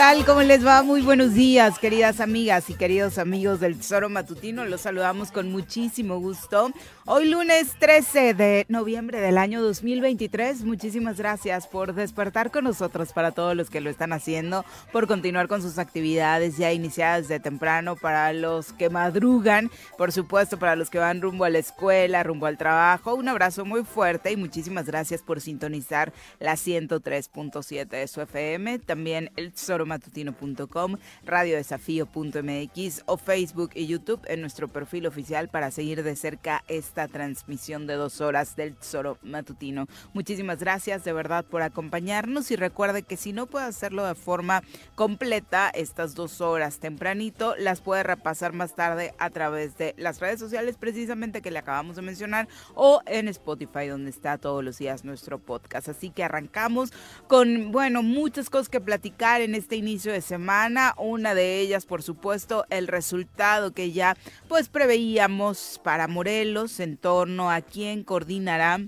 tal? ¿Cómo les va? Muy buenos días, queridas amigas y queridos amigos del Tesoro Matutino. Los saludamos con muchísimo gusto. Hoy lunes 13 de noviembre del año 2023. Muchísimas gracias por despertar con nosotros para todos los que lo están haciendo, por continuar con sus actividades ya iniciadas de temprano, para los que madrugan, por supuesto, para los que van rumbo a la escuela, rumbo al trabajo. Un abrazo muy fuerte y muchísimas gracias por sintonizar la 103.7 de su FM. También el tesoromatutino.com, radiodesafío.mx o Facebook y YouTube en nuestro perfil oficial para seguir de cerca esta transmisión de dos horas del Tesoro Matutino. Muchísimas gracias de verdad por acompañarnos y recuerde que si no puede hacerlo de forma completa estas dos horas tempranito, las puede repasar más tarde a través de las redes sociales precisamente que le acabamos de mencionar o en Spotify donde está todos los días nuestro podcast. Así que arrancamos con, bueno, muchas cosas que platicar en este inicio de semana. Una de ellas, por supuesto, el resultado que ya pues preveíamos para Morelos en torno a quién coordinará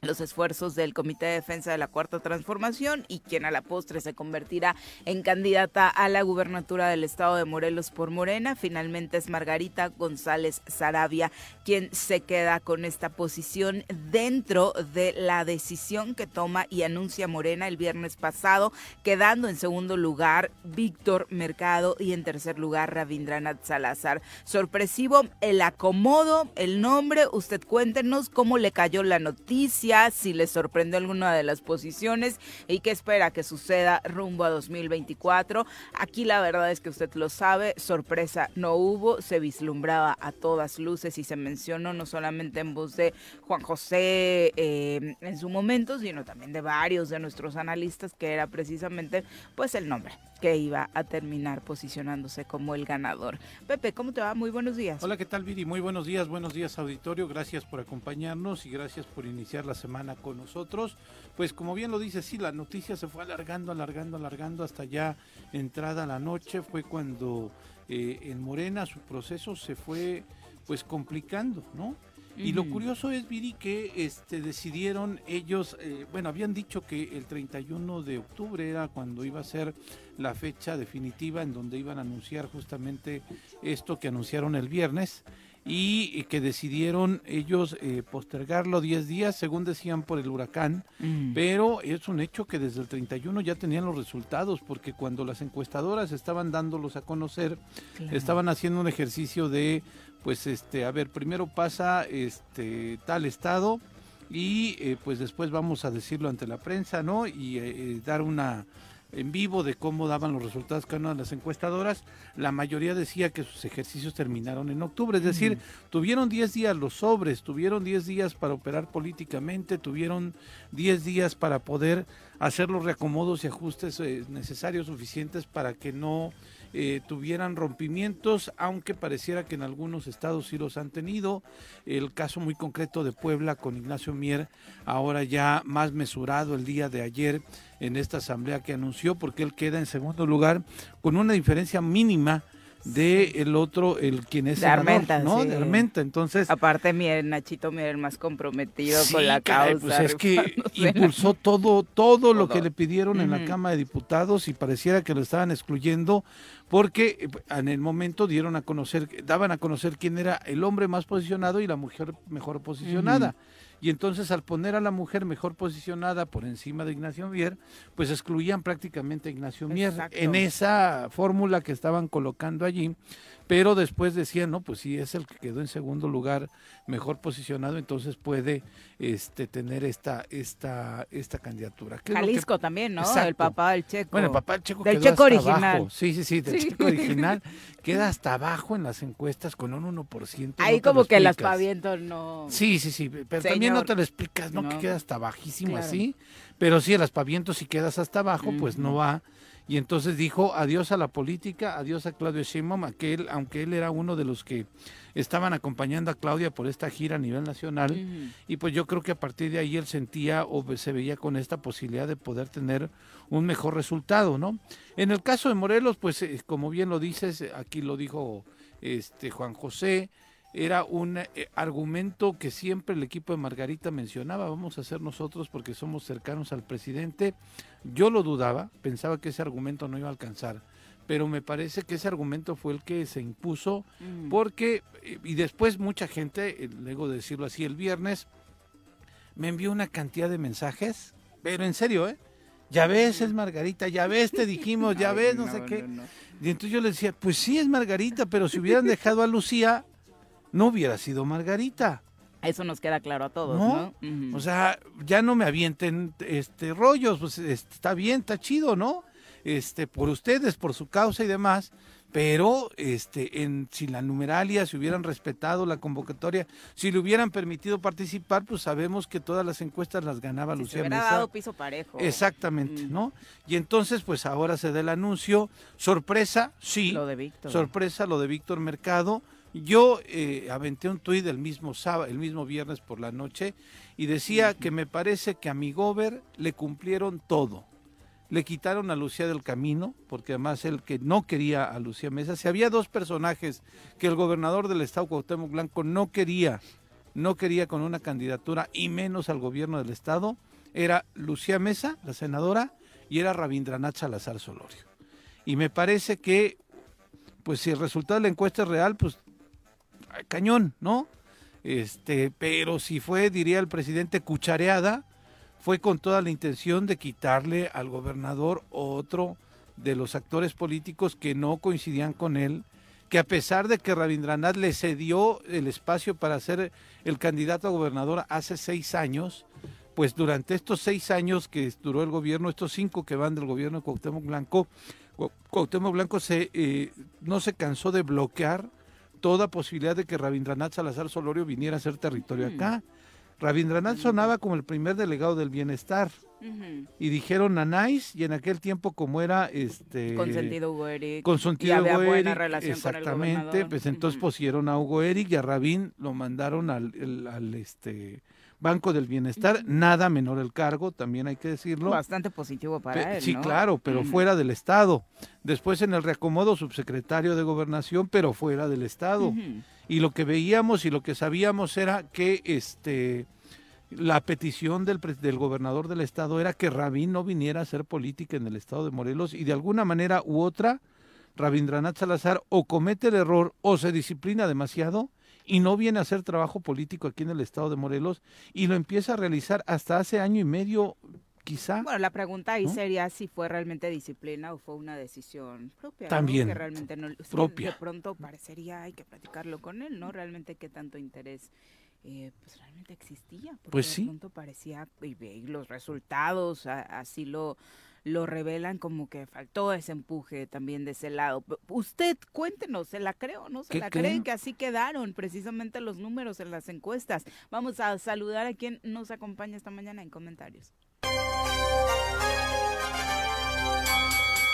los esfuerzos del Comité de Defensa de la Cuarta Transformación y quien a la postre se convertirá en candidata a la gubernatura del estado de Morelos por Morena. Finalmente es Margarita González Sarabia quien se queda con esta posición dentro de la decisión que toma y anuncia Morena el viernes pasado, quedando en segundo lugar Víctor Mercado y en tercer lugar Rabindranath Salazar. Sorpresivo el acomodo, el nombre, usted cuéntenos cómo le cayó la noticia si le sorprendió alguna de las posiciones y qué espera que suceda rumbo a 2024. Aquí la verdad es que usted lo sabe, sorpresa no hubo, se vislumbraba a todas luces y se mencionó no solamente en voz de Juan José eh, en su momento, sino también de varios de nuestros analistas que era precisamente pues el nombre que iba a terminar posicionándose como el ganador. Pepe, ¿cómo te va? Muy buenos días. Hola, ¿qué tal, Viri? Muy buenos días, buenos días, auditorio. Gracias por acompañarnos y gracias por iniciar la semana con nosotros. Pues como bien lo dice, sí, la noticia se fue alargando, alargando, alargando hasta ya entrada la noche. Fue cuando eh, en Morena su proceso se fue pues complicando, ¿no? Y lo curioso es, Viri, que este, decidieron ellos, eh, bueno, habían dicho que el 31 de octubre era cuando iba a ser la fecha definitiva en donde iban a anunciar justamente esto que anunciaron el viernes y que decidieron ellos eh, postergarlo 10 días, según decían por el huracán, mm. pero es un hecho que desde el 31 ya tenían los resultados, porque cuando las encuestadoras estaban dándolos a conocer, estaban haciendo un ejercicio de, pues, este, a ver, primero pasa este tal estado y eh, pues después vamos a decirlo ante la prensa, ¿no? Y eh, dar una en vivo de cómo daban los resultados cada una de las encuestadoras, la mayoría decía que sus ejercicios terminaron en octubre, es decir, tuvieron 10 días los sobres, tuvieron 10 días para operar políticamente, tuvieron 10 días para poder hacer los reacomodos y ajustes eh, necesarios, suficientes para que no eh, tuvieran rompimientos, aunque pareciera que en algunos estados sí los han tenido. El caso muy concreto de Puebla con Ignacio Mier, ahora ya más mesurado el día de ayer en esta asamblea que anunció, porque él queda en segundo lugar con una diferencia mínima de el otro, el quien es de Armenta, ¿no? Sí. De Armenta, entonces... Aparte, mi Nachito Mier el más comprometido con la causa. Pues es que impulsó todo, todo, lo que le pidieron en la Cámara de Diputados y pareciera que lo estaban excluyendo porque eh, en el momento dieron a conocer, daban a conocer quién era el hombre más posicionado y la mujer mejor posicionada. Y entonces al poner a la mujer mejor posicionada por encima de Ignacio Mier, pues excluían prácticamente a Ignacio Mier Exacto. en esa fórmula que estaban colocando allí, pero después decían, no, pues si es el que quedó en segundo lugar mejor posicionado, entonces puede este tener esta esta esta candidatura. ¿Qué es lo que- Jalisco también, ¿no? Exacto. El papá del Checo. bueno, el papá del Checo Del quedó Checo hasta original. abajo. Sí, sí, sí, del Sí. Checo original. Queda hasta abajo en las encuestas con un 1%. Ahí no como que las pavientos no... Sí, sí, sí, pero también no te lo explicas, ¿no? Que queda hasta bajísimo Claro. así. Pero sí, el aspavientos si quedas hasta abajo, pues no va. Y entonces dijo adiós a la política, adiós a Claudio Sheinbaum, aquel, aunque él era uno de los que estaban acompañando a Claudia por esta gira a nivel nacional. Y pues yo creo que a partir de ahí él sentía o se veía con esta posibilidad de poder tener un mejor resultado, ¿no? En el caso de Morelos, pues eh, como bien lo dices, aquí lo dijo este Juan José, era un eh, argumento que siempre el equipo de Margarita mencionaba, vamos a hacer nosotros porque somos cercanos al presidente. Yo lo dudaba, pensaba que ese argumento no iba a alcanzar, pero me parece que ese argumento fue el que se impuso Mm. porque, y después mucha gente, luego de decirlo así, el viernes, me envió una cantidad de mensajes, pero en serio, ¿eh? Ya ves, es Margarita, ya ves, te dijimos, ya ves, no, sé qué. no, no. Y entonces yo le decía, pues sí es Margarita, pero si hubieran dejado a Lucía, no hubiera sido Margarita. Eso nos queda claro a todos, ¿No? O sea, ya no me avienten este rollos, pues este, está bien, está chido, ¿no? Este, por ustedes, por su causa y demás, pero este, en, si la numeralia, si hubieran respetado la convocatoria, si le hubieran permitido participar, pues sabemos que todas las encuestas las ganaba Si se Lucía hubiera Mesa. dado piso parejo. Exactamente, Mm. ¿no? Y entonces, pues ahora se da el anuncio. Sorpresa, sí. Lo de Víctor. Sorpresa lo de Víctor Mercado. Yo eh, aventé un tuit el mismo sábado, el mismo viernes por la noche y decía que me parece que a mi gober le cumplieron todo. Le quitaron a Lucía del camino, porque además él que no quería a Lucía Mesa, si había dos personajes que el gobernador del estado Cuauhtémoc Blanco no quería, no quería con una candidatura y menos al gobierno del estado, era Lucía Mesa, la senadora, y era Rabindranath Salazar Solorio. Y me parece que, pues si el resultado de la encuesta es real, pues cañón, ¿no? Este, pero si fue, diría el presidente, cuchareada, fue con toda la intención de quitarle al gobernador otro de los actores políticos que no coincidían con él, que a pesar de que Rabindranath le cedió el espacio para ser el candidato a gobernador hace seis años, pues durante estos seis años que duró el gobierno, estos cinco que van del gobierno de Cuauhtémoc Blanco, Cu- Cuauhtémoc Blanco se, eh, no se cansó de bloquear toda posibilidad de que Rabindranath Salazar Solorio viniera a ser territorio acá. Rabindranath sonaba como el primer delegado del bienestar. Y dijeron Nanais y en aquel tiempo como era este Con sentido Hugo Eric. con Y había Hugo buena Eric, relación con el exactamente, pues entonces pusieron a Hugo Eric y a Rabín lo mandaron al, al, este Banco del Bienestar, nada menor el cargo, también hay que decirlo. Bastante positivo para Pe- él, sí, ¿no? claro, pero fuera del Estado. Después en el reacomodo subsecretario de Gobernación, pero fuera del Estado. Y lo que veíamos y lo que sabíamos era que este la petición del, del gobernador del estado era que Rabín no viniera a hacer política en el estado de Morelos y de alguna manera u otra Rabindranath Salazar o comete el error o se disciplina demasiado y no viene a hacer trabajo político aquí en el estado de Morelos y lo empieza a realizar hasta hace año y medio quizá. Bueno, la pregunta ahí ¿No? sería si fue realmente disciplina o fue una decisión propia. ¿no? También. Que realmente no. Propia. De pronto parecería, hay que platicarlo con él, ¿no? Realmente qué tanto interés. eh, pues realmente existía. Porque Pues de sí. pronto parecía, y, y los resultados a- así lo, lo revelan como que faltó ese empuje también de ese lado. Usted, cuéntenos, ¿se la cree o no se la creen que así quedaron precisamente los números en las encuestas? Vamos a saludar a quien nos acompaña esta mañana en comentarios.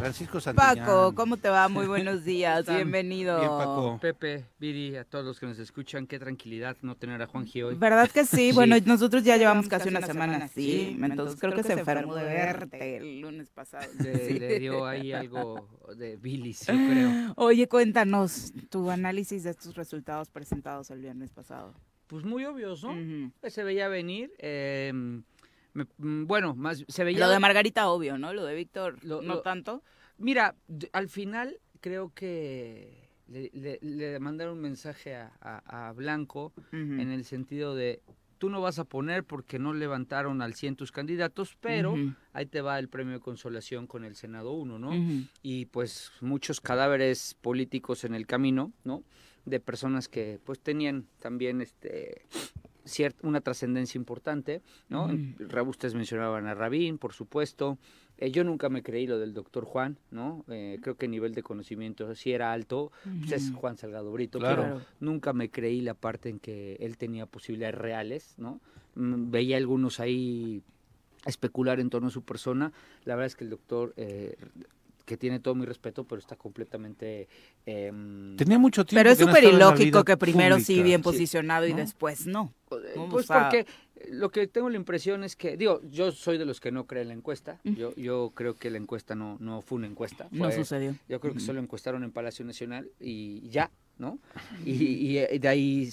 Francisco Santillán. Paco, ¿cómo te va? Muy buenos días, bienvenido. Bien, Paco. Pepe, Viri, a todos los que nos escuchan, qué tranquilidad no tener a Juanji hoy. ¿Verdad que sí? Bueno, nosotros ya llevamos casi una semana, sí, entonces, creo, que, se enfermó de verte el lunes pasado. Le, dio ahí algo de bilis, yo creo. Oye, cuéntanos tu análisis de estos resultados presentados el viernes pasado. Pues muy obvios, ¿no? Se veía venir. Eh, Mm, bueno, más se veía... Lo de Margarita, obvio, ¿no? Lo de Víctor, no tanto. Mira, al final creo que le, mandaron un mensaje a, Blanco en el sentido de tú no vas a poner porque no levantaron al 100 tus candidatos, pero ahí te va el premio de consolación con el Senado 1, ¿no? Y pues muchos cadáveres políticos en el camino, ¿no? De personas que pues tenían también este una trascendencia importante, ¿no? Mm. ustedes mencionaban a Rabín, por supuesto. Eh, yo nunca me creí lo del doctor Juan, ¿no? Eh, creo que el nivel de conocimiento sí era alto, pues es Juan Salgado Brito, pero nunca me creí la parte en que él tenía posibilidades reales, ¿no? Mm, veía algunos ahí especular en torno a su persona. La verdad es que el doctor eh, que tiene todo mi respeto, pero está completamente... Em, Tenía mucho tiempo. Pero es súper ilógico que primero sí bien posicionado y después no. Eh, pues porque lo que tengo la impresión es que, digo, yo soy de los que no creen la encuesta. Yo, yo creo que la encuesta no, no fue una encuesta. no sucedió. Yo creo que solo encuestaron en Palacio Nacional y ya, ¿no? Y, de ahí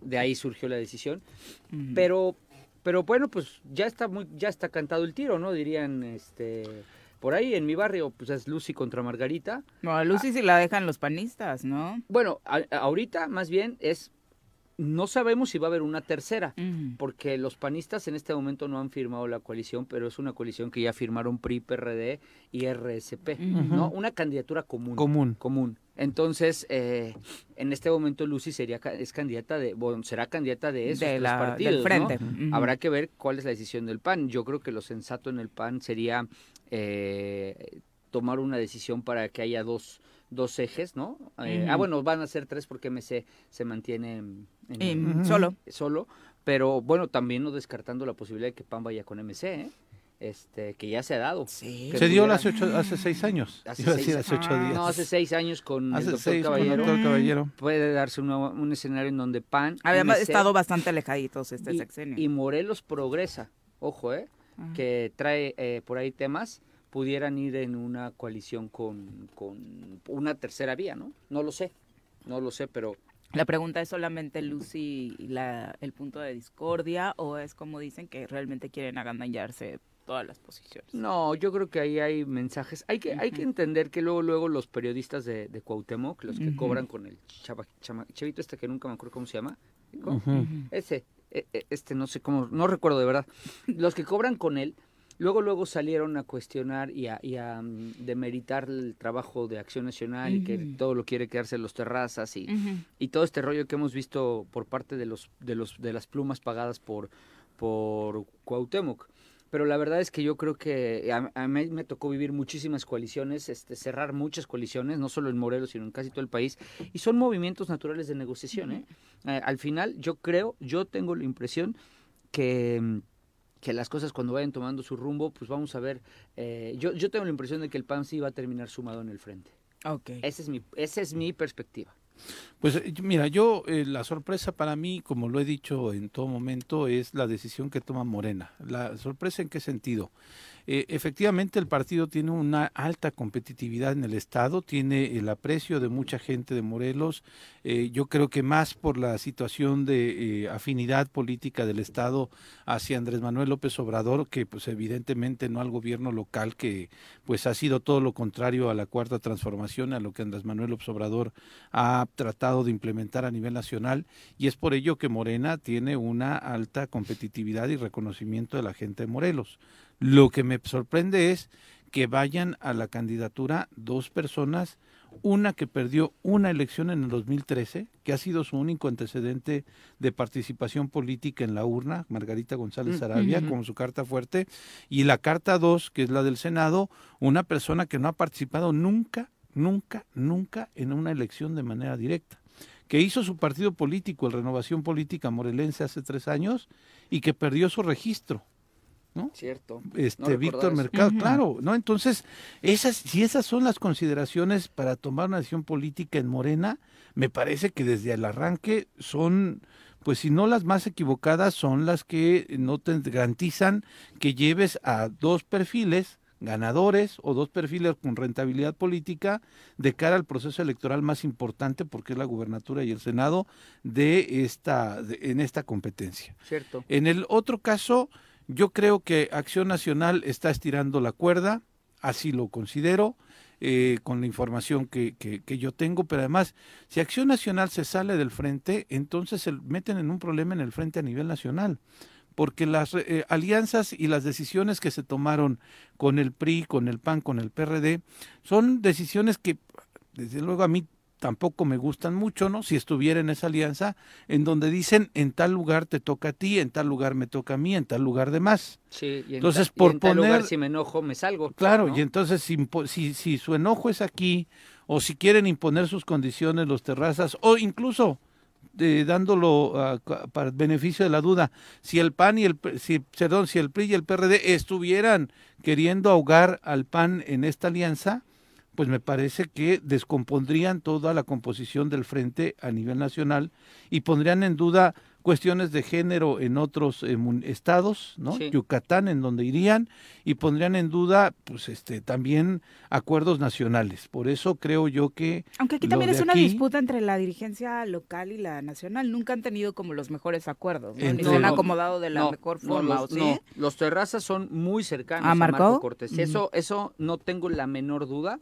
de ahí surgió la decisión. Pero pero bueno, pues ya está muy ya está cantado el tiro, ¿no? Dirían este por ahí en mi barrio, pues es Lucy contra Margarita. No, a Lucy sí la dejan los panistas, ¿no? Bueno, ahorita más bien es no sabemos si va a haber una tercera, porque los panistas en este momento no han firmado la coalición, pero es una coalición que ya firmaron PRI, PRD y RSP, ¿no? Una candidatura común. Común. Común. Entonces, eh, en este momento Lucy sería es candidata de, bueno, será candidata de esos de partidos, frente. Habrá que ver cuál es la decisión del PAN. Yo creo que lo sensato en el PAN sería eh, tomar una decisión para que haya dos, dos ejes, ¿no? Eh, ah, bueno, van a ser tres porque MC se mantiene en, solo. Solo, pero bueno, también no descartando la posibilidad de que PAN vaya con MC, ¿eh? Este, que ya se ha dado. Sí. Se dio hace, ocho, hace seis años. Hace, seis, hace ocho días. No, hace seis años con el doctor Caballero. Puede darse un escenario en donde PAN... Había estado bastante alejaditos este sexenio. Y Morelos progresa, ojo, ¿eh? Que trae eh, por ahí temas, pudieran ir en una coalición con, con una tercera vía, ¿no? No lo sé, no lo sé, pero la pregunta es solamente Lucy la, el punto de discordia o es como dicen que realmente quieren agandallarse todas las posiciones. No, yo creo que ahí hay mensajes. Hay que hay que entender que luego luego los periodistas de, de Cuauhtémoc, los que cobran con el chavito este que nunca me acuerdo cómo se llama, ese este no sé cómo, no recuerdo de verdad, los que cobran con él, luego luego salieron a cuestionar y a, y a mm, demeritar el trabajo de Acción Nacional y que todo lo quiere quedarse en los terrazas y, y todo este rollo que hemos visto por parte de los de los de las plumas pagadas por por Cuauhtémoc pero la verdad es que yo creo que a, mí me tocó vivir muchísimas coaliciones, este, cerrar muchas coaliciones, no solo en Morelos, sino en casi todo el país, y son movimientos naturales de negociación. ¿eh? Eh, al final, yo creo, yo tengo la impresión que que las cosas cuando vayan tomando su rumbo, pues vamos a ver. Eh, yo, yo tengo la impresión de que el PAN sí va a terminar sumado en el frente. Okay. Esa es mi, esa es mi perspectiva. Pues eh, mira, yo eh, la sorpresa para mí, como lo he dicho en todo momento, es la decisión que toma Morena. La sorpresa en qué sentido? Eh, efectivamente, el partido tiene una alta competitividad en el Estado, tiene el aprecio de mucha gente de Morelos. Eh, yo creo que más por la situación de eh, afinidad política del Estado hacia Andrés Manuel López Obrador, que pues evidentemente no al gobierno local, que pues ha sido todo lo contrario a la cuarta transformación, a lo que Andrés Manuel López Obrador ha tratado de implementar a nivel nacional, y es por ello que Morena tiene una alta competitividad y reconocimiento de la gente de Morelos. Lo que me sorprende es que vayan a la candidatura dos personas, una que perdió una elección en el 2013, que ha sido su único antecedente de participación política en la urna, Margarita González Mm, Arabia, ujú. como su carta fuerte, y la carta dos, que es la del Senado, una persona que no ha participado nunca, nunca, nunca en una elección de manera directa que hizo su partido político, el Renovación Política Morelense, hace tres años, y que perdió su registro Cierto. este No Víctor. Mercado, claro, ¿no? Entonces, esas, si esas son las consideraciones para tomar una decisión política en Morena, me parece que desde el arranque son, pues si no las más equivocadas, son las que no te garantizan que lleves a dos perfiles ganadores o dos perfiles con rentabilidad política de cara al proceso electoral más importante porque es la gubernatura y el senado de esta de- en esta competencia. Cierto. En el otro caso, yo creo que Acción Nacional está estirando la cuerda, así lo considero, eh, con la información que, que- que yo tengo, pero además, si Acción Nacional se sale del frente, entonces se meten en un problema en el frente a nivel nacional, porque las eh, alianzas y las decisiones que se tomaron con el PRI, con el PAN, con el PRD, son decisiones que, desde luego, a mí tampoco me gustan mucho, ¿no? Si estuviera en esa alianza, en donde dicen en tal lugar te toca a ti, en tal lugar me toca a mí, en tal lugar de más. Sí, y en Entonces, ta- y por en tal lugar, poner- si me enojo, me salgo. Claro, ¿no? y entonces si, si, si su enojo es aquí, o si quieren imponer sus condiciones los terrazas, o incluso eh, dándolo ah, para beneficio de la duda, si el PAN y el si, perdón, si el PRI y el PRD estuvieran queriendo ahogar al PAN en esta alianza, pues me parece que descompondrían toda la composición del frente a nivel nacional y pondrían en duda cuestiones de género en otros eh, estados, ¿no? Sí. Yucatán en donde irían y pondrían en duda pues este también acuerdos nacionales. Por eso creo yo que Aunque aquí también es una aquí- disputa entre la dirigencia local y la nacional. Nunca han tenido como los mejores acuerdos, ¿no? Ni se han No, acomodado de la No, mejor no, forma, los, ¿o sí? no, los terrazas son muy cercanos ¿A a Marco? Marco Cortés. Eso, eso no tengo la menor duda.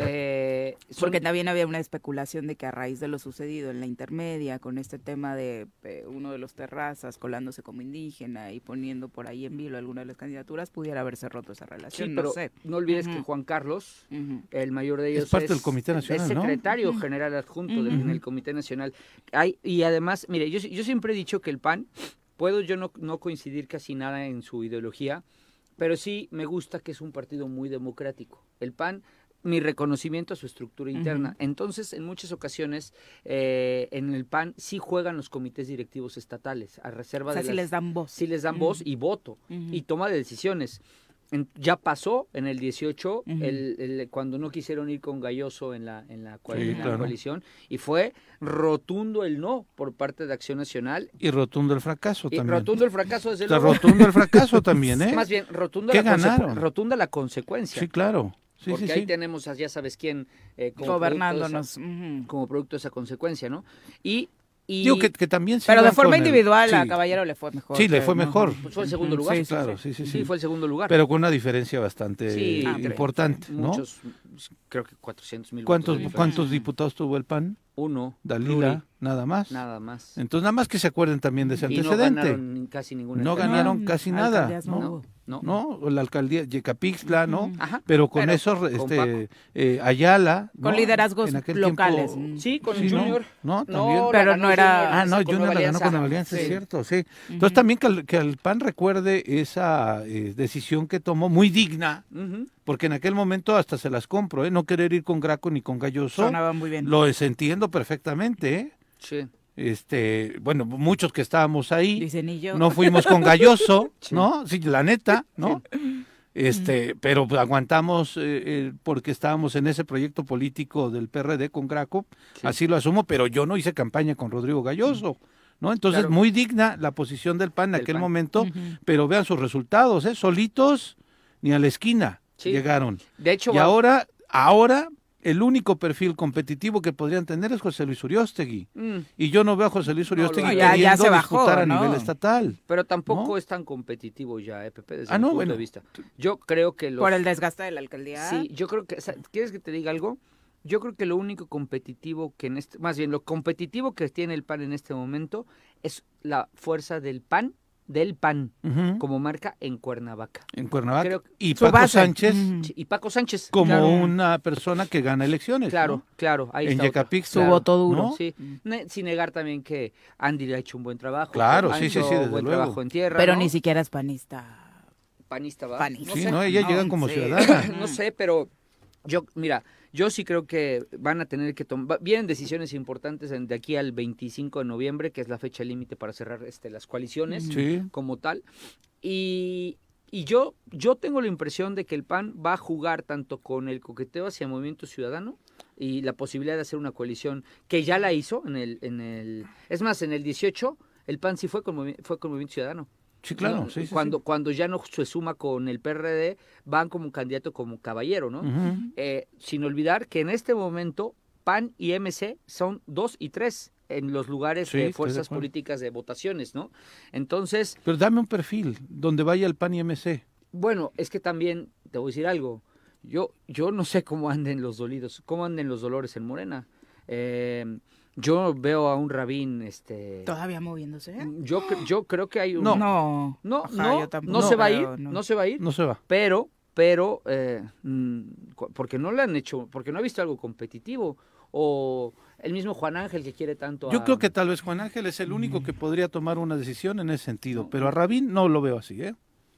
Eh, Porque también había una especulación de que a raíz de lo sucedido en la intermedia, con este tema de eh, uno de los terrazas colándose como indígena y poniendo por ahí en vilo alguna de las candidaturas, pudiera haberse roto esa sí, relación. pero no sé. no olvides que. Juan Carlos, el mayor de Es ellos, parte del Comité Nacional, es ¿no? secretario general adjunto del- en el Comité Nacional. Hay, y además, mire, yo, yo siempre he dicho que el PAN, puedo yo no, no coincidir casi nada en su ideología, pero sí me gusta que es un partido muy democrático. El PAN, mi reconocimiento a su estructura interna. Entonces, en muchas ocasiones, eh, en el PAN sí juegan los comités directivos estatales, a reserva O sea, de si las- les dan voz. sí les dan voz y voto y toma de decisiones. En- ya pasó en el 18, Ujú. el, el- cuando no quisieron ir con Galloso en la, en la, Sí, en coalición, y fue rotundo el no por parte de Acción Nacional. y rotundo el fracaso Y también. rotundo el fracaso, desde Está luego. rotundo el fracaso también, ¿eh? Más bien, rotunda ¿Qué la, conse- ganaron? rotunda la consecuencia. Sí, claro. Sí, porque sí, ahí sí. tenemos a ya sabes quién eh, como Gobernándonos. producto de ujú. esa- como producto de esa consecuencia, ¿no? Y, y Digo que, que también Pero de forma con el- individual a Caballero le fue mejor. Sí, le fue ¿no? mejor. pues fue el segundo lugar. Sí, claro, sí, sí, sí. fue el segundo lugar. Pero con una diferencia bastante Sí, importante, ¿no? Muchos, creo que 400 mil ¿Cuántos, ¿Cuántos diputados tuvo el PAN? Uno. Dalila, Ruri, nada más. Nada más. Entonces, nada más que se acuerden también de ese y no antecedente. ganaron casi ninguna. No ganaron casi nada, no ¿no? No. La alcaldía Yecapixtla, ¿no? Ajá. Pero con Pero eso, con este, eh, Ayala. Con ¿no? liderazgos locales. tiempo- Sí, con Sí, el ¿no? Junior. No, también. la Pero no era- Junior, Ah, no, con Junior la ganó con Alianza. Nueva Alianza, es Sí. cierto, sí. Entonces también que al, que al PAN recuerde esa eh, decisión que tomó, muy digna, porque en aquel momento hasta se las compro, ¿eh? No querer ir con Graco ni con Galloso. Sonaba muy bien. Lo entiendo perfectamente, ¿eh? Sí. Este, bueno, muchos que estábamos ahí, Dicen y yo. no fuimos con Galloso, Sí. ¿no? Sí, la neta, ¿no? Este, pero pues, aguantamos eh, eh, porque estábamos en ese proyecto político del PRD con Graco, Sí. así lo asumo, pero yo no hice campaña con Rodrigo Galloso, ¿no? Entonces, Claro. muy digna la posición del PAN en Del aquel PAN. momento, pero vean sus resultados, ¿eh? Solitos ni a la esquina llegaron. De hecho, Y ahora, ahora, el único perfil competitivo que podrían tener es José Luis Uriostegui. Mm, Y yo no veo a José Luis No, Uriostegui lo- Ya- ya queriendo se bajó, disputar a ¿no? nivel estatal. pero tampoco ¿No? es tan competitivo ya, eh, Pepe, desde Ah, mi no, punto bueno. de vista. Yo creo que los... Por el desgaste de la alcaldía. Sí, yo creo que, o sea, ¿quieres que te diga algo? Yo creo que lo único competitivo que en este, más bien lo competitivo que tiene el PAN en este momento es la fuerza del PAN, del PAN, como marca en Cuernavaca. En Cuernavaca. Creo que- y Paco. Sánchez Y Paco Sánchez. como claro, una persona que gana elecciones. Claro, ¿no? claro, ahí En está. Yecapix, Su claro, voto duro. ¿no? Sí, Ne- sin negar también que Andy le ha hecho un buen trabajo. Claro, sí, sí, sí, desde buen luego. trabajo en tierra. Pero ¿no? ni siquiera es panista. panista va. Panista. Sí, sé. no, ella No, llega como sí. ciudadana. no sé, pero yo, mira, yo sí creo que van a tener que tomar, vienen decisiones importantes de aquí al 25 de noviembre, que es la fecha límite para cerrar este, las coaliciones Sí. como tal. Y, y yo, yo tengo la impresión de que el PAN va a jugar tanto con el coqueteo hacia el Movimiento Ciudadano y la posibilidad de hacer una coalición que ya la hizo en el, en el, es más, en el 18 el PAN sí fue con, fue con Movimiento Ciudadano. Sí, claro. ¿no? sí, sí, cuando, sí. cuando ya no se suma con el PRD, van como candidato como caballero, ¿no? Eh, sin olvidar que en este momento PAN y MC son dos y tres en los lugares de fuerzas políticas de votaciones, ¿no? Entonces, Pero dame un perfil donde vaya el PAN y MC. bueno, es que también te voy a decir algo. Yo, yo no sé cómo anden los dolidos, cómo anden los dolores en Morena. Eh, yo veo a un rabín, este, ¿Todavía moviéndose? yo, cre- yo creo que hay un, No. No. no, Ajá, no, yo tampoco no se va a ir, creo, no. se va a ir, No se va. pero, pero, eh, mm, porque no le han hecho, porque no ha visto algo competitivo, o el mismo Juan Ángel que quiere tanto Yo a- creo que tal vez Juan Ángel es el único que podría tomar una decisión en ese sentido, pero a Rabín no lo veo así, ¿eh?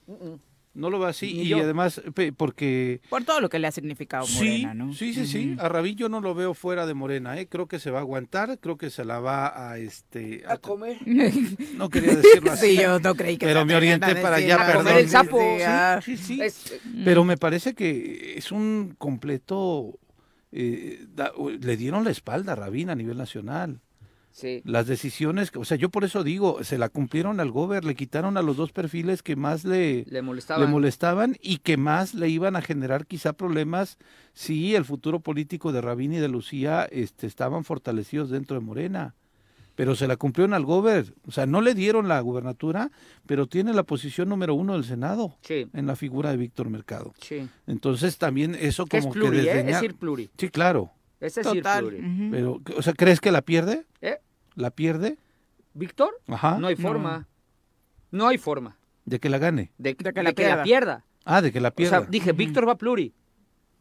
Mm, mm. No lo veo así y yo. además porque Por todo lo que le ha significado sí, Morena, ¿no? sí, sí, sí, a Rabín yo no lo veo fuera de Morena, ¿eh? Creo que se va a aguantar, creo que se la va a este a comer. no quería decirlo así. Sí, yo no creí que Pero me orienté para allá, comer perdón. el sapo, Sí. Sí, sí. Es- eh, Pero me parece que es un completo eh, da- le dieron la espalda a Rabín a nivel nacional. Sí. Las decisiones, o sea, yo por eso digo, se la cumplieron al gober, le quitaron a los dos perfiles que más le, Le molestaba. le molestaban y que más le iban a generar quizá problemas si el futuro político de Rabín y de Lucía este, estaban fortalecidos dentro de Morena. Pero se la cumplieron al gober, o sea, no le dieron la gubernatura, pero tiene la posición número uno del Senado Sí, en la figura de Víctor Mercado. sí. Entonces también eso Que es como pluri, que ¿eh? Es ir pluri. Sí, claro, Es decir Total. pluri. Pero, o sea, ¿crees que la pierde? ¿Eh? ¿La pierde? ¿Víctor? Ajá. No hay forma. No hay forma De que la gane. de, De que de la que la pierda. Ah, de que la O pierda. sea, dije, Víctor va pluri.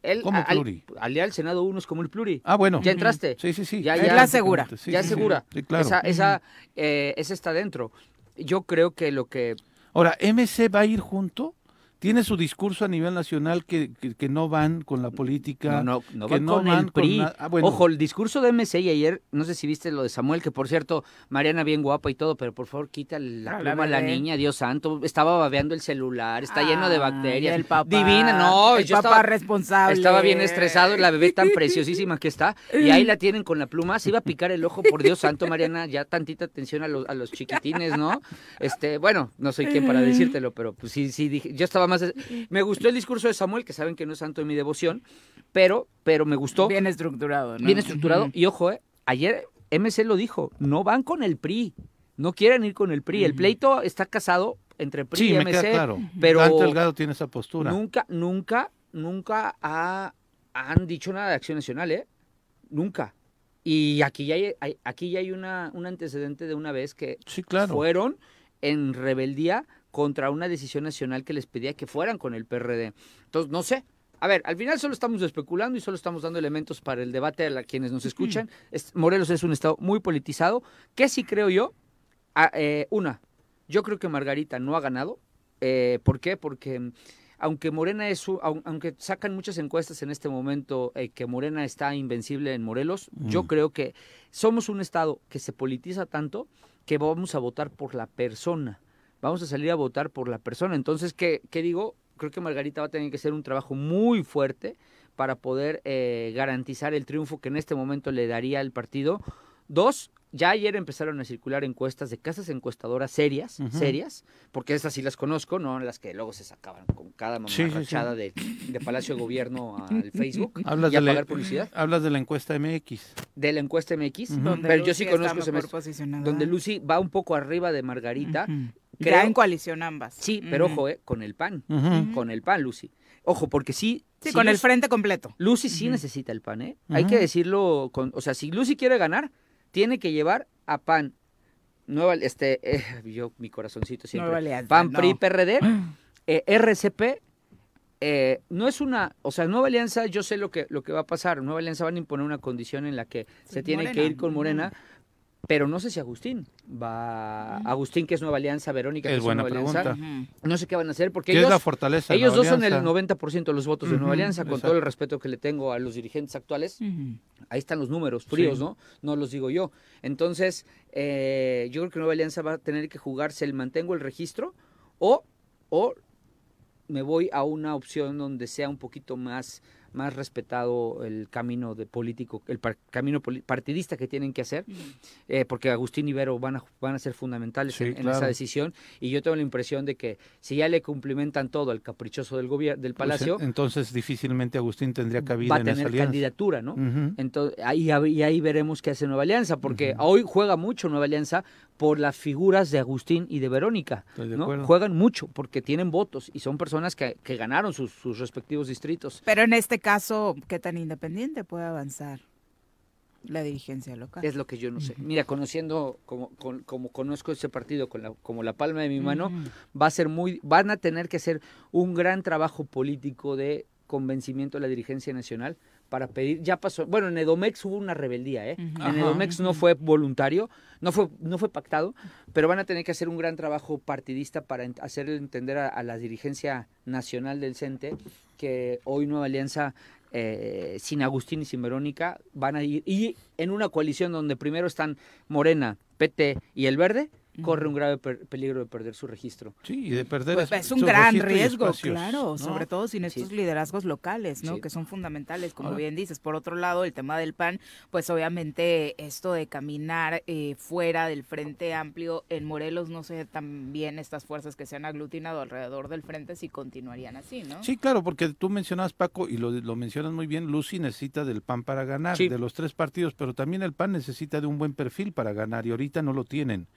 Él, ¿Cómo al- pluri? Al, del Senado uno es como el pluri. ah, bueno. ¿Ya entraste? Sí, sí, sí. Ya, Es ya. la segura. Sí, ya sí, es segura. Sí, claro. Esa, esa, eh, esa está dentro. Yo creo que lo que... Ahora, MC va a ir junto. Tiene su discurso a nivel nacional que, que, que no van con la No, política. no, no que van no con van el PRI. ah, bueno. Ojo, el discurso de MC y ayer, no sé si viste lo de Samuel, que por cierto, Mariana bien guapa y todo, pero por favor quita la pluma a la niña, Dios santo. Estaba babeando el celular, está lleno de bacterias. el papá. Divina, no, El yo papá estaba, responsable. estaba bien estresado, la bebé tan preciosísima que está, y ahí la tienen con la pluma, se iba a picar el ojo, por Dios santo, Mariana, ya tantita atención a los, a los chiquitines, ¿no? Este, bueno, no soy quien para decírtelo, pero pues sí, sí, dije, yo estaba más, me gustó el discurso de Samuel, que saben que no es santo de mi devoción, pero, pero me gustó, bien, Bien estructurado, ¿no? estructurado, Ujú. y ojo, eh, ayer MC lo dijo, no van con el PRI, no quieren ir con el PRI, el pleito está casado entre PRI sí, y me MC, queda claro. pero Dante Delgado tiene esa postura. Nunca, nunca, nunca ha- han dicho nada de Acción Nacional, ¿eh? Nunca. Y aquí ya hay, hay- aquí ya hay una, un antecedente de una vez que Sí, claro. fueron en rebeldía contra una decisión nacional que les pedía que fueran con el PRD. Entonces, no sé. A ver, al final solo estamos especulando y solo estamos dando elementos para el debate a la- quienes nos escuchan. Es- Morelos es un estado muy politizado. ¿Qué sí creo yo? Ah, eh, una, yo creo que Margarita no ha ganado. Eh, ¿Por qué? Porque mm, aunque Morena es, su- au- aunque sacan muchas encuestas en este momento eh, que Morena está invencible en Morelos, yo creo que somos un estado que se politiza tanto que vamos a votar por la persona. Vamos a salir a votar por la persona. Entonces, ¿qué, qué digo? Creo que Margarita va a tener que hacer un trabajo muy fuerte para poder eh, garantizar el triunfo que en este momento le daría al partido. Dos, ya ayer empezaron a circular encuestas de casas encuestadoras serias, serias, porque esas sí las conozco, no las que luego se sacaban con cada mamarrachada De, de, Palacio de Gobierno al Facebook ¿Hablas y a de pagar la, publicidad. Hablas de la encuesta MX. De la encuesta MX, Donde pero yo Lucy sí conozco está ese mejor mes- posicionada. donde Lucy va un poco arriba de Margarita. Creo- Ya en coalición ambas. Sí, pero ojo, eh, con el PAN, con el PAN, Lucy. Ojo, porque sí... Sí, sí con el frente completo. Lucy sí necesita el PAN, ¿eh? Hay que decirlo, con, o sea, si Lucy quiere ganar, tiene que llevar a PAN, Nueva, este, eh, yo, mi corazoncito siempre, Nueva Alianza, PAN, no. PRI, PRD, eh, RCP, eh, no es una, o sea, Nueva Alianza, yo sé lo que, lo que va a pasar, Nueva Alianza van a imponer una condición en la que se tiene Morena. que ir con. Morena, pero no sé si Agustín va, Agustín que es Nueva Alianza, Verónica que Es es, buena Nueva Alianza, pregunta. Ujú. no sé qué van a hacer porque ¿Qué ellos... es la fortaleza? Ellos dos son el Alianza? 90% de los votos de Nueva Alianza, con exacto. todo el respeto que le tengo a los dirigentes actuales. Ahí están los números fríos, Sí. ¿no? No los digo yo. Entonces, eh, yo creo que Nueva Alianza va a tener que jugarse el mantengo el registro o, o me voy a una opción donde sea un poquito más, más respetado el camino de político, el par- camino poli- partidista que tienen que hacer, eh, porque Agustín y Vero van a, van a ser fundamentales Sí, en, esa decisión. Y yo tengo la impresión de que si ya le cumplimentan todo al caprichoso del gobierno, del Pues, Palacio, entonces difícilmente Agustín tendría cabida va a en esa tener alianza. candidatura, ¿no? Entonces, ahí, y ahí veremos qué hace Nueva Alianza, porque hoy juega mucho Nueva Alianza por las figuras de Agustín y de Verónica. Estoy de ¿no? acuerdo. Juegan mucho porque tienen votos y son personas que, que ganaron sus, sus respectivos distritos. Pero en este caso, ¿qué tan independiente puede avanzar la dirigencia local? Es lo que yo no sé. Mira, conociendo como, con- como conozco ese partido con la, como la palma de mi mano, va a ser muy, van a tener que hacer un gran trabajo político de convencimiento de la dirigencia nacional para pedir, ya pasó, bueno, en Edomex hubo una rebeldía, ¿eh? En. Edomex no fue voluntario, no fue, no fue pactado, pero van a tener que hacer un gran trabajo partidista para hacerle entender a, a la dirigencia nacional del CENTE que hoy Nueva Alianza, eh, sin Agustín y sin Verónica, van a ir, y en una coalición donde primero están Morena, PT y el Verde, corre un grave per- peligro de perder su registro. Sí, y de perder Pues es- es un su gran riesgo, espacios, claro, ¿no? sobre todo sin estos Sí. liderazgos locales, ¿no? Sí. Que son fundamentales, como Ahora- bien dices. Por otro lado, el tema del PAN, pues obviamente esto de caminar eh, fuera del Frente Amplio en Morelos, no sé también estas fuerzas que se han aglutinado alrededor del Frente si continuarían así, ¿no? Sí, claro, porque tú mencionabas, Paco, y lo, lo mencionas muy bien, Lucy necesita del PAN para ganar, Sí. de los tres partidos, pero también el PAN necesita de un buen perfil para ganar, y ahorita no lo tienen.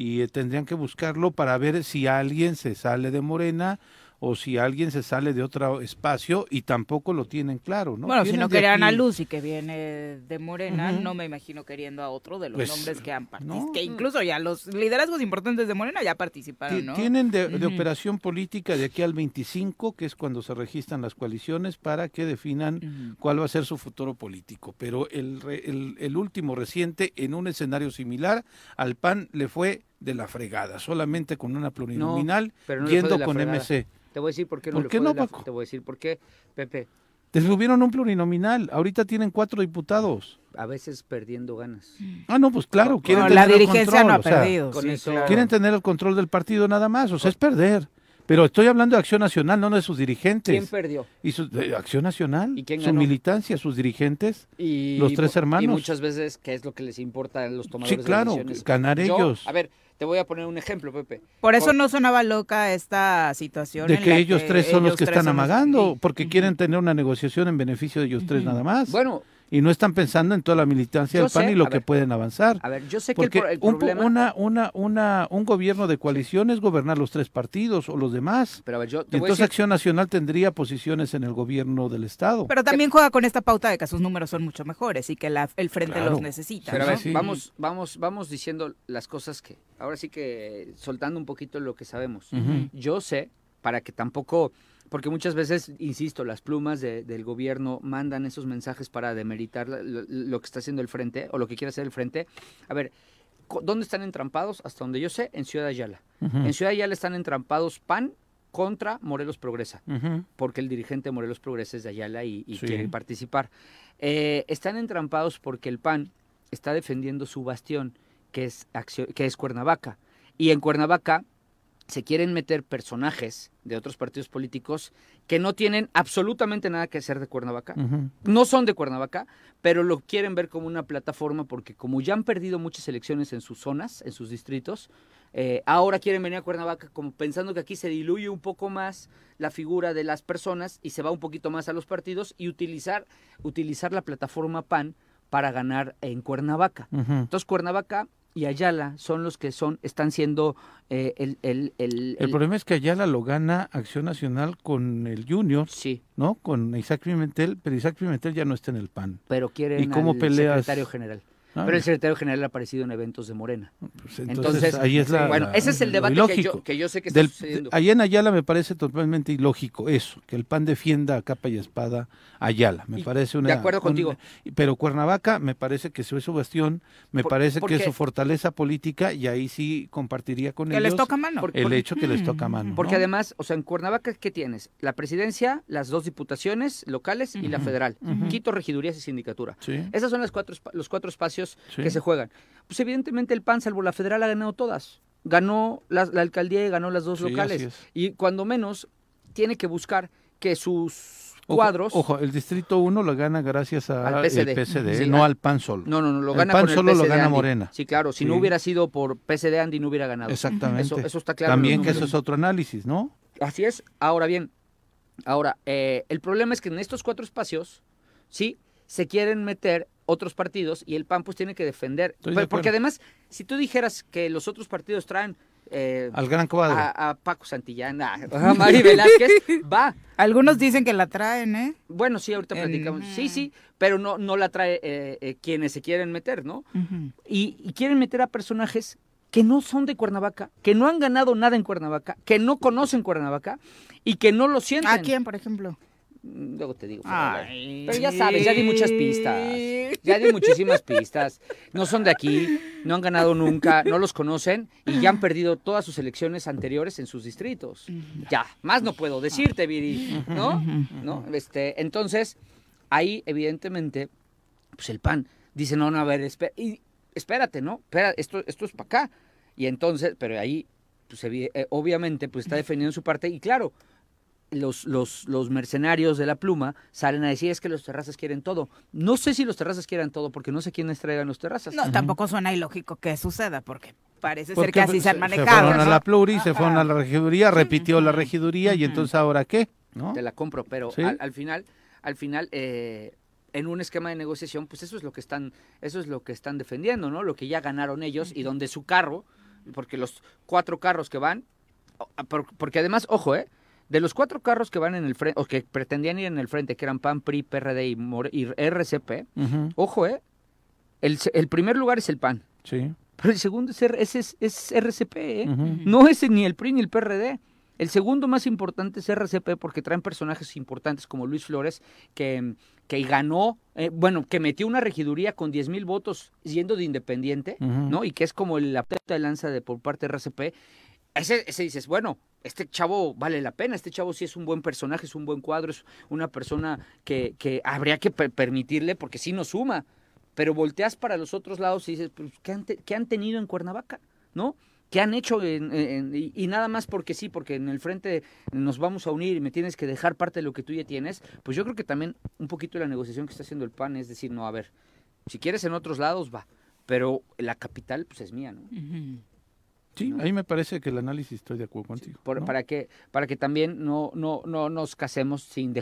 Y eh, tendrían que buscarlo para ver si alguien se sale de Morena o si alguien se sale de otro espacio, y tampoco lo tienen claro, ¿no? Bueno, si no querían a aquí- Lucy, que viene de Morena, no me imagino queriendo a otro de los Pues, nombres que han participado. no. Que incluso ya los liderazgos importantes de Morena ya participaron, Ti- ¿no? Tienen de, de operación política de aquí al 25, que es cuando se registran las coaliciones, para que definan cuál va a ser su futuro político. Pero el, re- el, el último reciente, en un escenario similar, al PAN le fue de la fregada, solamente con una plurinominal, pero no le fue yendo la con fregada. MC. Te voy a decir por qué no ¿Por le qué fue no, de la- Paco? Te voy a decir por qué, Pepe, Detuvieron un plurinominal, ahorita tienen cuatro diputados. a veces perdiendo ganas. Ah, no, pues claro, quieren la tener el dirigencia control, no ha o sea, perdido. con sí, eso- claro. Quieren tener el control del partido nada más, o sea, es perder. Pero estoy hablando de Acción Nacional, no de sus dirigentes. ¿Quién perdió? Y su, de Acción Nacional, ¿Y quién su ganó? militancia, sus dirigentes. Y, Los tres y hermanos. muchas veces, ¿qué es lo que les importa a los tomadores Sí, claro, de decisiones? ganar Yo, ellos. A ver, te voy a poner un ejemplo, Pepe. Por eso Por- no sonaba loca esta situación. De en que la ellos tres son los que están los- amagando, porque quieren tener una negociación en beneficio de ellos tres nada más. Bueno, y no están pensando en toda la militancia Yo del PAN sé, y lo que ver, pueden avanzar. a ver, yo sé que el, Porque pro- el un, problema... una, una, una, un gobierno de coalición es gobernar los tres partidos o los demás. Pero a ver, yo Y te voy a entonces decir... Acción Nacional tendría posiciones en el gobierno del Estado. Pero también juega con esta pauta de que sus números son mucho mejores y que la- el frente Claro. los necesita. Pero a ver, Sí. vamos, vamos, vamos diciendo las cosas que, ahora sí que soltando un poquito lo que sabemos. Yo sé, para que tampoco, porque muchas veces, insisto, las plumas de- del gobierno mandan esos mensajes para demeritar lo, lo que está haciendo el frente o lo que quiere hacer el frente. A ver, ¿dónde están entrampados? Hasta donde yo sé, en Ciudad Ayala. En Ciudad Ayala están entrampados PAN contra Morelos Progresa porque el dirigente de Morelos Progresa es de Ayala y, y Sí. quiere participar. Eh, están entrampados porque el PAN está defendiendo su bastión, que es, que es Cuernavaca. Y en Cuernavaca se quieren meter personajes de otros partidos políticos que no tienen absolutamente nada que hacer de Cuernavaca. No son de Cuernavaca, pero lo quieren ver como una plataforma porque como ya han perdido muchas elecciones en sus zonas, en sus distritos, eh, ahora quieren venir a Cuernavaca como pensando que aquí se diluye un poco más la figura de las personas y se va un poquito más a los partidos y utilizar, utilizar la plataforma PAN para ganar en Cuernavaca. Entonces Cuernavaca y Ayala son los que son están siendo eh, el, el, el, el, problema es que Ayala lo gana Acción Nacional con el Junior, sí. ¿no? Con Isaac Pimentel, pero Isaac Pimentel ya no está en el PAN. Pero quieren ¿Y cómo al peleas? secretario general. Ah, pero el secretario general ha aparecido en eventos de Morena. pues Entonces, ahí es la, bueno, la- ese es el debate que yo, que yo sé que está Del- sucediendo. allá en Ayala me parece totalmente ilógico eso, que el PAN defienda a capa y espada Ayala. Me Y- parece una. de acuerdo un- contigo. pero Cuernavaca me parece que es su bastión, me Por- parece que es su fortaleza política y ahí sí compartiría con Que ellos les toca mano. El hecho que les toca mano. Porque ¿no? además, o sea, en Cuernavaca, ¿qué tienes? La presidencia, las dos diputaciones locales y la federal. Quito, regidurías y sindicatura. Sí. Esas son las cuatro, los cuatro espacios Sí. que se juegan. Pues evidentemente el PAN, salvo la federal, ha ganado todas. Ganó la, la alcaldía y ganó las dos Sí, locales. es. Y cuando menos, tiene que buscar que sus cuadros... Ojo, el distrito 1 lo gana gracias Al. PSD, Sí, no al PAN solo. No, no, no, lo El gana PAN con el solo lo gana Andy. Morena. Sí, claro, si no hubiera sido por PSD Andy no hubiera ganado. Exactamente. Eso, eso está claro. También que eso es otro análisis, ¿no? Así es. Ahora bien, ahora, eh, el problema es que en estos cuatro espacios, sí, se quieren meter otros partidos y el PAN pues tiene que defender. Estoy porque además, si tú dijeras que los otros partidos traen eh, Al gran cuadro. a, a Paco Santillán, a, Mari Velázquez, va. Algunos dicen que la traen, ¿eh? Bueno, sí, ahorita En- platicamos. Sí, sí, pero no, no la trae eh, eh, quienes se quieren meter, ¿no? Y, y quieren meter a personajes que no son de Cuernavaca, que no han ganado nada en Cuernavaca, que no conocen Cuernavaca y que no lo sienten. ¿A quién, por ejemplo? Luego te digo. Ay. Pero ya sabes, ya di muchas pistas. Ya di muchísimas pistas. No son de aquí, no han ganado nunca, no los conocen y ya han perdido todas sus elecciones anteriores en sus distritos. Ya, más no puedo decirte, Viri, ¿no? ¿No? Este, entonces, ahí evidentemente, pues el PAN dice, no, no, a ver, y, espérate, ¿no? Espera, esto, esto es para acá. Y entonces, pero ahí, pues eh, obviamente, pues está defendiendo su parte y claro, los, los, los mercenarios de la pluma salen a decir es que los terrazas quieren todo. No sé si los terrazas quieran todo porque no sé quiénes traigan los terrazas. No, tampoco suena ilógico que suceda, porque parece ser que así se han Se manejado. fueron a la pluri, se fueron a la regiduría, repitió la regiduría y entonces ahora qué, ¿no? Te la compro, pero Sí. al, al final, al final, eh, en un esquema de negociación, pues eso es lo que están, eso es lo que están defendiendo, ¿no? Lo que ya ganaron ellos y donde su carro, porque los cuatro carros que van, porque además, ojo, ¿eh? De los cuatro carros que van en el frente, o que pretendían ir en el frente, que eran PAN, PRI, PRD y, More- y RCP, ojo, ¿eh? El, primer lugar es el PAN, Sí. pero el segundo es, R- es, es- es RCP, ¿eh? No es ni el PRI ni el PRD. El segundo más importante es RCP porque traen personajes importantes como Luis Flores, que, que ganó, eh, bueno, que metió una regiduría con 10 mil votos yendo de independiente. ¿no? Y que es como la punta de lanza de, por parte de RCP. Ese, ese dices, bueno, este chavo vale la pena, este chavo sí es un buen personaje, es un buen cuadro, es una persona que, que habría que per- permitirle porque sí nos suma. Pero volteas para los otros lados y dices, pues, ¿qué han, qué han tenido en Cuernavaca? ¿No? ¿Qué han hecho? y, nada más porque sí, porque en el frente nos vamos a unir y me tienes que dejar parte de lo que tú ya tienes. Pues yo creo que también un poquito de la negociación que está haciendo el PAN es decir, no, a ver, si quieres en otros lados, va. Pero la capital, pues es mía, ¿no? Sí, ahí me parece que el análisis estoy de acuerdo contigo. Por- ¿no? para que para que también no no no nos casemos sin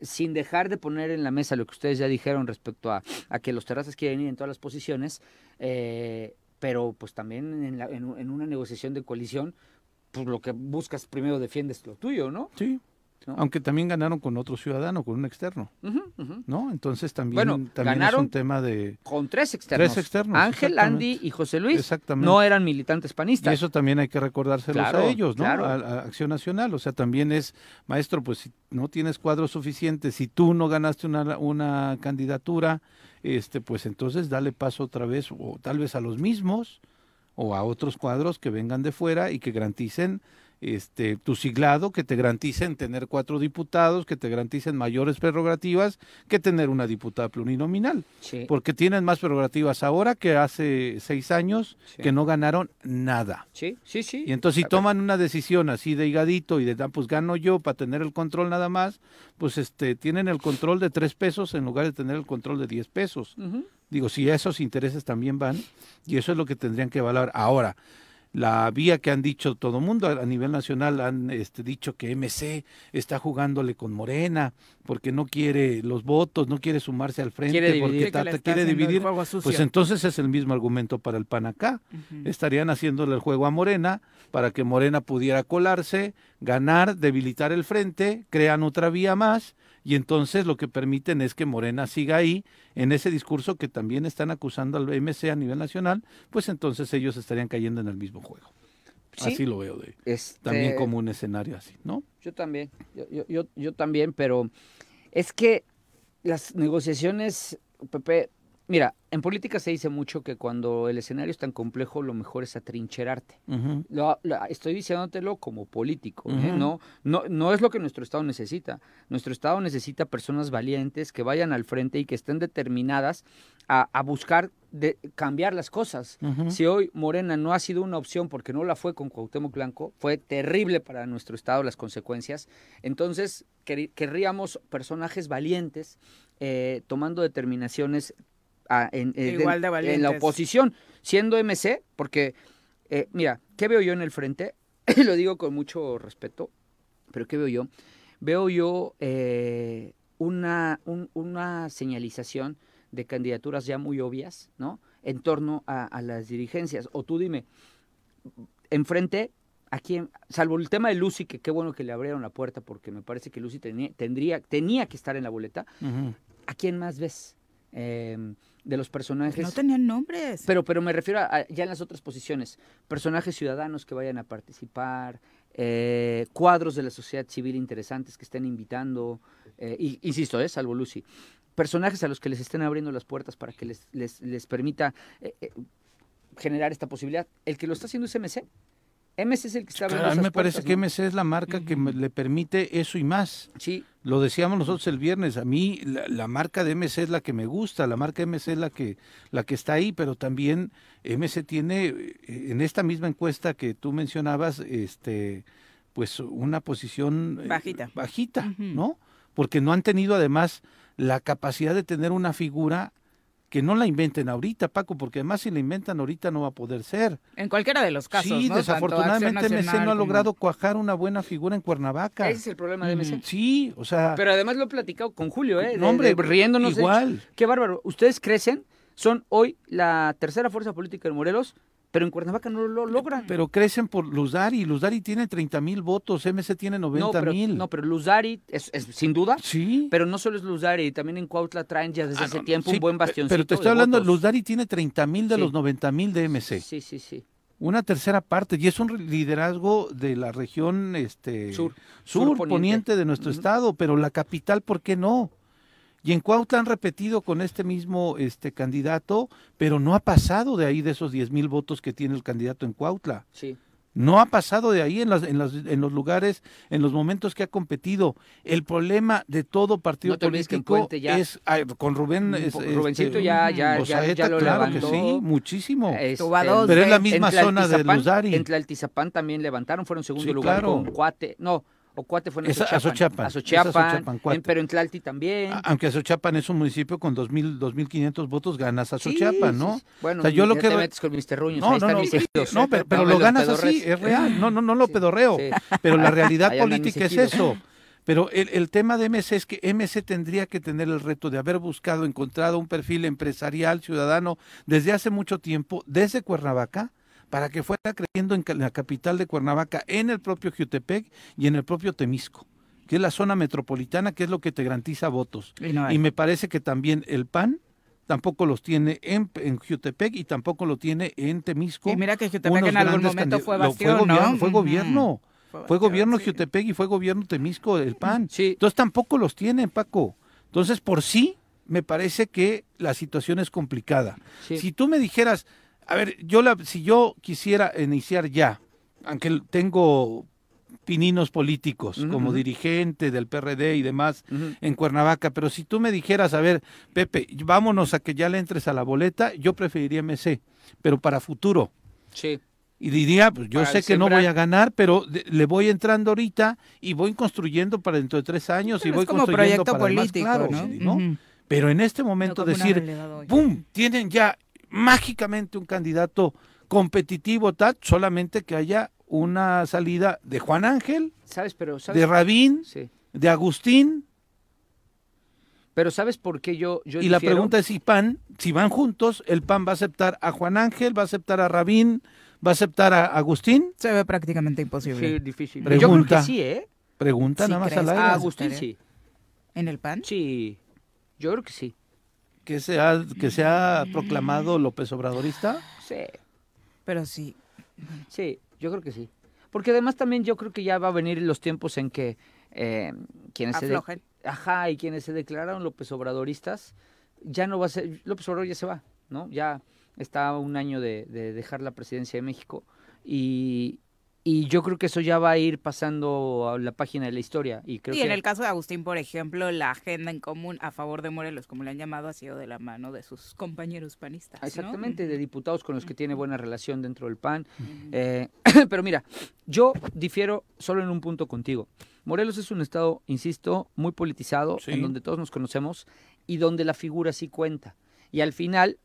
sin dejar de poner en la mesa lo que ustedes ya dijeron respecto a, a que los terrazas quieren ir en todas las posiciones eh, pero pues también en, la- en en una negociación de coalición pues lo que buscas primero defiendes lo tuyo no Sí. ¿No? Aunque también ganaron con otro ciudadano, con un externo. ¿no? Entonces también, Bueno, también es ganaron un tema de... con tres externos Tres externos, Ángel. Andy y José Luis Exactamente. no eran militantes Y panistas eso también hay que recordárselos Claro, a ellos, ¿no? claro. A, a Acción Nacional. O sea, también es, maestro, pues si no tienes cuadros suficientes, si tú no ganaste una, una candidatura, este, pues entonces dale paso otra vez, o tal vez a los mismos, o a otros cuadros que vengan de fuera y que garanticen este, tu siglado que te garanticen tener cuatro diputados, que te garanticen mayores prerrogativas que tener una diputada plurinominal. Porque tienen más prerrogativas ahora que hace seis años que no ganaron nada. Sí, sí, sí. Y entonces si toman una decisión así de higadito y de, ah, pues gano yo para tener el control nada más, pues este, tienen el control de tres pesos en lugar de tener el control de diez pesos. Digo, si esos intereses también van, y eso es lo que tendrían que evaluar. Ahora, la vía que han dicho todo el mundo a nivel nacional han este, dicho que MC está jugándole con Morena porque no quiere los votos, no quiere sumarse al frente, quiere porque quiere dividir. Pues entonces es el mismo argumento para el PAN acá. Estarían haciéndole el juego a Morena para que Morena pudiera colarse, ganar, debilitar el frente, crean otra vía más y entonces lo que permiten es que Morena siga ahí en ese discurso que también están acusando al MC a nivel nacional, pues entonces ellos estarían cayendo en el mismo juego. así lo veo de este también como un escenario así, ¿no? Yo también, yo, yo, yo también, pero es que las negociaciones, Pepe, Mira, en política se dice mucho que cuando el escenario es tan complejo, lo mejor es atrincherarte. lo, estoy diciéndotelo como político, ¿eh? no, no, no es lo que nuestro Estado necesita. Nuestro Estado necesita personas valientes que vayan al frente y que estén determinadas a, buscar de cambiar las cosas. Si hoy Morena no ha sido una opción porque no la fue con Cuauhtémoc Blanco, fue terrible para nuestro Estado las consecuencias. Entonces, querríamos personajes valientes eh, tomando determinaciones en, eh, en, la oposición, siendo MC, porque, eh, mira, ¿qué veo yo en el frente? Lo digo con mucho respeto, pero ¿qué veo yo? Veo yo eh, una, una señalización de candidaturas ya muy obvias, ¿no? En torno a, las dirigencias. O tú dime, enfrente, ¿a quién? Salvo el tema de Lucy, que qué bueno que le abrieron la puerta, porque me parece que Lucy tenía, tendría, tenía que estar en la boleta. ¿A quién más ves? Eh, de los personajes. No tenían nombres. Pero, pero me refiero a, ya en las otras posiciones. Personajes ciudadanos que vayan a participar, eh, cuadros de la sociedad civil interesantes que estén invitando, eh, y, insisto, eh, salvo Lucy. Personajes a los que les estén abriendo las puertas para que les, les, les permita eh, generar esta posibilidad. El que lo está haciendo es MC. MC es el que está abriendo A mí me parece que MC es la marca que le permite eso y más. Sí. Lo decíamos nosotros el viernes. A mí la, marca de MC es la que me gusta, la marca de MC es la que, la que está ahí, pero también MC tiene, eh, en esta misma encuesta que tú mencionabas, este pues una posición eh, bajita, bajita ¿no? Porque no han tenido además la capacidad de tener una figura que no la inventen ahorita, Paco, porque además si la inventan ahorita no va a poder ser. En cualquiera de los casos. Sí, desafortunadamente MC no ha logrado cuajar una buena figura en Cuernavaca. Ese es el problema de MC. sí, o sea. Pero además lo he platicado con Julio, ¿eh? No, hombre, riéndonos. Igual. qué bárbaro. Ustedes crecen, son hoy la tercera fuerza política de Morelos pero en Cuernavaca no lo logran. Pero crecen por Luzari, Luzari tiene 30 mil votos, MC tiene 90 mil. No, pero Luzari es, sin duda, sí. pero no solo es Luzari, también en Cuautla traen ya desde ah, hace tiempo un buen bastión. Pero te estoy hablando, Luzari tiene 30 mil de los 90 mil de MC. Sí, sí, sí. Una tercera parte, y es un liderazgo de la región este, sur, sur, poniente. de nuestro estado, pero la capital, ¿por qué no? Y en Cuautla han repetido con este mismo este candidato, pero no ha pasado de ahí de esos 10 mil votos que tiene el candidato en Cuautla. Sí. No ha pasado de ahí en, las, en, las, en los lugares, en los momentos que ha competido. El problema de todo partido político es con Rubén. Es, Rubencito ya, ya, ya, lo claro que sí, muchísimo. pero es la misma zona de Luzari. En Tlaltizapán también levantaron, fueron segundo lugar con Cuate. No, Cuate fue en Azochapan. Azochapan, pero en Tlalti también. Aunque Azochapan es un municipio con 2.000, 2.500 votos, ganas Azochapan, ¿no? Bueno, o sea, yo lo que... te metes con Mr. Ruños, no, no, no, no, pero, lo ganas así, es real. No, no, no lo pedorreo. Pero la realidad política es eso. Pero el, el, tema de MC es que MC tendría que tener el reto de haber buscado, encontrado un perfil empresarial, ciudadano, desde hace mucho tiempo, desde Cuernavaca, para que fuera creciendo en la capital de Cuernavaca, en el propio Jutepec y en el propio Temisco, que es la zona metropolitana, que es lo que te garantiza votos. Y, me parece que también el PAN tampoco los tiene en, en Jutepec y tampoco lo tiene en Temisco. Y mira que Jutepec en algún momento fue bastión, fue gobierno, Fue gobierno. Fue, gobierno Jutepec y fue gobierno Temisco, el PAN. Entonces tampoco los tiene, Paco. Entonces, por sí, me parece que la situación es complicada. Si tú me dijeras, a ver, yo la, si yo quisiera iniciar ya, aunque tengo pininos políticos, como dirigente del PRD y demás en Cuernavaca, pero si tú me dijeras, a ver, Pepe, vámonos a que ya le entres a la boleta, yo preferiría MC, pero para futuro. Sí. Y diría, pues yo Para sé que no voy a ganar, pero le voy entrando ahorita y voy construyendo para dentro de tres años y voy es como construyendo proyecto para el más político, claro, ¿no? ¿no? Pero en este momento decir. ¡pum! Tienen ya mágicamente un candidato competitivo, tal, solamente que haya una salida de Juan Ángel, ¿Sabes? Pero, ¿sabes? de Rabín, Sí. de Agustín, Pero ¿sabes por qué yo, yo y la pregunta es si PAN, si van juntos, el PAN va a aceptar a Juan Ángel, va a aceptar a Rabín, va a aceptar a Agustín. Se ve prácticamente imposible. Sí, difícil. Pregunta. Yo creo que sí, ¿eh? Pregunta Sí, nada más ¿crees? al aire. Ah, Ah, Agustín estaría. sí. ¿En el PAN? Sí. Yo creo que sí. Que se ha, que se ha proclamado López Obradorista. Sí. Pero sí. Sí, yo creo que sí. Porque además también yo creo que ya va a venir los tiempos en que eh, quienes se de- Aflojen. ajá, y quienes se declararon López Obradoristas, ya no va a ser, López Obrador ya se va, ¿no? Ya está a un año de, de dejar la presidencia de México y, y yo creo que eso ya va a ir pasando a la página de la historia y creo y que en el caso de Agustín, por ejemplo, la agenda en común a favor de Morelos, como le han llamado, ha sido de la mano de sus compañeros panistas. ¿no? Exactamente, de diputados con los que tiene buena relación dentro del PAN. Eh, pero mira, yo difiero solo en un punto contigo. Morelos es un estado, insisto, muy politizado, Sí. en donde todos nos conocemos y donde la figura sí cuenta. Y al final,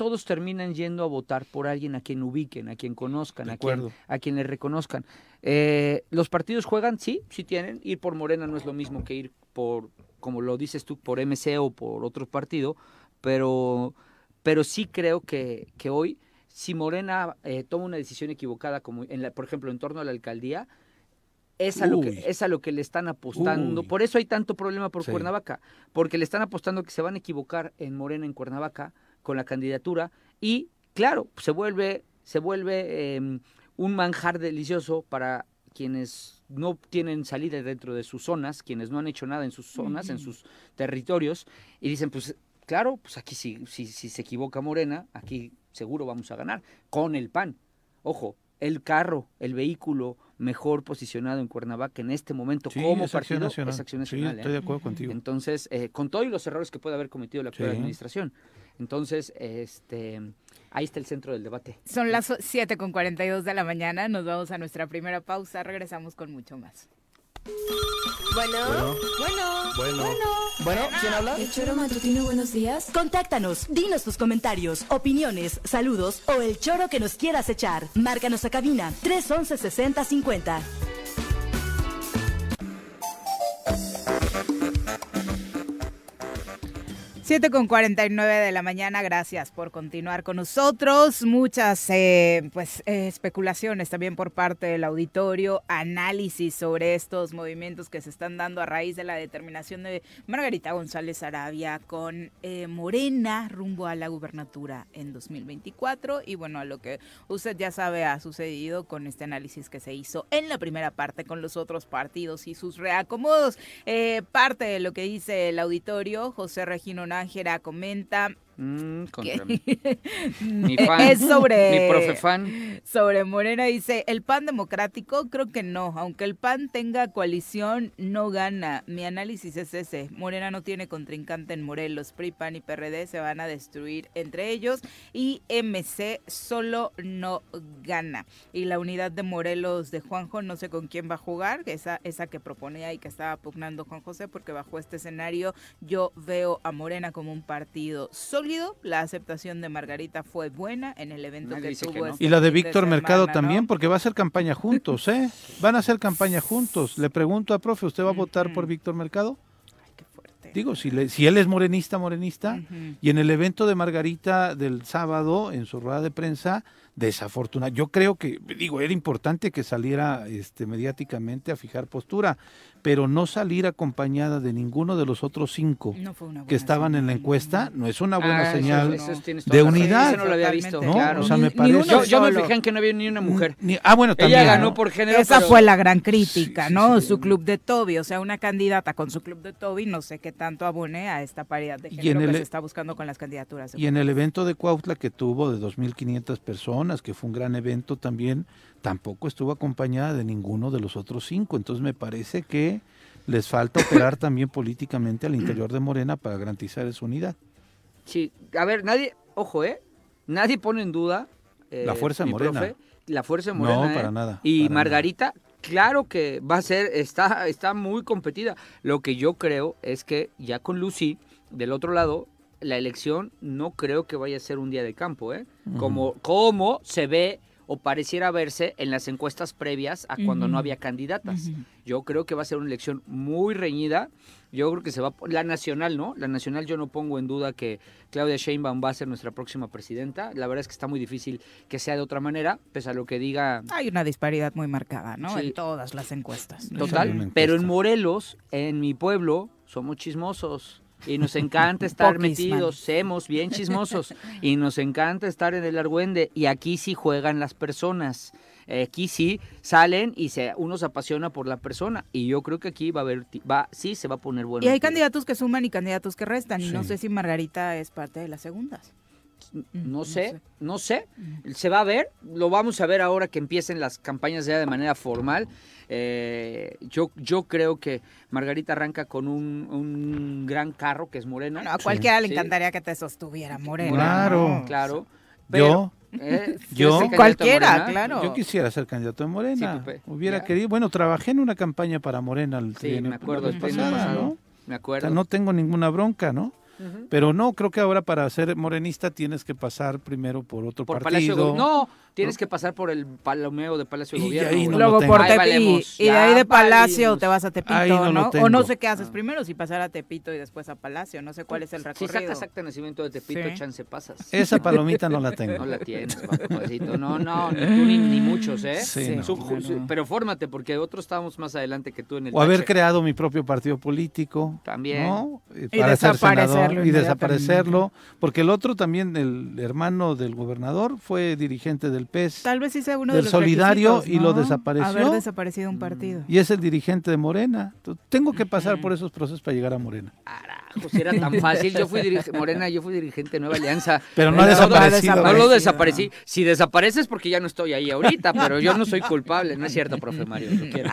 todos terminan yendo a votar por alguien a quien ubiquen, a quien conozcan, a quien, a quien le reconozcan. Eh, los partidos juegan, sí, sí tienen. Ir por Morena no es lo mismo que ir por, como lo dices tú, por MC o por otro partido, pero, pero sí creo que, que hoy, si Morena eh, toma una decisión equivocada, como en la, por ejemplo en torno a la alcaldía, es a, lo que, es a lo que le están apostando. Uy. Por eso hay tanto problema por Sí. Cuernavaca, porque le están apostando que se van a equivocar en Morena, en Cuernavaca, con la candidatura, y claro, se vuelve, se vuelve eh, un manjar delicioso para quienes no tienen salida dentro de sus zonas, quienes no han hecho nada en sus zonas, en sus territorios, y dicen, pues claro, pues aquí si, si, si se equivoca Morena, aquí seguro vamos a ganar, con el PAN. Ojo, el carro, el vehículo mejor posicionado en Cuernavaca en este momento Sí, como es Acción partido Nacional. es Acción Sí, estoy ¿eh? de acuerdo contigo. Entonces, eh, con todos los errores que puede haber cometido la actual Sí. administración. Entonces, este, ahí está el centro del debate. Son las 7 con 42 de la mañana. Nos vamos a nuestra primera pausa. Regresamos con mucho más. Bueno, bueno, Bueno. Bueno, ¿quién habla? El choro matutino, buenos días. Contáctanos, dinos tus comentarios, opiniones, saludos o el choro que nos quieras echar. Márcanos a cabina 311 6050. Siete con 49 de la mañana, gracias por continuar con nosotros. Muchas eh, pues eh, especulaciones también por parte del auditorio, análisis sobre estos movimientos que se están dando a raíz de la determinación de Margarita González Arabia con eh, Morena rumbo a la gubernatura en 2024 y bueno, a lo que usted ya sabe ha sucedido con este análisis que se hizo en la primera parte con los otros partidos y sus reacomodos. Parte de lo que dice el auditorio, José Regino Nájera comenta Mm, contra mí. Mi fan. es sobre Mi profe fan. sobre Morena dice, el PAN democrático creo que no, aunque el PAN tenga coalición no gana. Mi análisis es ese, Morena no tiene contrincante en Morelos, PRI, PAN y PRD se van a destruir entre ellos y MC solo no gana. Y la unidad de Morelos de Juanjo no sé con quién va a jugar, esa esa que proponía y que estaba pugnando Juan José porque bajo este escenario yo veo a Morena como un partido La aceptación de Margarita fue buena en el evento Nadie que tuvo no. este Y la de Víctor Mercado semana, ¿no? también, porque va a hacer campaña juntos, ¿eh? Van a hacer campaña juntos. Le pregunto a profe, ¿usted va a votar por. Víctor Mercado? Ay, qué fuerte. Digo, si, le- si él es morenista, morenista, y en el evento de Margarita del sábado, en su rueda de prensa, desafortunada. Yo creo que, digo, era importante que saliera este, mediáticamente a fijar postura, pero no salir acompañada de ninguno de los otros cinco No que estaban en la encuesta, no es una buena Ah, señal. eso de unidad. Eso no lo había Totalmente. visto, ¿no? claro. O sea, me Ni- ni parece- uno yo, yo me fijé en que no había ni una mujer. Ni- ah, bueno, también. Ella ganó ¿no? por género. Esa pero- fue la gran crítica, Sí, ¿no? sí. Su club de Toby, o sea, una candidata con su club de Toby, no sé qué tanto abone a esta paridad de Y género que el- se está buscando con las candidaturas. Y en el evento de Cuautla que tuvo de 2.500 personas, personas, que fue un gran evento también, tampoco estuvo acompañada de ninguno de los otros cinco. Entonces me parece que les falta operar también políticamente al interior de Morena para garantizar esa unidad. Sí, a ver, nadie, ojo, ¿eh? Nadie pone en duda. eh, La fuerza mi morena. profe, la fuerza de Morena. No, para ¿eh? nada, Y para Margarita, claro que va a ser, está, está muy competida. Lo que yo creo es que ya con Lucy, del otro lado, la elección no creo que vaya a ser un día de campo, ¿eh? Como, como se ve o pareciera verse en las encuestas previas a cuando no había candidatas. Yo creo que va a ser una elección muy reñida. Yo creo que se va a- la nacional, ¿no? La nacional yo no pongo en duda que Claudia Sheinbaum va a ser nuestra próxima presidenta. La verdad es que está muy difícil que sea de otra manera, pese a lo que diga Hay una disparidad muy marcada, ¿no? Sí. En todas las encuestas. total, pero en Morelos, en mi pueblo, somos chismosos. Y nos encanta estar metidos, somos bien chismosos. Y nos encanta estar en el argüende. Y aquí sí juegan las personas. Eh, Aquí sí salen y se, uno se apasiona por la persona. Y yo creo que aquí va a haber, va, sí se va a poner bueno. Y hay candidatos que suman y candidatos que restan. Y no Sí. sé si Margarita es parte de las segundas. No sé, no sé. Se va a ver, lo vamos a ver ahora que empiecen las campañas ya de manera formal. Eh, yo, yo creo que Margarita arranca con un, un gran carro que es Morena. A cualquiera le Sí. encantaría que te sostuviera Morena. Claro. Claro. Yo, eh, yo, ¿quieres ser candidato a Morena? Yo quisiera ser candidato de Morena. Sí. Hubiera Ya. querido, bueno, trabajé en una campaña para Morena el Sí, me acuerdo, la el pasada, pasado. ¿no? Me O acuerdo. sea, no tengo ninguna bronca, ¿no? Pero no, creo que ahora para ser morenista tienes que pasar primero por otro Por Palacio partido. Go- No, tienes que pasar por el palomeo de Palacio de Y Gobierno. ahí no Luego por Ahí Tepi- valemos, y de ahí de Palacio valimos. te vas a Tepito, Ahí no. O no sé qué haces primero, si pasar a Tepito y después a Palacio, no sé cuál es el Si recorrido. sacas acta de nacimiento de Tepito, Sí. chance pasas. Esa palomita no la tengo. No la tienes, papacito. No, no, ni tú ni, ni muchos, ¿eh? Sí, no. Pero fórmate, porque otros estábamos más adelante que tú en el O haber creado mi propio partido político. También. ¿no? Y Para ser desaparecerlo senador y desaparecerlo. Porque el otro también, el hermano del gobernador, fue dirigente del Tal vez sí sea uno del de los Solidario y lo desapareció. Haber desaparecido un partido. Y es el dirigente de Morena. Entonces, tengo que pasar por esos procesos para llegar a Morena. Pues era tan fácil. Yo fui dirigente, Morena, yo fui dirigente de Nueva Alianza. Pero no ha desaparecido. No lo desaparecí. Si desapareces porque ya no estoy ahí ahorita, pero yo no soy culpable. No es cierto, profe Mario. quiero.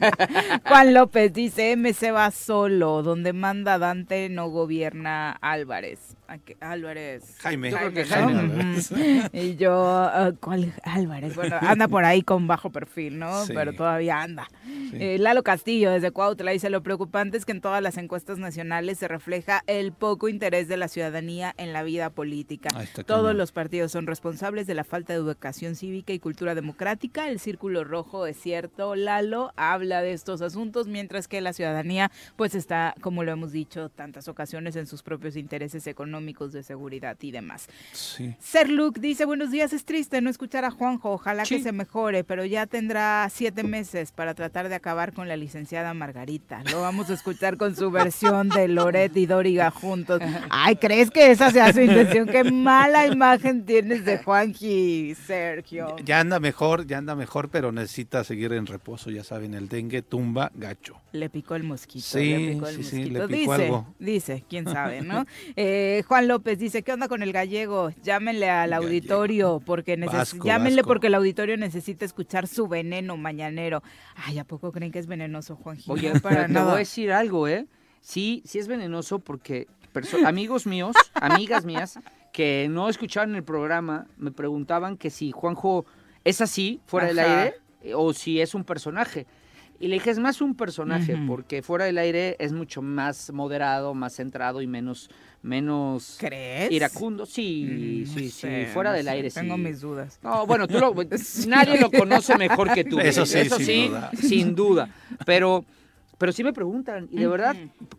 Juan López dice, MC va solo, donde manda Dante no gobierna Álvarez. Álvarez. Jaime. Yo creo que. Jaime. Ujú. Y yo, ah, ¿cuál Álvarez? Bueno, anda por ahí con bajo perfil, ¿no? Sí. Pero todavía anda. Sí. Eh, Lalo Castillo, desde Cuautla, dice, lo preocupante es que en todas las encuestas nacionales se refleja el poco interés de la ciudadanía en la vida política. Está Todos los partidos son responsables de la falta de educación cívica y cultura democrática. El Círculo Rojo es cierto, Lalo habla de estos asuntos, mientras que la ciudadanía pues está, como lo hemos dicho tantas ocasiones, en sus propios intereses económicos de seguridad y demás. Sí. Ser Luke dice, buenos días, es triste no escuchar a Juanjo, ojalá que se mejore, pero ya tendrá siete meses para tratar de acabar con la licenciada Margarita. Lo vamos a escuchar con su versión de Loret y Doriga juntos. Ay, ¿crees que esa sea su intención? Qué mala imagen tienes de Juanji, Sergio. Ya anda mejor, ya anda mejor, pero necesita seguir en reposo. Ya saben, el dengue tumba gacho. Le picó el mosquito. Sí, le picó el sí, sí, le picó dice, algo. dice, quién sabe, ¿no? Eh, Juan López dice, ¿qué onda con el gallego? Llámenle al Gallego. auditorio, porque Vasco, llámenle vasco. porque el auditorio necesita escuchar su veneno mañanero. Ay, ¿a poco creen que es venenoso, Juan Oye, No, para pero te voy a decir algo, ¿eh? Sí, sí es venenoso porque amigos míos, amigas mías, que no escuchaban el programa, me preguntaban que si Juanjo es así, fuera del aire, o si es un personaje. Y le dije, es más un personaje, porque fuera del aire es mucho más moderado, más centrado y menos, menos ¿Crees? iracundo. Sí, Mm, sí, no sí, sé, fuera no del sé, aire Tengo sí. mis dudas. No, bueno, tú lo, nadie lo conoce mejor que tú. Eso sí, eso sin sí, duda. sin duda. Pero, pero sí me preguntan y de verdad,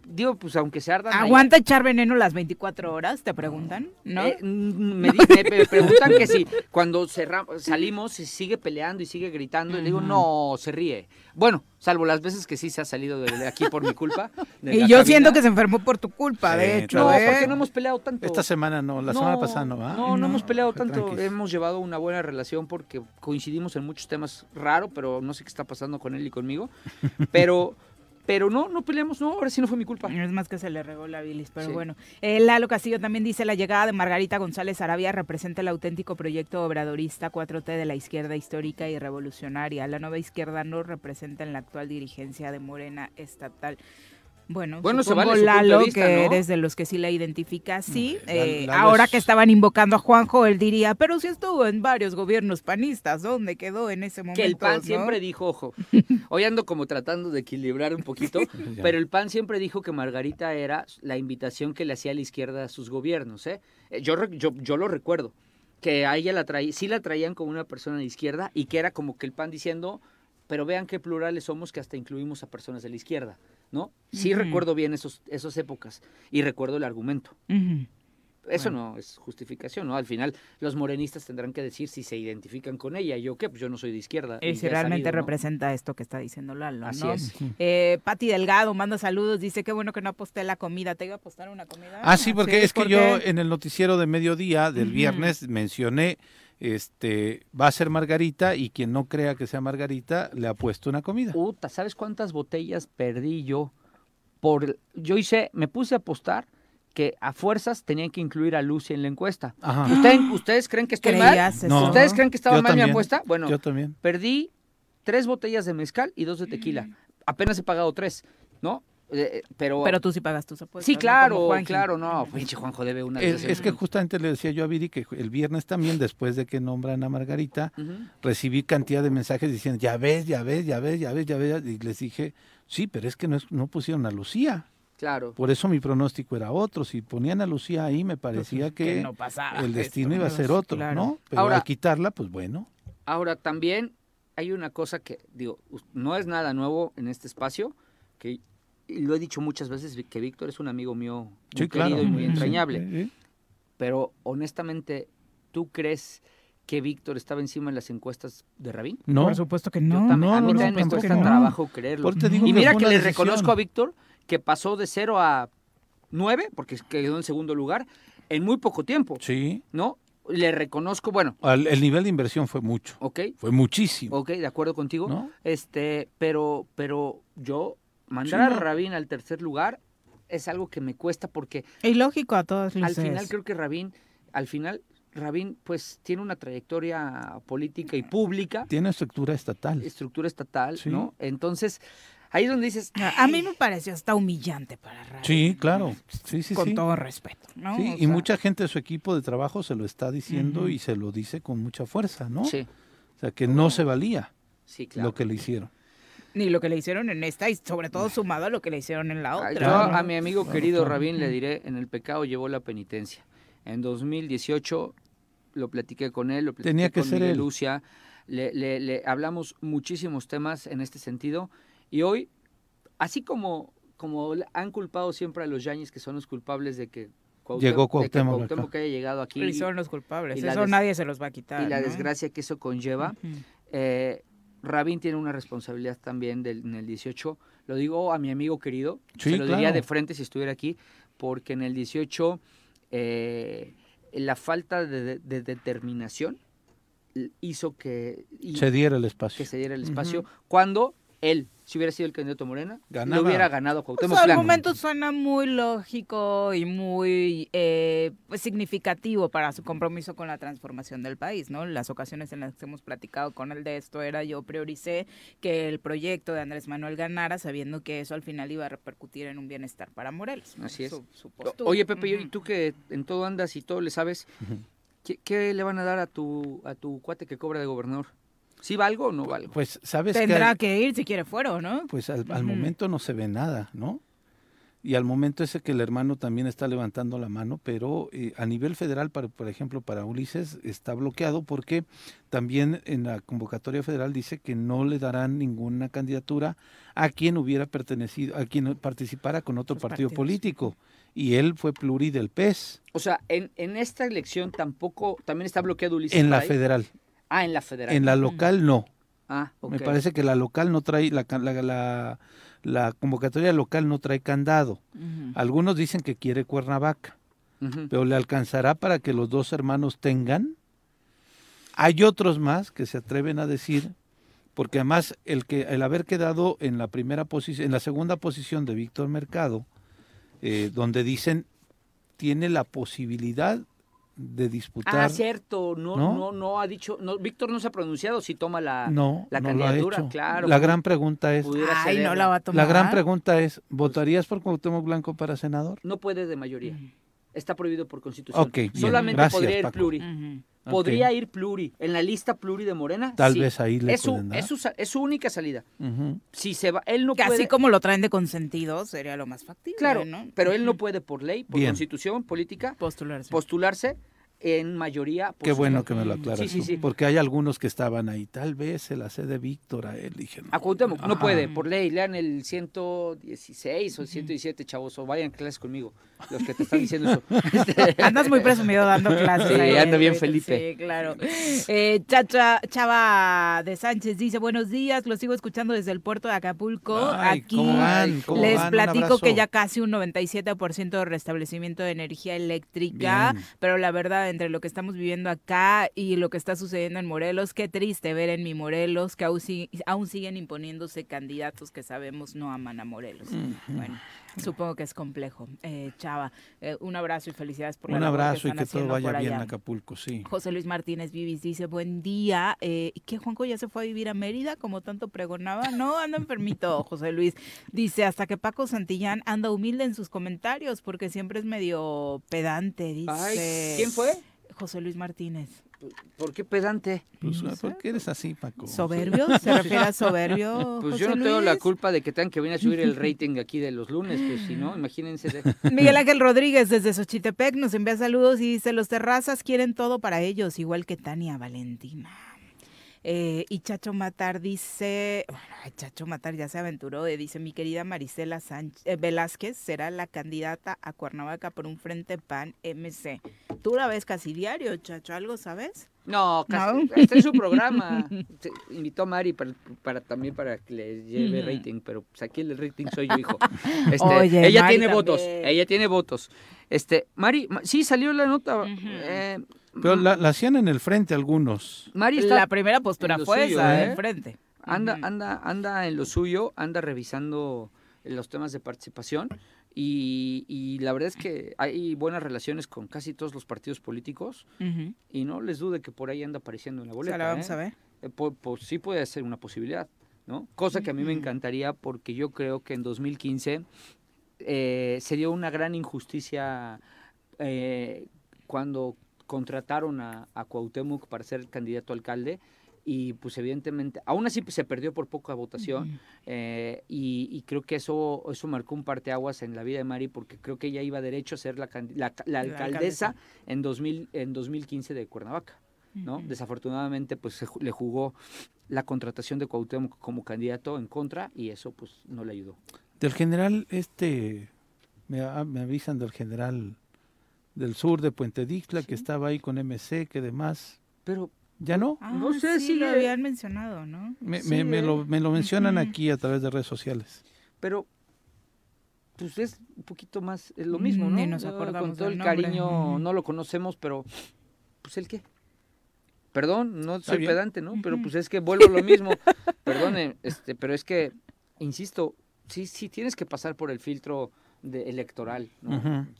digo, pues aunque se ardan. ahí, ¿Aguanta echar veneno las 24 horas? ¿Te preguntan? ¿No? eh, mm, me, di- me- me preguntan que si cuando cerra- salimos se sigue peleando y sigue gritando y le digo, no, se ríe. Bueno, salvo las veces que sí se ha salido de, de aquí por mi culpa. y yo cabina. siento que se enfermó por tu culpa, Sí, de hecho. No, ¿eh? porque no hemos peleado tanto. Esta semana no, la semana pasada no, ¿va? No, no, hemos peleado tanto. tranquis. Hemos llevado una buena relación porque coincidimos en muchos temas raro, pero no sé qué está pasando con él y conmigo. Pero, Pero no, no peleamos, no, ahora sí no fue mi culpa. Es más que se le regó la bilis, pero Sí. bueno. Eh, Lalo Castillo también dice, la llegada de Margarita González Arabia representa el auténtico proyecto obradorista 4T de la izquierda histórica y revolucionaria. La nueva izquierda no representa en la actual dirigencia de Morena estatal. Bueno, Bueno, se vale Lalo, vista, que ¿no? eres de los que sí la identifica, sí. Lalo- Eh, Lalo ahora es- que estaban invocando a Juanjo, él diría, pero si estuvo en varios gobiernos panistas, ¿dónde quedó en ese momento? Que el PAN no? siempre dijo, ojo, hoy ando como tratando de equilibrar un poquito, pero el PAN siempre dijo que Margarita era la invitación que le hacía a la izquierda a sus gobiernos, ¿eh? Eh, Yo, yo, yo lo recuerdo, que a ella la traí, sí la traían como una persona de izquierda y que era como que el PAN diciendo, pero vean qué plurales somos que hasta incluimos a personas de la izquierda, ¿no? Sí Ujú. recuerdo bien esos, esas épocas y recuerdo el argumento. Eso no es justificación, ¿no? Al final los morenistas tendrán que decir si se identifican con ella. ¿Y yo qué? Pues yo no soy de izquierda. Y si realmente representa esto que está diciendo Lalo, Así ¿no? es. Eh, Pati Delgado manda saludos, dice qué bueno que no aposté la comida. ¿Te iba a apostar una comida? Ah, sí, porque es que ¿por yo en el noticiero de mediodía del viernes mencioné, este, va a ser Margarita y quien no crea que sea Margarita le ha puesto una comida. Puta, ¿sabes cuántas botellas perdí yo? Por, yo hice, me puse a apostar que a fuerzas tenían que incluir a Lucy en la encuesta. Ajá. ¿Ustedes, ¿Ustedes creen que estoy mal? No. ¿Ustedes creen que estaba Yo mal mi apuesta? Bueno, Yo también. perdí tres botellas de mezcal y dos de tequila. Apenas he pagado tres, ¿no? Eh, pero, Pero tú sí pagas tus apuestas. sí, ¿no? claro, Juanji. claro, no. Pinche Juanjo debe una. Es, es que justamente le decía yo a Viri que el viernes también, después de que nombran a Margarita, recibí cantidad de mensajes diciendo, ya ves, ya ves, ya ves, ya ves, ya ves, y les dije, sí, pero es que no, es- no pusieron a Lucía. Claro. Por eso mi pronóstico era otro. Si ponían a Lucía ahí, me parecía que, no el esto, destino iba a ¿no? ser otro, Claro. ¿no? Pero Ahora- al quitarla, pues bueno. Ahora, también hay una cosa que, digo, no es nada nuevo en este espacio, que lo he dicho muchas veces, que Víctor es un amigo mío muy Sí, claro. querido y muy entrañable. sí, sí. Pero, honestamente, ¿tú crees que Víctor estaba encima en las encuestas de Rabín? No, Por supuesto que Yo no. también- no, a mí no, también me cuesta no. trabajo creerlo. Y mira que le decisión. reconozco a Víctor que pasó de cero a nueve, porque quedó en segundo lugar, en muy poco tiempo, Sí. ¿no? Le reconozco, bueno, Al- el nivel de inversión fue mucho. ok, Fue muchísimo. Ok, de acuerdo contigo. ¿No? Este, pero, pero yo mandar Sí, a no. Rabín al tercer lugar es algo que me cuesta porque Y lógico a todos al final creo que Rabín, al final Rabín pues tiene una trayectoria política y pública, Tiene estructura estatal. estructura estatal, Sí. ¿no? Entonces, ahí es donde dices, A mí me pareció hasta humillante para Rabín. Sí, claro. Sí, sí, Con sí. todo respeto, ¿no? Sí, O y sea, mucha gente de su equipo de trabajo se lo está diciendo y se lo dice con mucha fuerza, ¿no? sí, O sea, que no se valía sí, claro. lo que le hicieron. Ni lo que le hicieron en esta y sobre todo sumado a lo que le hicieron en la otra. Yo a mi amigo querido. Rabín le diré, en el pecado llevó la penitencia. En 2018 lo platiqué con él, lo platiqué Tenía que con ser Miguel él. Lucia, le, le- le hablamos muchísimos temas en este sentido y hoy, así como, como han culpado siempre a los Yañez que son los culpables de que Cuauhtémoc, Llegó de que Cuauhtémoc acá. haya llegado aquí Y son los culpables. y Eso des- nadie se los va a quitar. y la ¿no? desgracia que eso conlleva, eh, Rabín tiene una responsabilidad también del, en el 18. Lo digo a mi amigo querido, Sí, se lo diría de frente si estuviera aquí, porque en el 18 eh, la falta de, de- de determinación l- hizo que, y- Se diera el espacio. que se diera el espacio cuando él, si hubiera sido el candidato Morena, Ganaba. le hubiera ganado Pues Cuauhtémoc al Blanco. momento suena muy lógico y muy eh, pues, significativo para su compromiso con la transformación del país, ¿no? Las ocasiones en las que hemos platicado con él de esto era yo prioricé que el proyecto de Andrés Manuel ganara sabiendo que eso al final iba a repercutir en un bienestar para Morelos. ¿no? Así es. Su- su. Oye, Pepe, y Ujú. tú que en todo andas y todo le sabes, ¿qué, qué le van a dar a tu, a tu cuate que cobra de gobernador? ¿Sí va algo o no va algo? Pues, ¿sabes Tendrá que que ir si quiere fuera, ¿o ¿no? Pues al, al momento no se ve nada, ¿no? Y al momento ese que el hermano también está levantando la mano, pero eh, a nivel federal, para, por ejemplo, para Ulises está bloqueado porque también en la convocatoria federal dice que no le darán ninguna candidatura a quien hubiera pertenecido, a quien participara con otro Los partido partidos. político. Y él fue pluri del PES O sea, en, en esta elección tampoco, también está bloqueado Ulises. en la federal. Ah, en la federal. En la local no. Ah. Me parece que la local no trae, la, la, la, la convocatoria local no trae candado. Algunos dicen que quiere Cuernavaca, pero le alcanzará para que los dos hermanos tengan. Hay otros más que se atreven a decir porque además el que el haber quedado en la primera posición, en la segunda posición de Víctor Mercado, eh, donde dicen tiene la posibilidad de disputar. Ah, cierto, no, no, no, ha dicho, no, Víctor no se ha pronunciado si toma la, no, la no candidatura, lo ha hecho. claro. La gran pregunta es, Ay, no la va a tomar. la gran pregunta es, ¿votarías por Cuauhtémoc Blanco para senador? No puede de mayoría. Está prohibido por constitución. Bien, Solamente gracias, podría ir Paco. pluri. Podría ir pluri. En la lista pluri de Morena. Tal sí. vez ahí le es su, es, su, es su única salida. Si se va, él no Que puede. así como lo traen de consentido, sería lo más factible, Claro, ¿no? pero él no puede por ley, por Bien. constitución política, Postularse. postularse en mayoría. Qué bueno que me lo aclaras Sí, sí, sí. porque hay algunos que estaban ahí, tal vez se la sé de Víctor a él, dije, no. A Cuauhtémoc, no Ajá. puede, por ley, lean el 116 o el 117, chavos, o vayan clases conmigo, los que te están diciendo eso. Este, Andas muy presumido dando clases. Sí, ahí, ando bien Felipe. Sí, claro. Eh, Chacha, Chava de Sánchez dice, buenos días, los sigo escuchando desde el puerto de Acapulco. Ay, Aquí ¿cómo van? ¿Cómo les van? Platico que ya casi un 97% de restablecimiento de energía eléctrica, Bien. pero la verdad, entre lo que estamos viviendo acá y lo que está sucediendo en Morelos, qué triste ver en mi Morelos que aún, si- aún siguen imponiéndose candidatos que sabemos no aman a Morelos. Bueno, supongo que es complejo. Eh, Chava, eh, un abrazo y felicidades por la Un labor que abrazo y están que todo vaya por bien en. Acapulco, sí. José Luis Martínez Vivis dice, buen día. Eh, ¿Qué, Juanco ya se fue a vivir a Mérida como tanto pregonaba? No, anda enfermito, José Luis. Dice, hasta que Paco Santillán anda humilde en sus comentarios porque siempre es medio pedante, dice. Ay, ¿quién fue? José Luis Martínez. ¿Por qué pedante? Pues, ¿Por qué eres así, Paco? ¿Soberbio? ¿Se refiere a soberbio? Pues José yo no tengo la Luis? culpa de que tengan que venir a subir el rating aquí de los lunes, pues si no, imagínense. de- Miguel Ángel Rodríguez desde Xochitepec nos envía saludos y dice, los terrazas quieren todo para ellos, igual que Tania Valentina. Eh, y Chacho Matar dice, bueno, Chacho Matar ya se aventuró, eh, dice, mi querida Marisela Sánchez, eh, Velázquez será la candidata a Cuernavaca por un frente PAN MC. Tú la ves casi diario, Chacho, ¿algo sabes? No, casi, No. este es su programa. Se- invitó a Mari para, para también para que le lleve rating, pero pues aquí el rating soy yo, hijo. Este, Oye, ella Mari tiene votos, ella tiene votos. Este, Mari, Ma- sí salió la nota. eh, Pero la, la hacían en el frente algunos. Mari está La primera postura en fue suyo, esa, ¿eh? de enfrente. anda, Ujú. anda, anda en lo suyo, anda revisando los temas de participación y, y la verdad es que hay buenas relaciones con casi todos los partidos políticos y no les dude que por ahí anda apareciendo en la O boleta. sea, la vamos ¿eh? a ver. Eh, pues sí puede ser una posibilidad, ¿no? Cosa que a mí me encantaría porque yo creo que en 2015 eh, se dio una gran injusticia eh, cuando contrataron a, a Cuauhtémoc para ser candidato a alcalde y pues evidentemente, aún así pues, se perdió por poca votación eh, y, y creo que eso, eso marcó un parteaguas en la vida de Mari porque creo que ella iba derecho a ser la, la, la alcaldesa alcaldesa. en, 2000, en 2015 de Cuernavaca. ¿no? Desafortunadamente, pues se le jugó la contratación de Cuauhtémoc como candidato en contra y eso pues no le ayudó. Del general, este, me, me avisan del general del sur de Puente Dixla, que estaba ahí con MC, que demás, Pero ¿ya no? Ah, No sé sí, si lo habían mencionado, ¿no? Me, sí, me, me ¿eh? lo, me lo mencionan aquí a través de redes sociales. pero pues es un poquito más es lo mismo, ¿no? Ni nos acordamos Con todo el nombre. cariño no lo conocemos, pero pues el qué. Perdón, no soy pedante, ¿no? Pero pues es que vuelvo a lo mismo. Perdone, este, pero es que insisto, sí sí tienes que pasar por el filtro de electoral.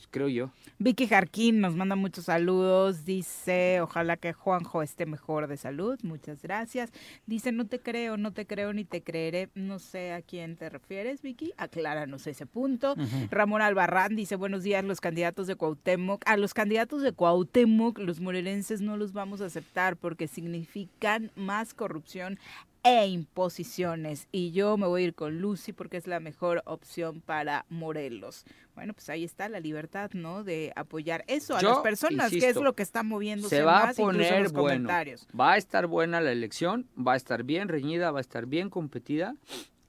Creo yo. Vicky Jarquín nos manda muchos saludos. Dice, ojalá que Juanjo esté mejor de salud. Muchas gracias. Dice, no te creo, no te creo ni te creeré. No sé a quién te refieres, Vicky. Acláranos ese punto. Ramón Albarrán dice, buenos días, los candidatos de Cuauhtémoc. A los candidatos de Cuauhtémoc, los morelenses no los vamos a aceptar porque significan más corrupción e imposiciones. Y yo me voy a ir con Lucy porque es la mejor opción para Morelos. Bueno, pues ahí está la libertad, ¿no? De apoyar eso a Yo las personas, que es lo que está moviéndose se va a más en poner los bueno. comentarios. Va a estar buena la elección, va a estar bien reñida, va a estar bien competida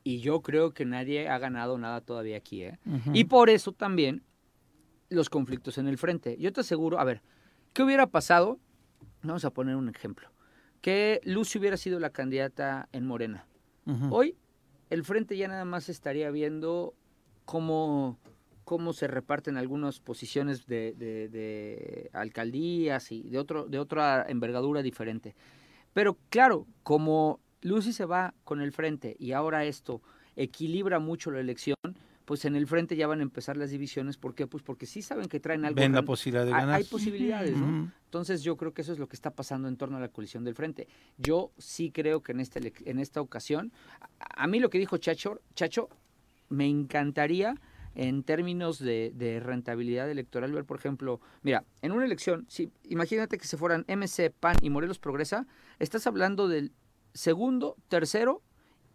y yo creo que nadie ha ganado nada todavía aquí, ¿eh? Y por eso también los conflictos en el frente. Yo te aseguro, a ver, ¿qué hubiera pasado? Vamos a poner un ejemplo. Que Lucy hubiera sido la candidata en Morena. Hoy el frente ya nada más estaría viendo cómo, cómo se reparten algunas posiciones de, de- de alcaldías y de, otro, de otra envergadura diferente. Pero claro, como Lucy se va con el frente y ahora esto equilibra mucho la elección, pues en el frente ya van a empezar las divisiones. ¿Por qué? Pues porque sí saben que traen algo. Ven la posibilidad de ganar. Hay posibilidades, ¿no? Entonces yo creo que eso es lo que está pasando en torno a la coalición del frente. Yo sí creo que en, este, en esta ocasión, a, mí lo que dijo Chacho, Chacho, me encantaría en términos de, rentabilidad electoral ver, por ejemplo, mira, en una elección, si imagínate que se fueran MC, PAN y Morelos Progresa, estás hablando del segundo, tercero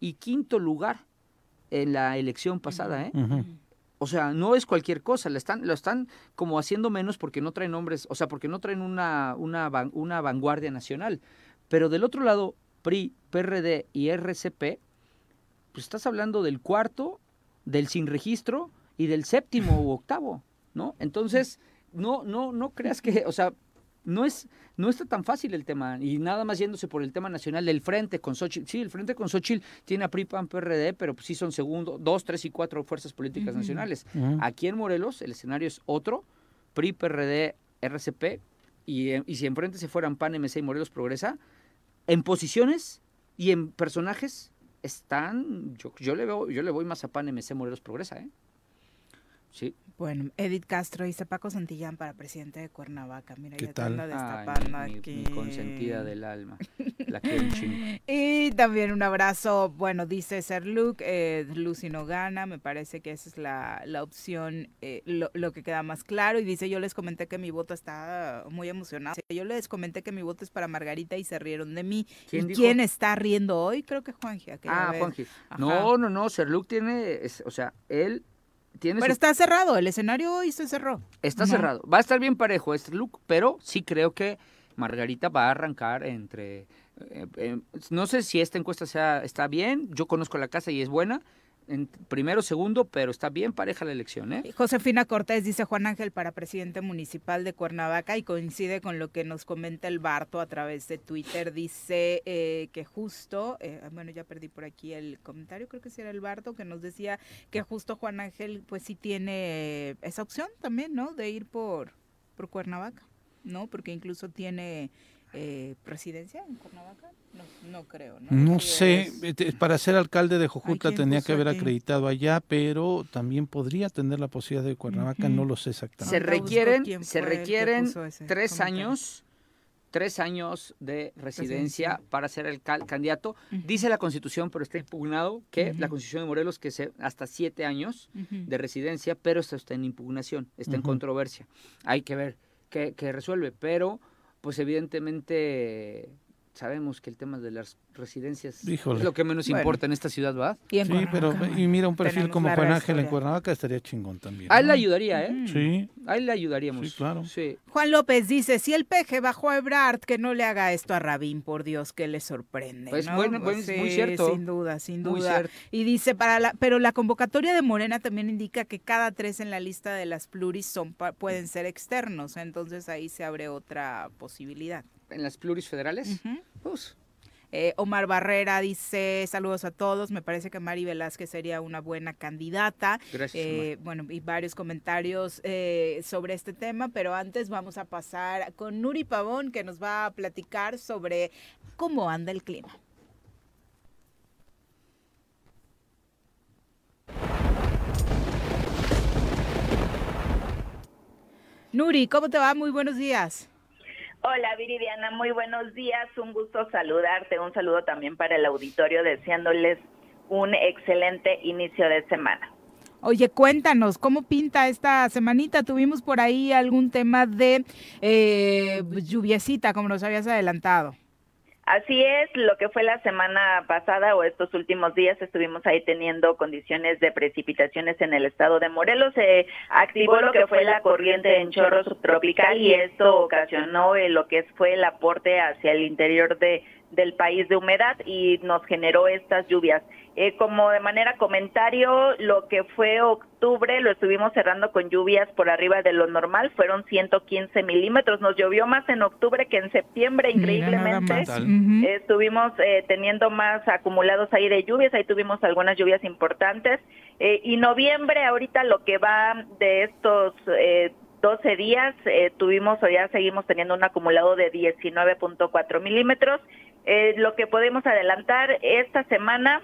y quinto lugar en la elección pasada, ¿eh? O sea, no es cualquier cosa, lo están, lo están como haciendo menos porque no traen nombres, o sea, porque no traen una, una, una vanguardia nacional. Pero del otro lado, PRI, PRD y RCP, pues estás hablando del cuarto, del sin registro y del séptimo u octavo, ¿no? Entonces, no, no, no creas que, o sea, no es no está tan fácil el tema y nada más yéndose por el tema nacional del frente con Xochitl. Sí, el frente con Xochitl tiene a PRI, PAN, PRD, pero pues sí son segundo, dos, tres y cuatro fuerzas políticas nacionales. Aquí en Morelos el escenario es otro, PRI, PRD, RCP y, y si enfrente se fueran PAN, MC y Morelos Progresa, en posiciones y en personajes están, yo, yo le veo, yo le voy más a PAN, MC, Morelos Progresa, ¿eh? Sí. Bueno, Edith Castro dice Paco Santillán para presidente de Cuernavaca. Mira, ¿Qué ya tal? destapando aquí. consentida del alma. La y también un abrazo, bueno, dice Ser Luke, eh, Lucy no gana, me parece que esa es la, la opción, eh, lo, lo, que queda más claro. Y dice, yo les comenté que mi voto está muy emocionado. Yo les comenté que mi voto es para Margarita y se rieron de mí. ¿Quién, ¿Quién está riendo hoy? Creo que Juanji. Ah, Juanji. No, no, no, Ser Luke tiene, o sea, él pero está cerrado, el escenario hoy se cerró. Está cerrado. Va a estar bien parejo este look, pero sí creo que Margarita va a arrancar entre... Eh, eh, no sé si esta encuesta sea, está bien, yo conozco la casa y es buena, en primero, segundo, pero está bien pareja la elección. ¿eh? Josefina Cortés dice Juan Ángel para presidente municipal de Cuernavaca y coincide con lo que nos comenta el Barto a través de Twitter. Dice eh, que justo, eh, bueno, ya perdí por aquí el comentario, creo que sí era el Barto, que nos decía que justo Juan Ángel pues sí tiene esa opción también, ¿no? De ir por, por Cuernavaca, ¿no? Porque incluso tiene eh, presidencia en Cuernavaca? No, creo. No, sé, este, para ser alcalde de Jojutla tenía que haber acreditado allá, pero también podría tener la posibilidad de Cuernavaca, no lo sé exactamente. Se requieren, se requieren tres años tres años de residencia para ser el candidato. Dice la Constitución, pero está impugnado, que la Constitución de Morelos, que es hasta siete años de residencia, pero esto está en impugnación, está en controversia. Hay que ver qué, qué resuelve, pero pues evidentemente sabemos que el tema de las residencias es lo que menos importa en esta ciudad, ¿va? sí, pero y mira un perfil como Juan Ángel en Cuernavaca estaría chingón también. A él le ayudaría, ¿eh? Sí. A él le ayudaríamos. Sí, claro. Sí. Juan López dice, si el peje bajó a Ebrard, que no le haga esto a Rabín, por Dios, que le sorprende. Pues bueno, muy cierto. Sin duda, sin duda. Y dice, para la, pero la convocatoria de Morena también indica que cada tres en la lista de las pluris son pueden ser externos, entonces ahí se abre otra posibilidad en las pluris federales. pues. eh, Omar Barrera dice saludos a todos, me parece que Mari Velázquez sería una buena candidata. Gracias. Eh, bueno, y varios comentarios eh, sobre este tema, pero antes vamos a pasar con Nuri Pavón que nos va a platicar sobre cómo anda el clima. Nuri, ¿cómo te va? Muy buenos días. Hola Viridiana, muy buenos días, un gusto saludarte, un saludo también para el auditorio, deseándoles un excelente inicio de semana. Oye, cuéntanos, ¿cómo pinta esta semanita? Tuvimos por ahí algún tema de eh, lluviecita, como nos habías adelantado. Así es, lo que fue la semana pasada o estos últimos días estuvimos ahí teniendo condiciones de precipitaciones en el estado de Morelos. Se activó lo que fue la corriente en chorro subtropical y esto ocasionó eh, lo que fue el aporte hacia el interior de del país de humedad y nos generó estas lluvias. Eh, como de manera comentario, lo que fue octubre lo estuvimos cerrando con lluvias por arriba de lo normal, fueron 115 milímetros. Nos llovió más en octubre que en septiembre, increíblemente. estuvimos eh, teniendo más acumulados ahí de lluvias, ahí tuvimos algunas lluvias importantes. Eh, y noviembre, ahorita lo que va de estos 12 días, tuvimos o ya seguimos teniendo un acumulado de 19.4 milímetros Eh, lo que podemos adelantar esta semana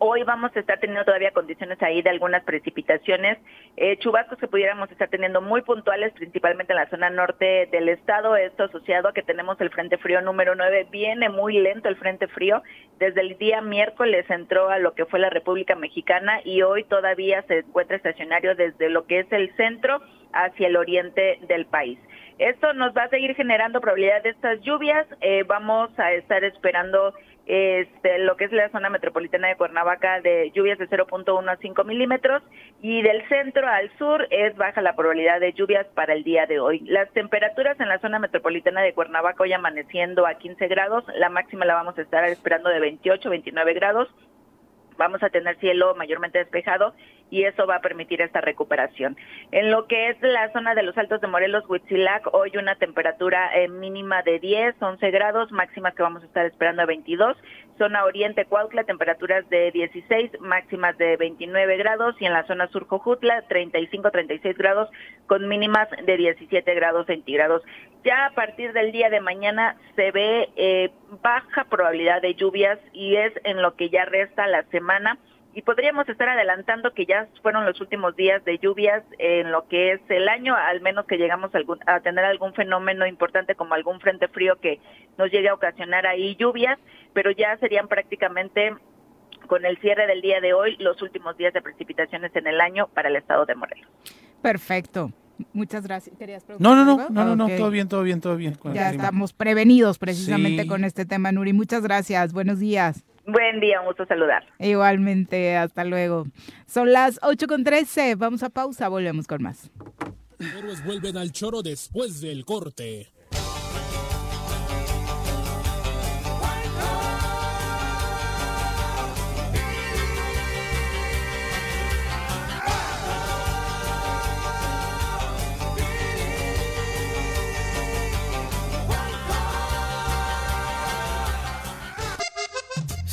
Hoy vamos a estar teniendo todavía condiciones ahí de algunas precipitaciones, eh, chubascos que pudiéramos estar teniendo muy puntuales, principalmente en la zona norte del estado. Esto asociado a que tenemos el Frente Frío número 9. Viene muy lento el Frente Frío. Desde el día miércoles entró a lo que fue la República Mexicana y hoy todavía se encuentra estacionario desde lo que es el centro hacia el oriente del país. Esto nos va a seguir generando probabilidad de estas lluvias. Eh, vamos a estar esperando este, lo que es la zona metropolitana de Cuernavaca de lluvias de 0.1 a 5 milímetros y del centro al sur es baja la probabilidad de lluvias para el día de hoy. Las temperaturas en la zona metropolitana de Cuernavaca hoy amaneciendo a 15 grados, la máxima la vamos a estar esperando de 28, 29 grados vamos a tener cielo mayormente despejado y eso va a permitir esta recuperación. En lo que es la zona de los Altos de Morelos, Huitzilac, hoy una temperatura eh, mínima de 10, 11 grados, máximas que vamos a estar esperando a 22. Zona Oriente, Cuautla, temperaturas de 16, máximas de 29 grados. Y en la zona sur, Cojutla, 35, 36 grados, con mínimas de 17 grados centígrados. Ya a partir del día de mañana se ve eh, baja probabilidad de lluvias y es en lo que ya resta la semana y podríamos estar adelantando que ya fueron los últimos días de lluvias en lo que es el año, al menos que llegamos a, tener algún fenómeno importante como algún frente frío que nos llegue a ocasionar ahí lluvias, pero ya serían prácticamente con el cierre del día de hoy los últimos días de precipitaciones en el año para el estado de Morelos. Perfecto. Muchas gracias. no, no, no, no, no, todo bien, todo bien, todo bien. Ya estamos prevenidos precisamente con este tema, Nuri. Muchas gracias. Buenos días. Buen día, un gusto saludar. Igualmente, hasta luego. Son las 8 con 13, vamos a pausa, volvemos con más. Héroes vuelven al choro después del corte.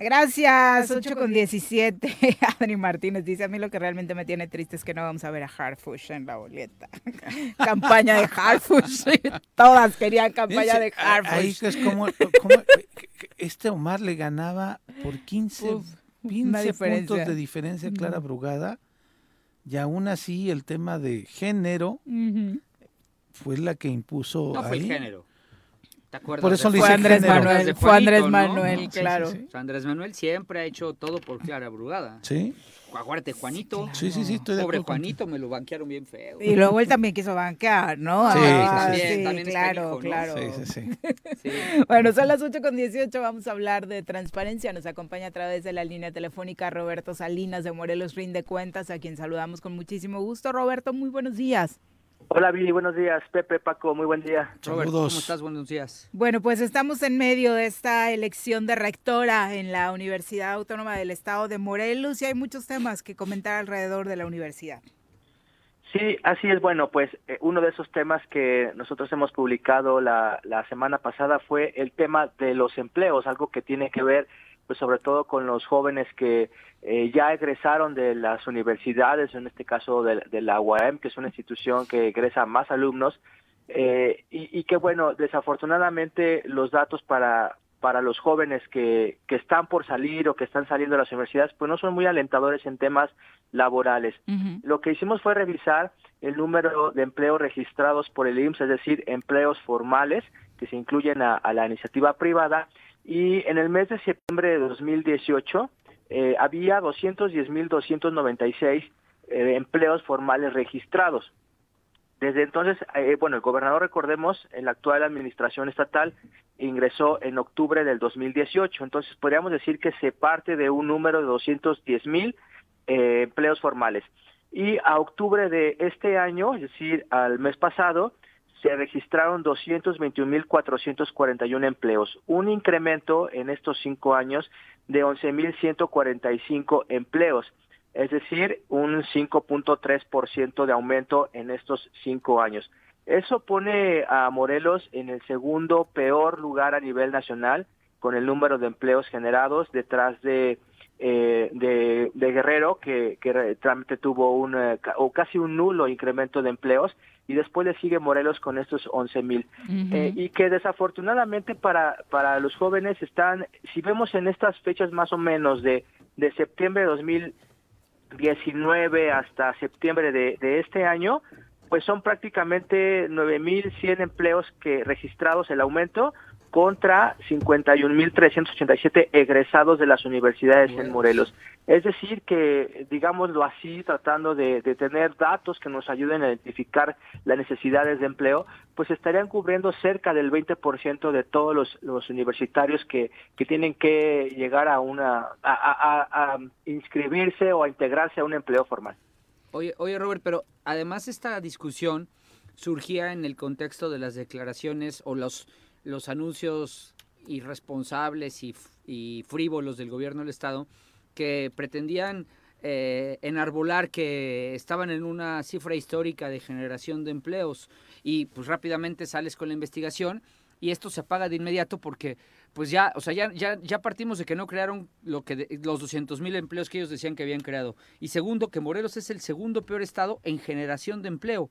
Gracias, 8 con 17. Adri Martínez dice, a mí lo que realmente me tiene triste es que no vamos a ver a Harfush en la boleta. campaña de Harfush. Todas querían campaña de Harfush. Ahí es como, este Omar le ganaba por 15, puntos de diferencia Clara Brugada. Y aún así el tema de género fue la que impuso. No fue el género. ¿Te acuerdas? Por eso fue Andrés Manuel, fue Andrés Manuel, claro. Andrés Manuel siempre ha hecho todo por Clara Brugada. Sí. Aguarte, Juanito. Sí, sí, sí, estoy de Pobre Juanito, me lo banquearon bien feo. Y luego él también quiso banquear, ¿no? Sí, ah, sí, sí, claro, claro. Sí, sí, sí. bueno, son las 8 con 18, vamos a hablar de transparencia. Nos acompaña a través de la línea telefónica Roberto Salinas de Morelos Rinde Cuentas, a quien saludamos con muchísimo gusto. Roberto, muy buenos días. Hola, Billy, buenos días. Pepe, Paco, muy buen día. Robert, ¿cómo estás? Buenos días. Bueno, pues estamos en medio de esta elección de rectora en la Universidad Autónoma del Estado de Morelos y hay muchos temas que comentar alrededor de la universidad. Sí, así es. Bueno, pues eh, uno de esos temas que nosotros hemos publicado la, la semana pasada fue el tema de los empleos, algo que tiene que ver pues sobre todo con los jóvenes que eh, ya egresaron de las universidades, en este caso de, la UAM, que es una institución que egresa más alumnos, eh, y, que bueno, desafortunadamente los datos para, para los jóvenes que, que están por salir o que están saliendo de las universidades, pues no son muy alentadores en temas laborales. Lo que hicimos fue revisar el número de empleos registrados por el IMSS, es decir, empleos formales que se incluyen a la iniciativa privada, y en el mes de septiembre de 2018 eh, había 210.296 eh, empleos formales registrados. Desde entonces, eh, bueno, el gobernador, recordemos, en la actual administración estatal ingresó en octubre del 2018, entonces podríamos decir que se parte de un número de 210.000 eh, empleos formales. Y a octubre de este año, es decir, al mes pasado, se registraron 221.441 empleos, un incremento en estos cinco años de 11.145 empleos, es decir, un 5.3% de aumento en estos cinco años. Eso pone a Morelos en el segundo peor lugar a nivel nacional con el número de empleos generados detrás de eh, de, Guerrero, que, que realmente tuvo un, eh, o casi un nulo incremento de empleos, y después le sigue Morelos con estos 11 mil. Eh, y que desafortunadamente para, para los jóvenes están, si vemos en estas fechas más o menos de, de septiembre de 2019 hasta septiembre de, de este año, pues son prácticamente 9.100 empleos que registrados el aumento, contra 51.387 egresados de las universidades en Morelos. Es decir, que, digámoslo así, tratando de, tener datos que nos ayuden a identificar las necesidades de empleo, pues estarían cubriendo cerca del 20% de todos los, universitarios que, que, tienen que llegar a, una, a, inscribirse o a integrarse a un empleo formal. Oye, oye, Robert, pero además esta discusión surgía en el contexto de las declaraciones o los los anuncios irresponsables y, frívolos del gobierno del Estado que pretendían eh, enarbolar que estaban en una cifra histórica de generación de empleos y pues rápidamente sales con la investigación y esto se apaga de inmediato porque pues ya, o sea, ya, ya, ya partimos de que no crearon lo que los 200 mil empleos que ellos decían que habían creado. Y segundo, que Morelos es el segundo peor estado en generación de empleo.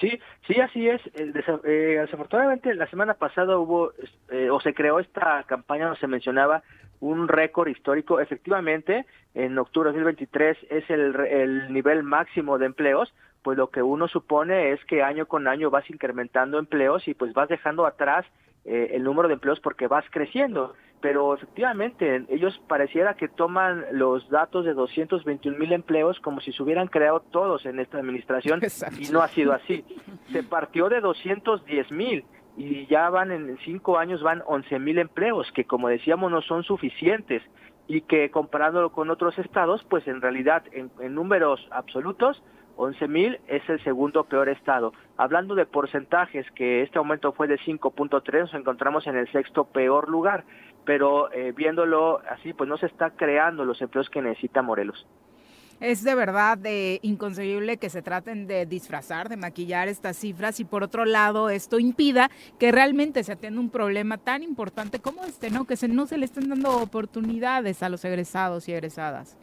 Sí, sí, así es. Eh, eh, desafortunadamente, la semana pasada hubo, eh, o se creó esta campaña donde se mencionaba un récord histórico. Efectivamente, en octubre de 2023 es el, el nivel máximo de empleos, pues lo que uno supone es que año con año vas incrementando empleos y pues vas dejando atrás el número de empleos porque vas creciendo. Pero efectivamente ellos pareciera que toman los datos de 221 mil empleos como si se hubieran creado todos en esta administración y no ha sido así. Se partió de 210 mil y ya van en cinco años van 11 mil empleos que como decíamos no son suficientes. Y que comparándolo con otros estados pues en realidad en, en números absolutos 11 mil es el segundo peor estado. Hablando de porcentajes, que este aumento fue de 5.3, nos encontramos en el sexto peor lugar pero eh, viéndolo así, pues no se está creando los empleos que necesita Morelos. Es de verdad de inconcebible que se traten de disfrazar, de maquillar estas cifras y por otro lado esto impida que realmente se atienda un problema tan importante como este, ¿no? Que se, no se le estén dando oportunidades a los egresados y egresadas.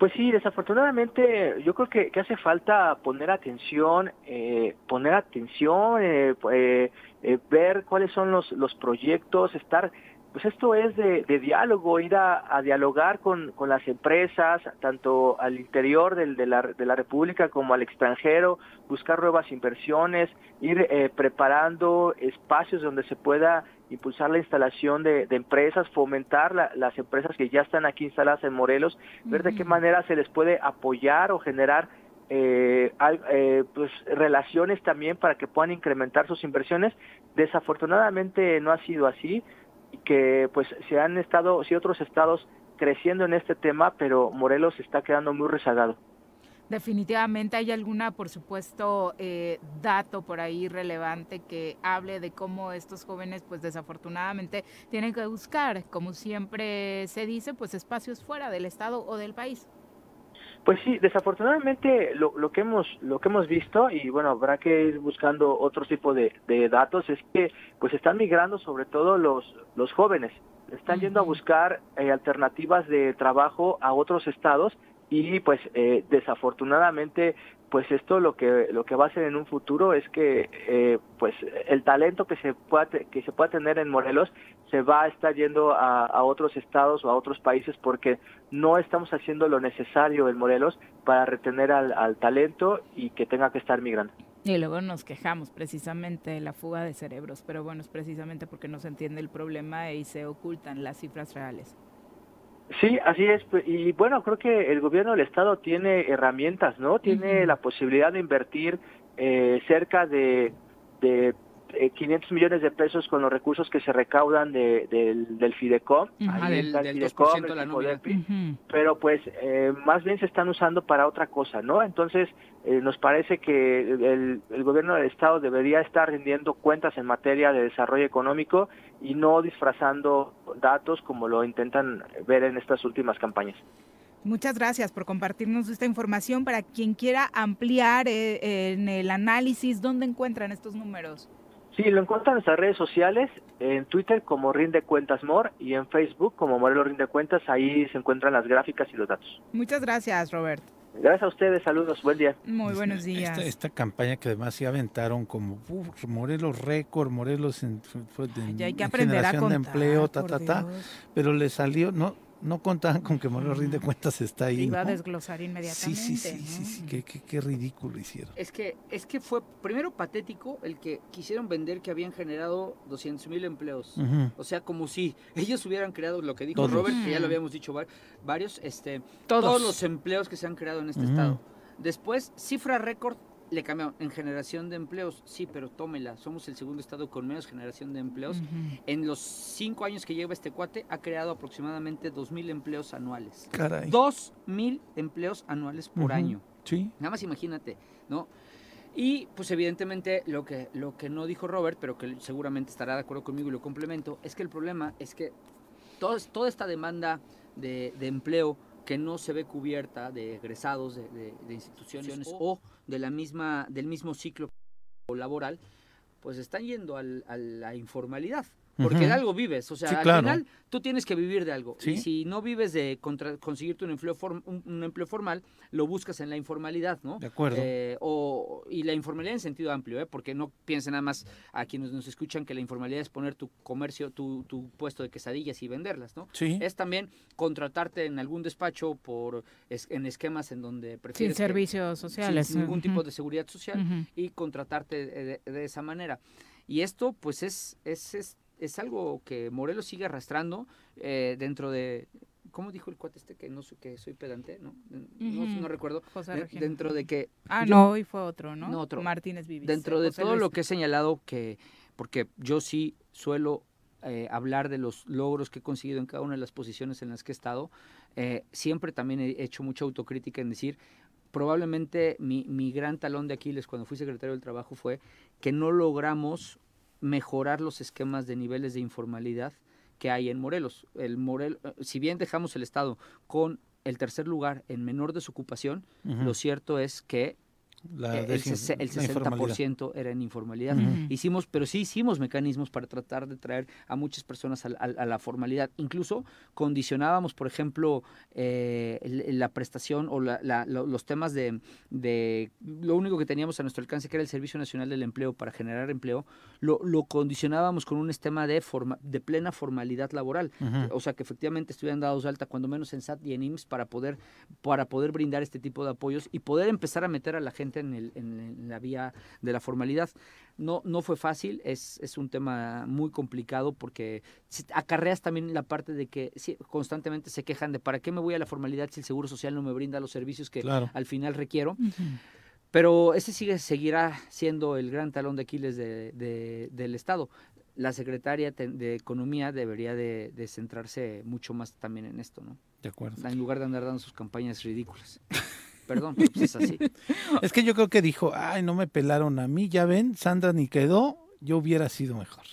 Pues sí, desafortunadamente yo creo que, hace falta poner atención, eh, poner atención, eh, eh, ver cuáles son los, los proyectos, estar pues esto es de, diálogo, ir a, dialogar con, las empresas, tanto al interior de, la, de, la, República como al extranjero, buscar nuevas inversiones, ir eh, preparando espacios donde se pueda impulsar la instalación de, empresas, fomentar las empresas que ya están aquí instaladas en Morelos, ver de qué manera se les puede apoyar o generar eh, eh, pues relaciones también para que puedan incrementar sus inversiones. Desafortunadamente no ha sido así y que pues se han estado, sí otros estados creciendo en este tema, pero Morelos está quedando muy rezagado. Definitivamente hay alguna, por supuesto, eh, dato por ahí relevante que hable de cómo estos jóvenes, pues desafortunadamente, tienen que buscar, como siempre se dice, pues espacios fuera del estado o del país. Pues sí, desafortunadamente lo, lo, que hemos lo que hemos visto y bueno habrá que ir buscando otro tipo de, datos es que pues están migrando sobre todo los los jóvenes están yendo a buscar eh, alternativas de trabajo a otros estados y pues eh, desafortunadamente pues esto lo que lo que va a hacer en un futuro es que eh, pues el talento que se pueda que se pueda tener en Morelos se va a estar yendo a, otros estados o a otros países porque no estamos haciendo lo necesario en Morelos para retener al, al talento y que tenga que estar migrando. Y luego nos quejamos precisamente de la fuga de cerebros, pero bueno, es precisamente porque no se entiende el problema y se ocultan las cifras reales. Sí, así es. Pues, y bueno, creo que el gobierno del Estado tiene herramientas, ¿no? Tiene la posibilidad de invertir eh, cerca de, de 500 eh, millones de pesos con los recursos que se recaudan de, del, Fidecom, del, pero pues eh, más bien se están usando para otra cosa, ¿no? Entonces eh, nos parece que el, el, gobierno del Estado debería estar rindiendo cuentas en materia de desarrollo económico y no disfrazando datos como lo intentan ver en estas últimas campañas. Muchas gracias por compartirnos esta información. Para quien quiera ampliar eh, en el análisis, ¿dónde encuentran estos números? Sí, lo encuentran en nuestras redes sociales, en Twitter como Rinde Cuentas More y en Facebook como Morelos Rinde Cuentas. Ahí se encuentran las gráficas y los datos. Muchas gracias, Robert. Gracias a ustedes, saludos, buen día. Muy buenos días. Esta, campaña que además se aventaron como Morelos récord, Morelos en, hay que aprender generación a de empleo, ta, ta, ta, pero le salió, no, no contaban con que Morelos rinde cuentas está ahí. Iba a desglosar inmediatamente. Sí, sí, sí, sí, qué, qué, ridículo hicieron. Es que, es que fue primero patético el que quisieron vender que habían generado 200 mil empleos. O sea, como si ellos hubieran creado lo que dijo Robert, que ya lo habíamos dicho varios, este, todos. los empleos que se han creado en este estado. Después, cifra récord le cambió en generación de empleos, sí, pero tómela, somos el segundo estado con menos generación de empleos. En los cinco años que lleva este cuate, ha creado aproximadamente dos mil empleos anuales. Caray. Dos mil empleos anuales por año. Sí. Nada más imagínate, ¿no? Y pues evidentemente lo que, lo que no dijo Robert, pero que seguramente estará de acuerdo conmigo y lo complemento, es que el problema es que toda esta demanda de, de empleo que no se ve cubierta de egresados de, instituciones o de la misma, del mismo ciclo laboral, pues están yendo a la informalidad. Porque de algo vives, o sea, al final tú tienes que vivir de algo. Y si no vives de conseguirte un empleo, un, empleo formal, lo buscas en la informalidad, ¿no? De acuerdo. Eh, o, y la informalidad en sentido amplio, ¿eh? Porque no piensen nada más a quienes nos escuchan que la informalidad es poner tu comercio, tu, tu puesto de quesadillas y venderlas, ¿no? Sí. Es también contratarte en algún despacho por en esquemas en donde prefieres... Sin servicios sociales. Sin ningún tipo de seguridad social y contratarte de, de, esa manera. Y esto, pues, es, es es algo que Morelos sigue arrastrando eh, dentro de ¿Cómo dijo el cuate este que no sé que soy pedante? No, no, recuerdo. dentro de que. Ah, no, hoy fue otro, ¿no? No, otro. Martínez Vivis. Dentro de todo lo que he señalado, que. Porque yo sí suelo eh, hablar de los logros que he conseguido en cada una de las posiciones en las que he estado, eh, siempre también he hecho mucha autocrítica en decir. Probablemente mi, mi gran talón de Aquiles cuando fui secretario del Trabajo fue que no logramos mejorar los esquemas de niveles de informalidad que hay en Morelos. El Morel, eh, si bien dejamos el Estado con el tercer lugar en menor desocupación, lo cierto es que eh, el, 60% era en informalidad. Hicimos, pero sí hicimos mecanismos para tratar de traer a muchas personas a, la formalidad. Incluso condicionábamos, por ejemplo, eh, la prestación o los temas de, lo único que teníamos a nuestro alcance, que era el Servicio Nacional del Empleo para generar empleo, lo, condicionábamos con un esquema de, forma, de plena formalidad laboral. O sea, que efectivamente estuvieran dados alta, cuando menos en SAT y en IMSS, para poder, para poder brindar este tipo de apoyos y poder empezar a meter a la gente en, el, en, la vía de la formalidad. No, no fue fácil, es, es un tema muy complicado porque acarreas también la parte de que constantemente se quejan de para qué me voy a la formalidad si el Seguro Social no me brinda los servicios que al final requiero. Pero ese sigue, seguirá siendo el gran talón de Aquiles de, del Estado. La secretaria de Economía debería de, de, centrarse mucho más también en esto, ¿no? De acuerdo. En lugar de andar dando sus campañas ridículas. Perdón, pues es así. Es que yo creo que dijo, ay, no me pelaron a mí, ya ven, Sandra ni quedó, yo hubiera sido mejor.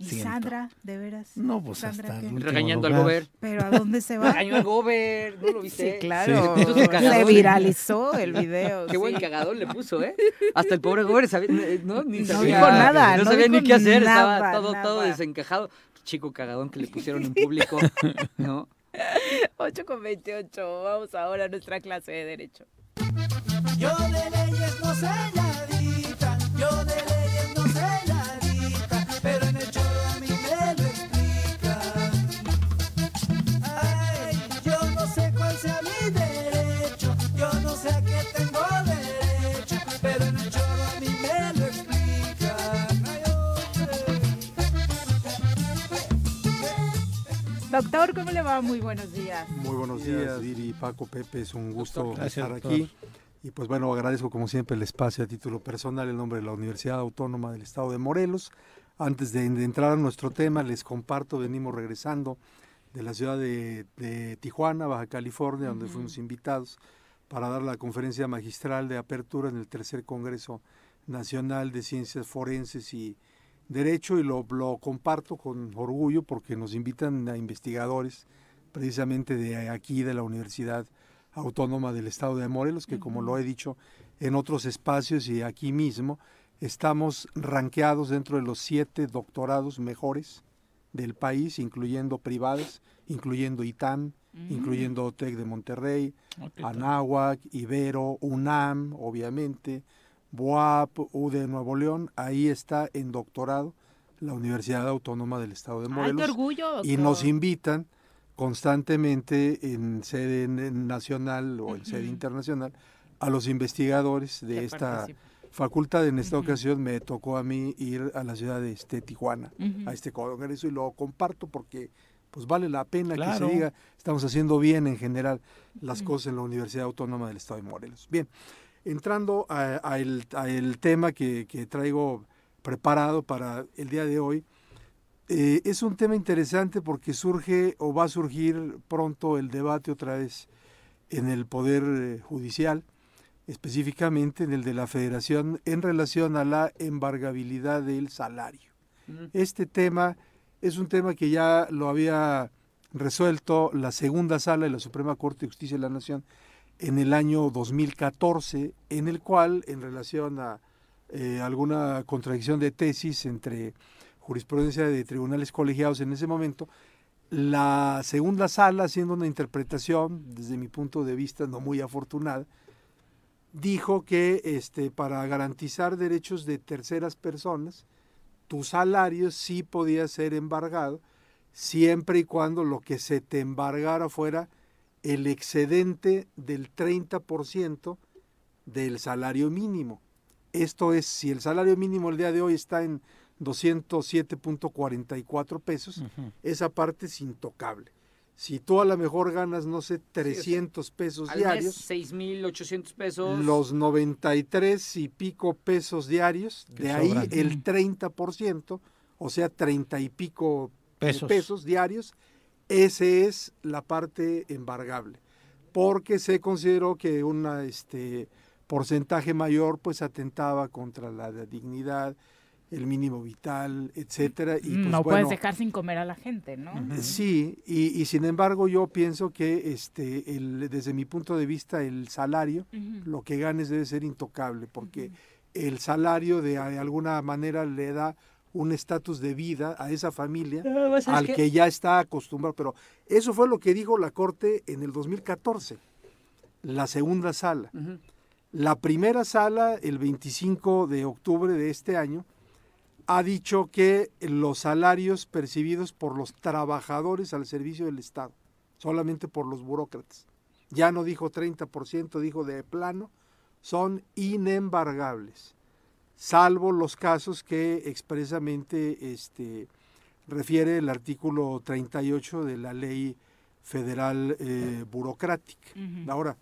¿Y Sandra, de veras? No, pues hasta Regañando al gober. ¿Pero a dónde se va? Regañó al gober, ¿no lo viste? Sí, claro. Se viralizó el video. Qué buen cagadón le puso, ¿eh? Hasta el pobre gober sabía, no, ni no dijo nada. No, sabía ni qué hacer, estaba todo, todo desencajado. Chico cagadón que le pusieron en público, ¿no? 8 con 28. Vamos ahora a nuestra clase de Derecho. Yo de leyes no sé Doctor, ¿cómo le va? Muy buenos días. Muy buenos días, Viri, Paco, Pepe, es un gusto estar aquí. Y pues bueno, agradezco como siempre el espacio a título personal en nombre de la Universidad Autónoma del Estado de Morelos. Antes de, entrar a nuestro tema, les comparto, venimos regresando de la ciudad de, Tijuana, Baja California, donde fuimos invitados para dar la conferencia magistral de apertura en el tercer Congreso Nacional de Ciencias Forenses y Derecho y lo, lo comparto con orgullo porque nos invitan a investigadores precisamente de aquí, de la Universidad Autónoma del Estado de Morelos, que como lo he dicho en otros espacios y aquí mismo, estamos ranqueados dentro de los siete doctorados mejores del país, incluyendo privados, incluyendo ITAM, Mm. incluyendo TEC de Monterrey, Ah, ¿qué tal? Anáhuac, Ibero, UNAM, obviamente, BUAP, U de Nuevo León, ahí está en doctorado la Universidad Autónoma del Estado de Ay, qué Morelos. orgullo, y nos invitan constantemente en sede nacional o en sede internacional a los investigadores de Que esta facultad. En esta ocasión me tocó a mí ir a la ciudad de este, Tijuana, a este congreso y lo comparto porque pues vale la pena que se diga, estamos haciendo bien en general las cosas en la Universidad Autónoma del Estado de Morelos. Bien, entrando a, a el, a el tema que, que traigo preparado para el día de hoy, eh, es un tema interesante porque surge o va a surgir pronto el debate otra vez en el Poder eh, Judicial, específicamente en el de la Federación en relación a la embargabilidad del salario. Este tema es un tema que ya lo había resuelto la segunda sala de la Suprema Corte de Justicia de la Nación en el año 2014, en el cual, en relación a eh, alguna contradicción de tesis entre jurisprudencia de tribunales colegiados en ese momento, la segunda sala, haciendo una interpretación, desde mi punto de vista no muy afortunada, dijo que este, para garantizar derechos de terceras personas, tu salario sí podía ser embargado, siempre y cuando lo que se te embargara fuera el excedente del 30% del salario mínimo. Esto es, si el salario mínimo el día de hoy está en 207.44 pesos, esa parte es intocable. Si tú a lo mejor ganas, no sé, 300 pesos Al diarios, mes, 6.800 pesos. los 93 y pico pesos diarios, de ahí sobran. el 30%, o sea, 30 y pico Pesos. pesos diarios, ese es la parte embargable, porque se consideró que un este, porcentaje mayor pues atentaba contra la dignidad, el mínimo vital, etcétera. Y, pues, no bueno, puedes dejar sin comer a la gente, ¿no? Sí, y, y sin embargo yo pienso que este, el, desde mi punto de vista el salario, lo que ganes debe ser intocable, porque el salario de, de alguna manera le da un estatus de vida a esa familia pues, es al que- que ya está acostumbrado. Pero eso fue lo que dijo la Corte en el 2014, la segunda sala. La primera sala, el 25 de octubre de este año, ha dicho que los salarios percibidos por los trabajadores al servicio del Estado, solamente por los burócratas, ya no dijo 30%, dijo de plano, son inembargables, salvo los casos que expresamente este, refiere el artículo 38 de la ley federal eh, burocrática. Ahora,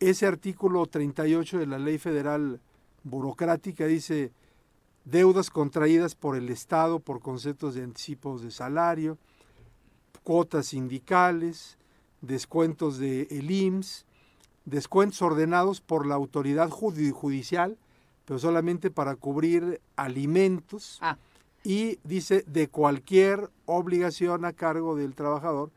ese artículo 38 de la ley federal burocrática dice deudas contraídas por el Estado por conceptos de anticipos de salario, cuotas sindicales, descuentos del el IMSS, descuentos ordenados por la autoridad judi- judicial, pero solamente para cubrir alimentos y dice de cualquier obligación a cargo del trabajador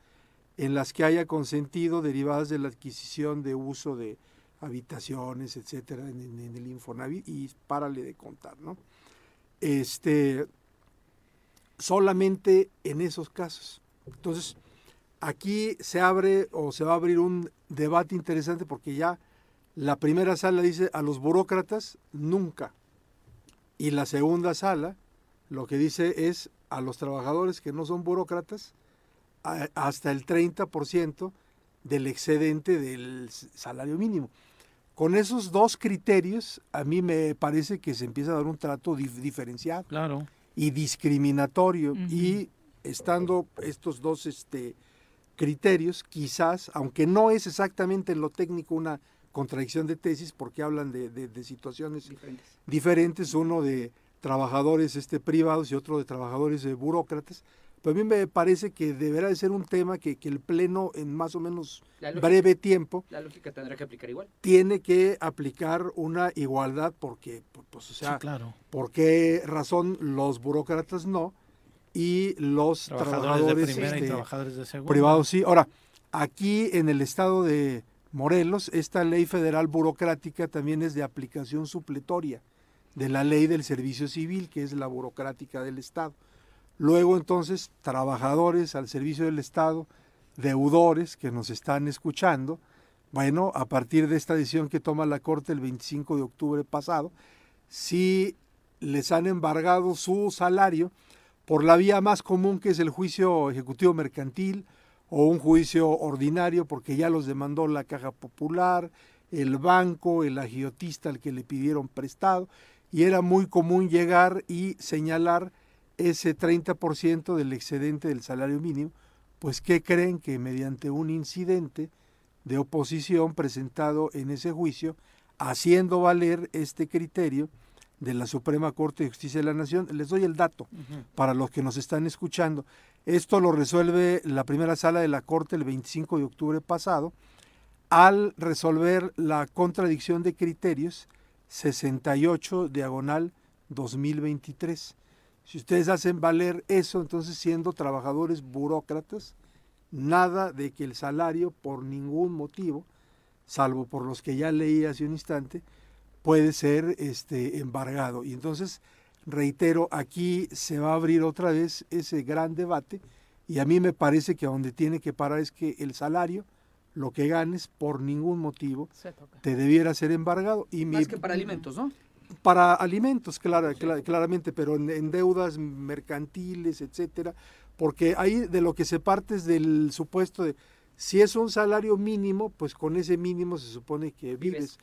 en las que haya consentido derivadas de la adquisición de uso de habitaciones, etcétera, en, en- en el Infonavit y párale de contar, ¿no? Este, solamente en esos casos. Entonces, aquí se abre o se va a abrir un debate interesante porque ya la primera sala dice a los burócratas nunca. Y la segunda sala lo que dice es a los trabajadores que no son burócratas a- hasta el 30% del excedente del salario mínimo. Con esos dos criterios, a mí me parece que se empieza a dar un trato dif- diferenciado Claro. y discriminatorio. Y estando estos dos este, criterios, quizás, aunque no es exactamente en lo técnico una contradicción de tesis, porque hablan de, de- de situaciones diferentes, uno de trabajadores este, privados y otro de trabajadores eh, burócratas, pero a mí me parece que deberá de ser un tema que, que el Pleno en más o menos lógica- breve tiempo La lógica tendrá que aplicar igual. tiene que aplicar una igualdad porque, pues, o sea, Sí, claro. ¿por qué razón los burócratas no y los Trabajadores de y este, trabajadores de segunda. privados sí? Ahora, Aquí en el estado de Morelos, esta ley federal burocrática también es de aplicación supletoria de la ley del servicio civil, que es la burocrática del Estado. Luego entonces, trabajadores al servicio del Estado, deudores que nos están escuchando, bueno, a partir de esta decisión que toma la Corte el 25 de octubre pasado, si les han embargado su salario por la vía más común que es el juicio ejecutivo mercantil o un juicio ordinario porque ya los demandó la Caja Popular, el banco, el agiotista al que le pidieron prestado y era muy común llegar y señalar ese 30% del excedente del salario mínimo, pues ¿qué creen que mediante un incidente de oposición presentado en ese juicio, haciendo valer este criterio de la Suprema Corte de Justicia de la Nación, les doy el dato para los que nos están escuchando. Esto lo resuelve la primera sala de la Corte el 25 de octubre pasado, al resolver la contradicción de criterios 68 diagonal 2023. Si ustedes hacen valer eso, entonces siendo trabajadores burócratas, nada de que el salario por ningún motivo, salvo por los que ya leí hace un instante, puede ser este embargado. Y entonces, reitero, aquí se va a abrir otra vez ese gran debate y a mí me parece que a donde tiene que parar es que el salario, lo que ganes, por ningún motivo, te debiera ser embargado. Y Más que para alimentos, ¿no? para alimentos, clara, cla- claramente, pero en, en deudas mercantiles, etcétera, porque ahí de lo que se parte es del supuesto de si es un salario mínimo, pues con ese mínimo se supone que vives.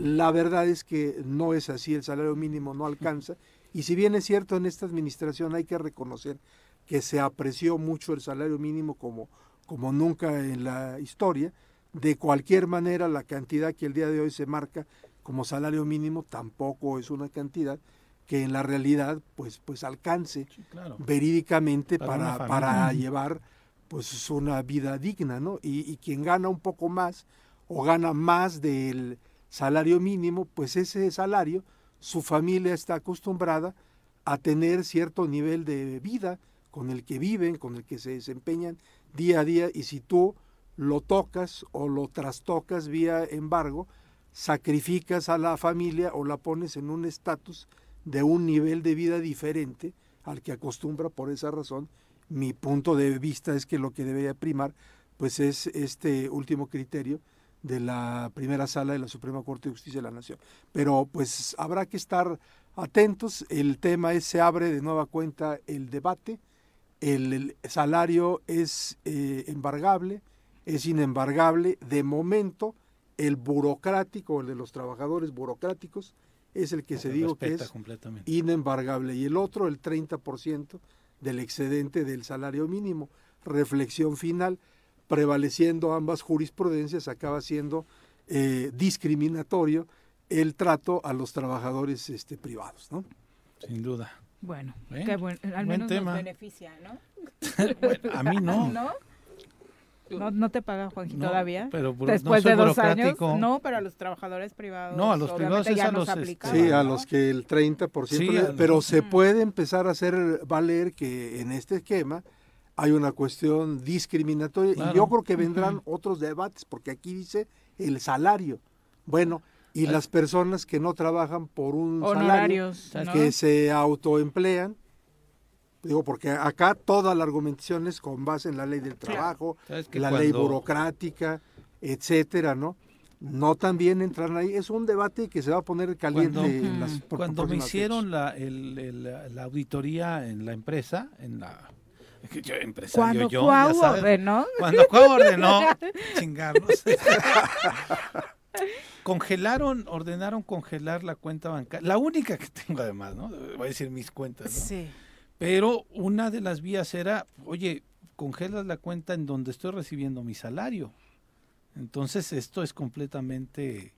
La verdad es que no es así, el salario mínimo no alcanza. Y si bien es cierto, en esta administración hay que reconocer que se apreció mucho el salario mínimo como, como nunca en la historia, de cualquier manera la cantidad que el día de hoy se marca como salario mínimo tampoco es una cantidad que en la realidad pues pues alcance claro. verídicamente Para para, llevar pues una vida digna, ¿no? Y, y quien gana un poco más o gana más del salario mínimo, pues ese salario, su familia está acostumbrada a tener cierto nivel de vida con el que viven, con el que se desempeñan día a día, y si tú lo tocas o lo trastocas vía embargo, sacrificas a la familia o la pones en un estatus de un nivel de vida diferente al que acostumbra por esa razón. Mi punto de vista es que lo que debería primar pues es este último criterio de la primera sala de la Suprema Corte de Justicia de la Nación. Pero pues habrá que estar atentos, el tema es, se abre de nueva cuenta el debate, el, el salario es eh, embargable, es inembargable, de momento el burocrático, el de los trabajadores burocráticos, es el que se, Se dijo que es inembargable. Y el otro el 30% del excedente del salario mínimo. Reflexión final, prevaleciendo ambas jurisprudencias, acaba siendo eh, discriminatorio el trato a los trabajadores este, privados. ¿no? Sin duda. Bueno, Bueno, qué buen, al buen menos tema. nos beneficia, ¿no? a mí no. ¿No? ¿No, no te paga Juanji No, todavía? pero no Después de dos años. No, pero a los trabajadores privados. No, a los privados es a los, este, aplicaba, Sí, a los que el 30%, Sí, le- a los- pero se puede empezar a hacer valer que en este esquema hay una cuestión discriminatoria y yo creo que vendrán otros debates porque aquí dice el salario. Bueno, y las personas que no trabajan por un Honorarios, salario, ¿no? que se autoemplean, digo porque acá toda la argumentación es con base en la ley del trabajo, ¿Sabes que la ley burocrática, etcétera, ¿no? No también entran ahí, es un debate que se va a poner caliente Cuando, en las pro- cuando me hicieron la, el- el- la auditoría en la empresa, en la yo, empresario Cuando yo, Cuau ordenó. Cuando Cuau ordenó chingarnos. Congelaron, ordenaron congelar la cuenta bancaria. La única que tengo además, ¿no? Voy a decir mis cuentas, ¿no? Sí. Pero una de las vías era, oye, congelas la cuenta en donde estoy recibiendo mi salario. Entonces esto es completamente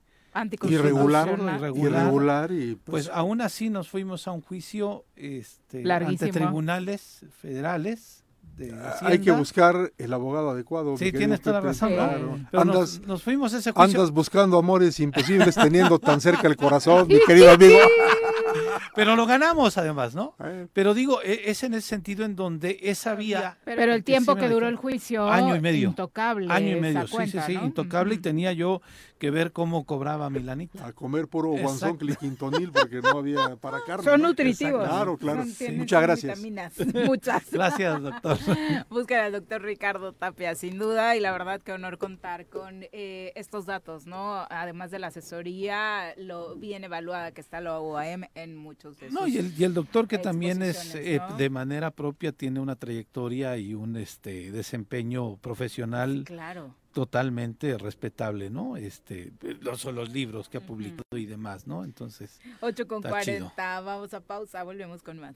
Irregular, absurdo, irregular y, pues, pues, aún así nos fuimos a un juicio este, ante tribunales federales de Hay que buscar el abogado adecuado. Sí, tienes toda la razón, ¿no? claro. Pero Andas, nos, nos fuimos a ese juicio. andas buscando amores imposibles teniendo tan cerca el corazón, mi querido amigo. Pero lo ganamos además, ¿no? Pero digo, e- es en ese sentido en donde esa vía... Pero el tiempo sí que duró el juicio, Año y medio. intocable. Año y medio, sí, cuenta, sí, sí, ¿no? intocable y tenía yo que ver cómo cobraba mi lanita. A comer puro guanzón cliquintonil porque no había para carne. Son nutritivos. Claro, claro. Muchas gracias. vitaminas, muchas. Gracias, doctor. Busquen al doctor Ricardo Tapia, sin duda, y la verdad que honor contar con eh, estos datos, ¿no? Además de la asesoría, lo bien evaluada que está la UAM en muchos de No, sus y el, y el doctor que también es eh, ¿no? de manera propia tiene una trayectoria y un este desempeño profesional Claro. totalmente respetable, ¿no? Este, los, son los libros que ha publicado y demás, ¿no? Entonces, 8 con está chido. 40, vamos a pausa, volvemos con más.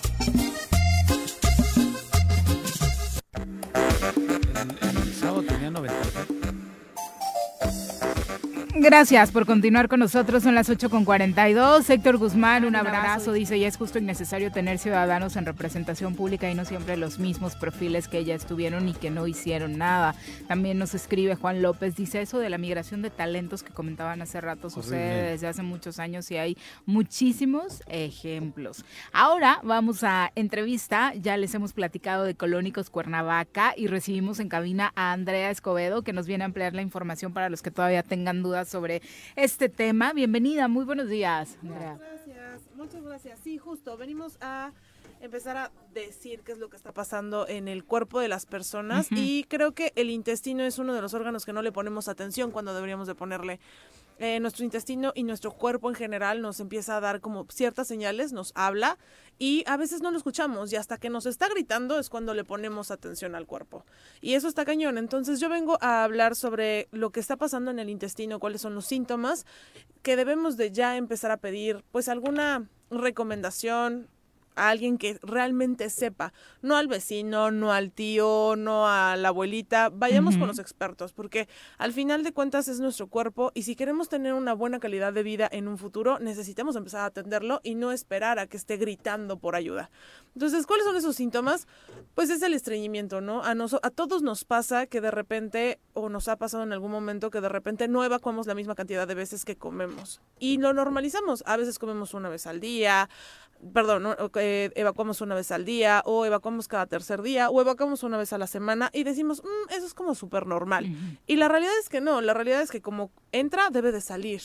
Gracias por continuar con nosotros. Son las 8 con 42. Héctor Guzmán, un abrazo. Dice, ya es justo y necesario tener ciudadanos en representación pública y no siempre los mismos perfiles que ya estuvieron y que no hicieron nada. También nos escribe Juan López. Dice, eso de la migración de talentos que comentaban hace rato sucede desde hace muchos años y hay muchísimos ejemplos. Ahora vamos a entrevista. Ya les hemos platicado de Colónicos Cuernavaca y recibimos en cabina a Andrea Escobedo que nos viene a ampliar la información para los que todavía tengan dudas sobre este tema. Bienvenida, muy buenos días, Andrea. Gracias, muchas gracias. Sí, justo, venimos a empezar a decir qué es lo que está pasando en el cuerpo de las personas y creo que el intestino es uno de los órganos que no le ponemos atención cuando deberíamos de ponerle. Eh, nuestro intestino y nuestro cuerpo en general nos empieza a dar como ciertas señales, nos habla y a veces no lo escuchamos y hasta que nos está gritando es cuando le ponemos atención al cuerpo. Y eso está cañón. Entonces yo vengo a hablar sobre lo que está pasando en el intestino, cuáles son los síntomas que debemos de ya empezar a pedir pues alguna recomendación a alguien que realmente sepa, no al vecino, no al tío, no a la abuelita, vayamos con los expertos, porque al final de cuentas es nuestro cuerpo y si queremos tener una buena calidad de vida en un futuro, necesitamos empezar a atenderlo y no esperar a que esté gritando por ayuda. Entonces, ¿cuáles son esos síntomas? Pues es el estreñimiento, ¿no? A, noso- a todos nos pasa que de repente, o nos ha pasado en algún momento, que de repente no evacuamos la misma cantidad de veces que comemos. Y lo normalizamos. A veces comemos una vez al día, perdón, no, eh, evacuamos una vez al día, o evacuamos cada tercer día, o evacuamos una vez a la semana, y decimos, "Mm, eso es como súper normal. Y la realidad es que no, la realidad es que como entra, debe de salir.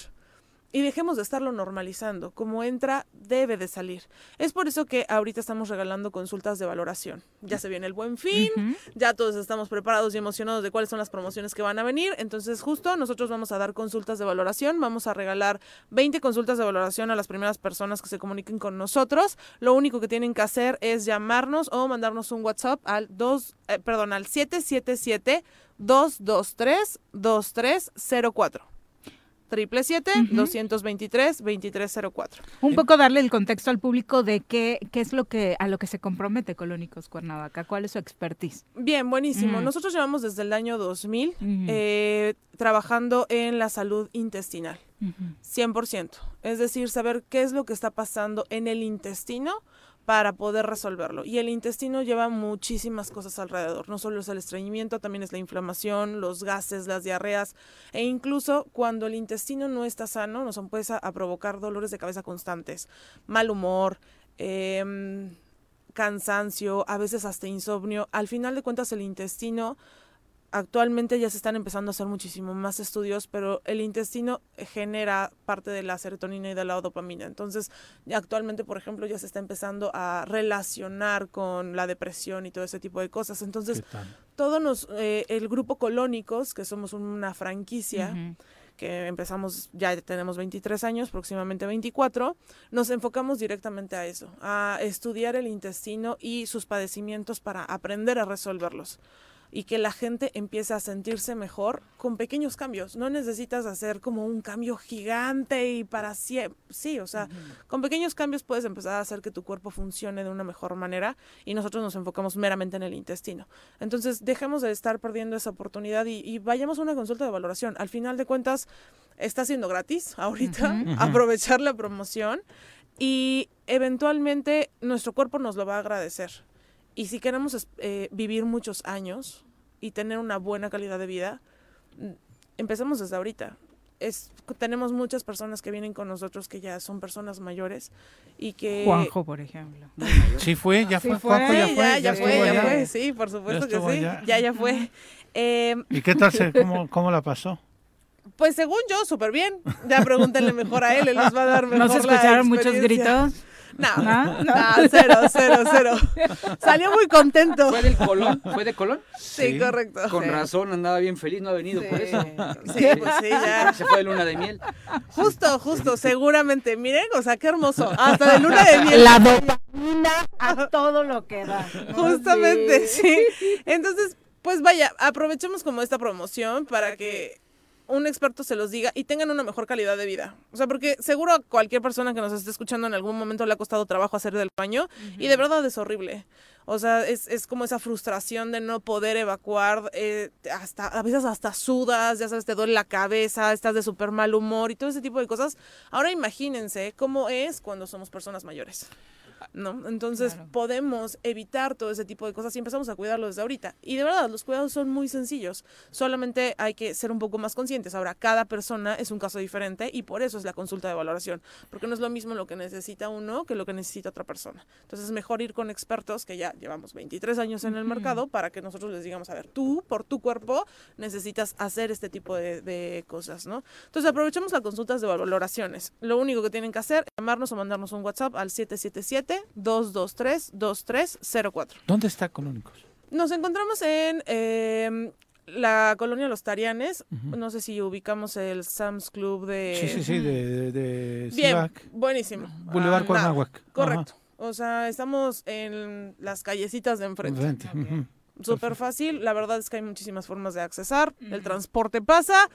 Y dejemos de estarlo normalizando. Como entra, debe de salir. Es por eso que ahorita estamos regalando consultas de valoración. Ya se viene el buen fin, ya todos estamos preparados y emocionados de cuáles son las promociones que van a venir. Entonces, justo nosotros vamos a dar consultas de valoración. Vamos a regalar 20 consultas de valoración a las primeras personas que se comuniquen con nosotros. Lo único que tienen que hacer es llamarnos o mandarnos un WhatsApp al 2, eh, perdón, al 777 223 2304. Triple siete, 223, 2304. Un poco darle el contexto al público de qué, qué es lo que a lo que se compromete Colónicos Cuernavaca, cuál es su expertise. Bien, buenísimo. Ujú. Nosotros llevamos desde el año 2000 Ujú. eh, trabajando en la salud intestinal. 100%. Es decir, saber qué es lo que está pasando en el intestino para poder resolverlo. Y el intestino lleva muchísimas cosas alrededor. No solo es el estreñimiento, también es la inflamación, los gases, las diarreas. E incluso cuando el intestino no está sano, nos empieza a provocar dolores de cabeza constantes, mal humor, em, cansancio, a veces hasta insomnio. Al final de cuentas, el intestino actualmente ya se están empezando a hacer muchísimo más estudios, pero el intestino genera parte de la serotonina y de la dopamina. Entonces, actualmente, por ejemplo, ya se está empezando a relacionar con la depresión y todo ese tipo de cosas. Entonces, todo nos, eh, el grupo Colónicos, que somos una franquicia, que empezamos, ya tenemos 23 años, próximamente 24, nos enfocamos directamente a eso, a estudiar el intestino y sus padecimientos para aprender a resolverlos y que la gente empiece a sentirse mejor con pequeños cambios. No necesitas hacer como un cambio gigante y para siempre. Sí, o sea, con pequeños cambios puedes empezar a hacer que tu cuerpo funcione de una mejor manera y nosotros nos enfocamos meramente en el intestino. Entonces, dejemos de estar perdiendo esa oportunidad y, y vayamos a una consulta de valoración. Al final de cuentas, está siendo gratis ahorita, Ujú. Ujú. aprovechar la promoción y eventualmente nuestro cuerpo nos lo va a agradecer. Y si queremos eh, vivir muchos años y tener una buena calidad de vida, mm, empecemos desde ahorita. Es, tenemos muchas personas que vienen con nosotros que ya son personas mayores y que... Juanjo, por ejemplo. Sí fue, ya Sí fue, fue. Juanjo, ya fue, ya, ya estuvo fue, ya fue, sí, por supuesto que sí, allá. ya, ya fue. Eh, ¿Y qué tal? se- cómo, ¿Cómo la pasó? pues según yo, súper bien. Ya pregúntenle mejor a él, él les va a dar mejor ¿No se la escucharon muchos experiencia. gritos? No, ¿No? no, cero, cero, cero. Salió muy contento. ¿Fue del Colón? ¿Fue de Colón? Sí, correcto. Con Sí. razón, andaba bien feliz, no ha venido por eso. Sí, pues sí, ya. Se fue de luna de miel. Justo, justo, seguramente. Miren, o sea, qué hermoso. Hasta de luna de miel. La dopamina a todo lo que da. Justamente, sí. Entonces, pues vaya, aprovechemos como esta promoción para que un experto se los diga y tengan una mejor calidad de vida. O sea, porque seguro a cualquier persona que nos esté escuchando en algún momento le ha costado trabajo hacer del baño y de verdad es horrible. O sea, es, es como esa frustración de no poder evacuar, eh, hasta, a veces hasta sudas, ya sabes, te duele la cabeza, estás de súper mal humor y todo ese tipo de cosas. Ahora imagínense cómo es cuando somos personas mayores. ¿No? Entonces podemos evitar todo ese tipo de cosas y empezamos a cuidarlo desde ahorita. Y de verdad, los cuidados son muy sencillos. Solamente hay que ser un poco más conscientes. Ahora, cada persona es un caso diferente y por eso es la consulta de valoración. Porque no es lo mismo lo que necesita uno que lo que necesita otra persona. Entonces es mejor ir con expertos que ya llevamos 23 años en el mercado para que nosotros les digamos, a ver, tú por tu cuerpo necesitas hacer este tipo de, de cosas, ¿no? Entonces aprovechemos las consultas de valoraciones. Lo único que tienen que hacer es llamarnos o mandarnos un WhatsApp al 777-223-2304. ¿Dónde está Colónicos? Nos encontramos en eh, la colonia Los Tarianes. No sé si ubicamos el Sam's Club de... Sí, sí, sí, de, de, de Bien, buenísimo. Boulevard Ah, Correcto. O sea, estamos en las callecitas de enfrente. Súper fácil. La verdad es que hay muchísimas formas de accesar. El transporte pasa.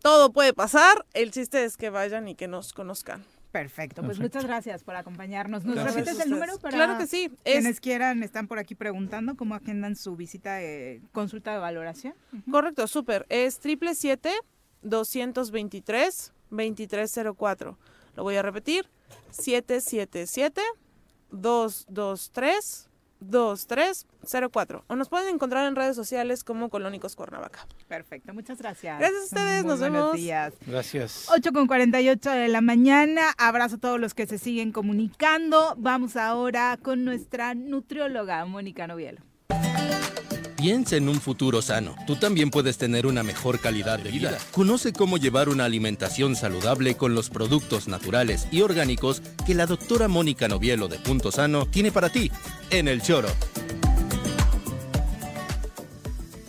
Todo puede pasar. El chiste es que vayan y que nos conozcan. Perfecto, pues Perfecto. muchas gracias por acompañarnos. ¿Nos Gracias repites el número para Claro que sí, es- quienes quieran, están por aquí preguntando cómo agendan su visita de consulta de valoración? Correcto, súper. Es 777-223-2304. Lo voy a repetir. 777-223-2304. O nos pueden encontrar en redes sociales como Colónicos Cuernavaca. Perfecto, muchas gracias. Gracias a ustedes, Muy nos buenos vemos. días. Gracias. 8 con 48 de la mañana. Abrazo a todos los que se siguen comunicando. Vamos ahora con nuestra nutrióloga, Mónica Novielo. Piensa en un futuro sano. Tú también puedes tener una mejor calidad de vida. Conoce cómo llevar una alimentación saludable con los productos naturales y orgánicos que la doctora Mónica Novielo de Punto Sano tiene para ti en el choro.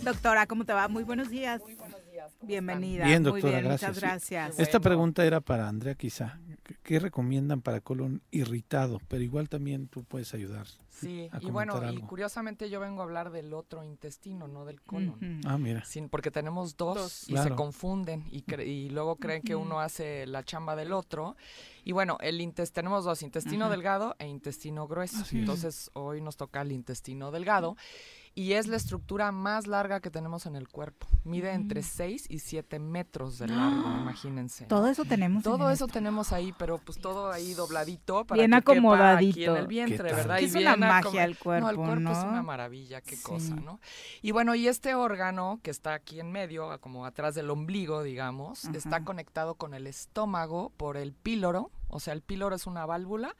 Doctora, ¿cómo te va? Muy buenos días. Muy buenos días. Bienvenida. Bien, Muy doctora, bien, gracias. Muchas gracias. Esta pregunta era para Andrea quizá. ¿Qué- ¿Qué recomiendan para colon irritado? Pero igual también tú puedes ayudar. Sí, a y bueno, y curiosamente yo vengo a hablar del otro intestino, no del colon. Ah, mira. Sin, porque tenemos dos, Dos. y Claro. se confunden y, cre- y luego creen que uno hace la chamba del otro. Y bueno, el intes tenemos dos, intestino Ajá. delgado e intestino grueso. Así es. Entonces hoy nos toca el intestino delgado y es la estructura más larga que tenemos en el cuerpo. Mide entre Mm. 6 y 7 metros de largo, ¡Ah! imagínense. Todo eso tenemos en Todo eso tenemos ahí, pero pues todo ahí dobladito para Bien que quepa aquí en acomodadito. el vientre. ¿verdad? Que Y es una bien magia el cuerpo, No, el cuerpo es una maravilla, qué cosa. ¿no? Y bueno, y este órgano que está aquí en medio, como atrás del ombligo, digamos, está conectado con el estómago por el píloro. O sea, el píloro es una válvula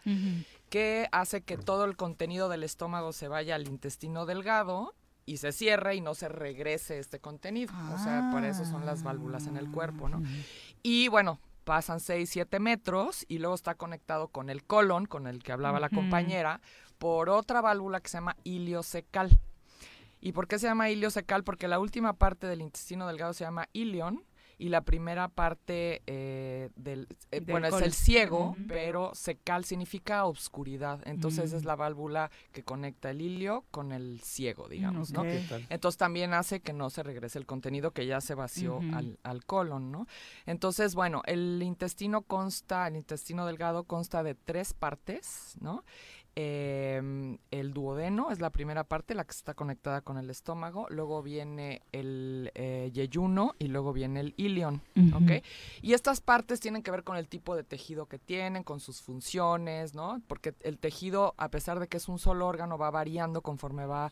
que hace que todo el contenido del estómago se vaya al intestino delgado y se cierre y no se regrese este contenido. O sea, por eso son las válvulas en el cuerpo, ¿no? Y bueno, pasan 6, 7 metros y luego está conectado con el colon, con el que hablaba la compañera, por otra válvula que se llama iliocecal. ¿Y por qué se llama iliocecal? Porque la última parte del intestino delgado se llama ilion y la primera parte eh, del, eh, Del bueno, es el ciego, pero secal significa obscuridad. Entonces Mm. es la válvula que conecta el ilio con el ciego, digamos, ¿no? ¿Qué tal? Entonces también hace que no se regrese el contenido que ya se vació al, al colon, ¿no? Entonces, bueno, el intestino consta, el intestino delgado consta de tres partes, ¿no? Em, el duodeno es la primera parte, la que está conectada con el estómago. Luego viene el eh, yeyuno y luego viene el ilion, Ujú. ¿ok? Y estas partes tienen que ver con el tipo de tejido que tienen, con sus funciones, ¿no? Porque el tejido, a pesar de que es un solo órgano, va variando conforme va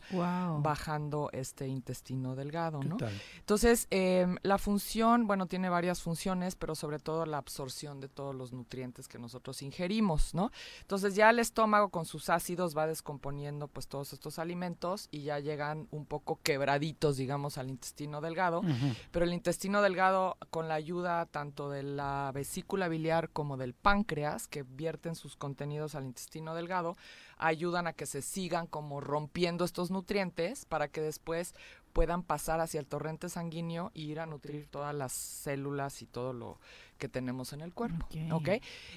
bajando este intestino delgado, ¿Qué ¿no? Entonces, em, la función, bueno, tiene varias funciones, pero sobre todo la absorción de todos los nutrientes que nosotros ingerimos, ¿no? Entonces ya el estómago con sus ácidos va descomponiendo pues todos estos alimentos y ya llegan un poco quebraditos, digamos, al intestino delgado. Pero el intestino delgado, con la ayuda tanto de la vesícula biliar como del páncreas, que vierten sus contenidos al intestino delgado, ayudan a que se sigan como rompiendo estos nutrientes para que después puedan pasar hacia el torrente sanguíneo y ir a nutrir todas las células y todo lo que tenemos en el cuerpo. ¿ok?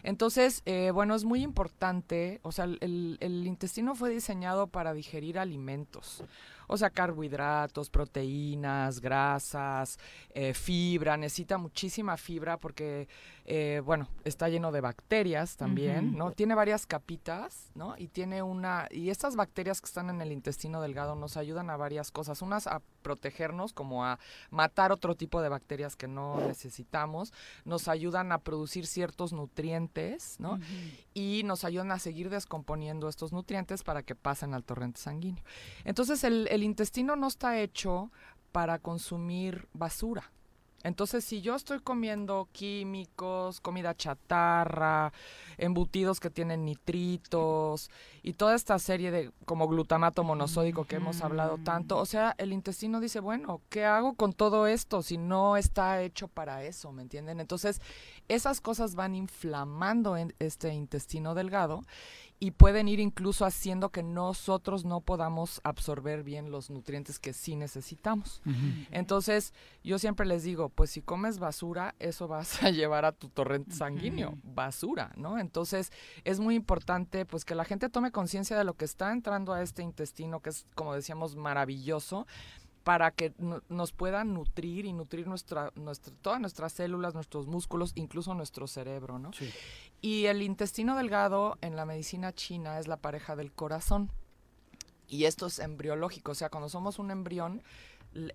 Entonces, eh, bueno, es muy importante, o sea, el- el- el intestino fue diseñado para digerir alimentos. O sea, carbohidratos, proteínas, grasas, eh, fibra, necesita muchísima fibra porque, eh, bueno, está lleno de bacterias también. ¿no? Tiene varias capitas, ¿no? Y tiene una, y estas bacterias que están en el intestino delgado nos ayudan a varias cosas. Unas a protegernos, como a matar otro tipo de bacterias que no necesitamos, nos ayudan a producir ciertos nutrientes, ¿no? y nos ayudan a seguir descomponiendo estos nutrientes para que pasen al torrente sanguíneo. Entonces el, el intestino no está hecho para consumir basura. Entonces, si yo estoy comiendo químicos, comida chatarra, embutidos que tienen nitritos y toda esta serie de como glutamato monosódico que hemos hablado tanto, o sea, el intestino dice, bueno, ¿qué hago con todo esto si no está hecho para eso, ¿me entienden? Entonces, esas cosas van inflamando en este intestino delgado y pueden ir incluso haciendo que nosotros no podamos absorber bien los nutrientes que sí necesitamos. Entonces, yo siempre les digo, pues si comes basura, eso vas a llevar a tu torrente sanguíneo, basura, ¿no? Entonces, es muy importante pues que la gente tome conciencia de lo que está entrando a este intestino, que es, como decíamos, maravilloso para que no- nos pueda nutrir y nutrir nuestra, nuestra, todas nuestras células, nuestros músculos, incluso nuestro cerebro, ¿no? Y el intestino delgado en la medicina china es la pareja del corazón. Y esto es embriológico, o sea, cuando somos un embrión,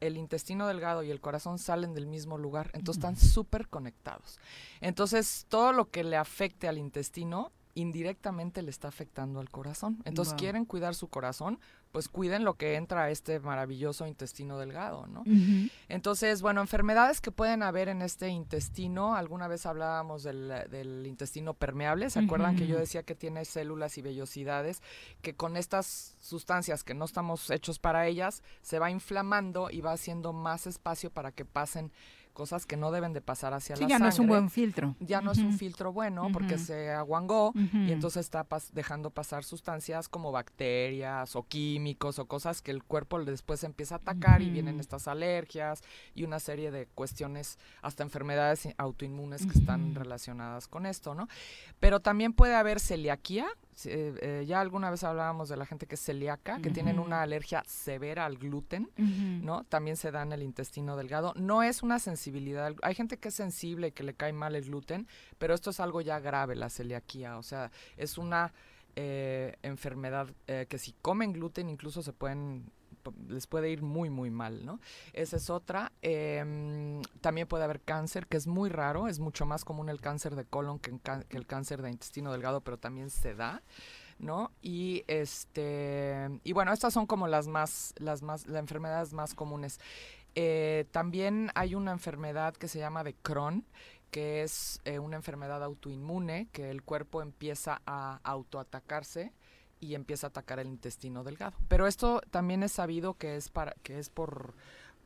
el intestino delgado y el corazón salen del mismo lugar, entonces están súper conectados. Entonces, todo lo que le afecte al intestino indirectamente le está afectando al corazón. Entonces, Wow. quieren cuidar su corazón, pues cuiden lo que entra a este maravilloso intestino delgado, ¿no? Entonces, bueno, enfermedades que pueden haber en este intestino, alguna vez hablábamos del, del intestino permeable, ¿se acuerdan que yo decía que tiene células y vellosidades, que con estas sustancias que no estamos hechos para ellas, se va inflamando y va haciendo más espacio para que pasen cosas que no deben de pasar hacia Sí, la ya no es un sangre. buen filtro. Ya no es un filtro bueno porque se aguangó y entonces está pas- dejando pasar sustancias como bacterias o químicos o cosas que el cuerpo después empieza a atacar y vienen estas alergias y una serie de cuestiones, hasta enfermedades autoinmunes que están relacionadas con esto, ¿no? Pero también puede haber celiaquía. Eh, eh, ya alguna vez hablábamos de la gente que es celíaca, que tienen una alergia severa al gluten. ¿no? También se da en el intestino delgado. No es una sensibilidad. Hay gente que es sensible y que le cae mal el gluten, pero esto es algo ya grave, la celiaquía. O sea, es una eh, enfermedad eh, que si comen gluten incluso se pueden les puede ir muy muy mal, ¿no? Esa es otra. Em, también puede haber cáncer, que es muy raro, es mucho más común el cáncer de colon que, el cáncer de intestino delgado, pero también se da. ¿no? Y este y bueno, estas son como las más las más las enfermedades más comunes. Eh, también hay una enfermedad que se llama de Crohn, que es eh, una enfermedad autoinmune que el cuerpo empieza a autoatacarse y empieza a atacar el intestino delgado. Pero esto también es sabido que es para que es por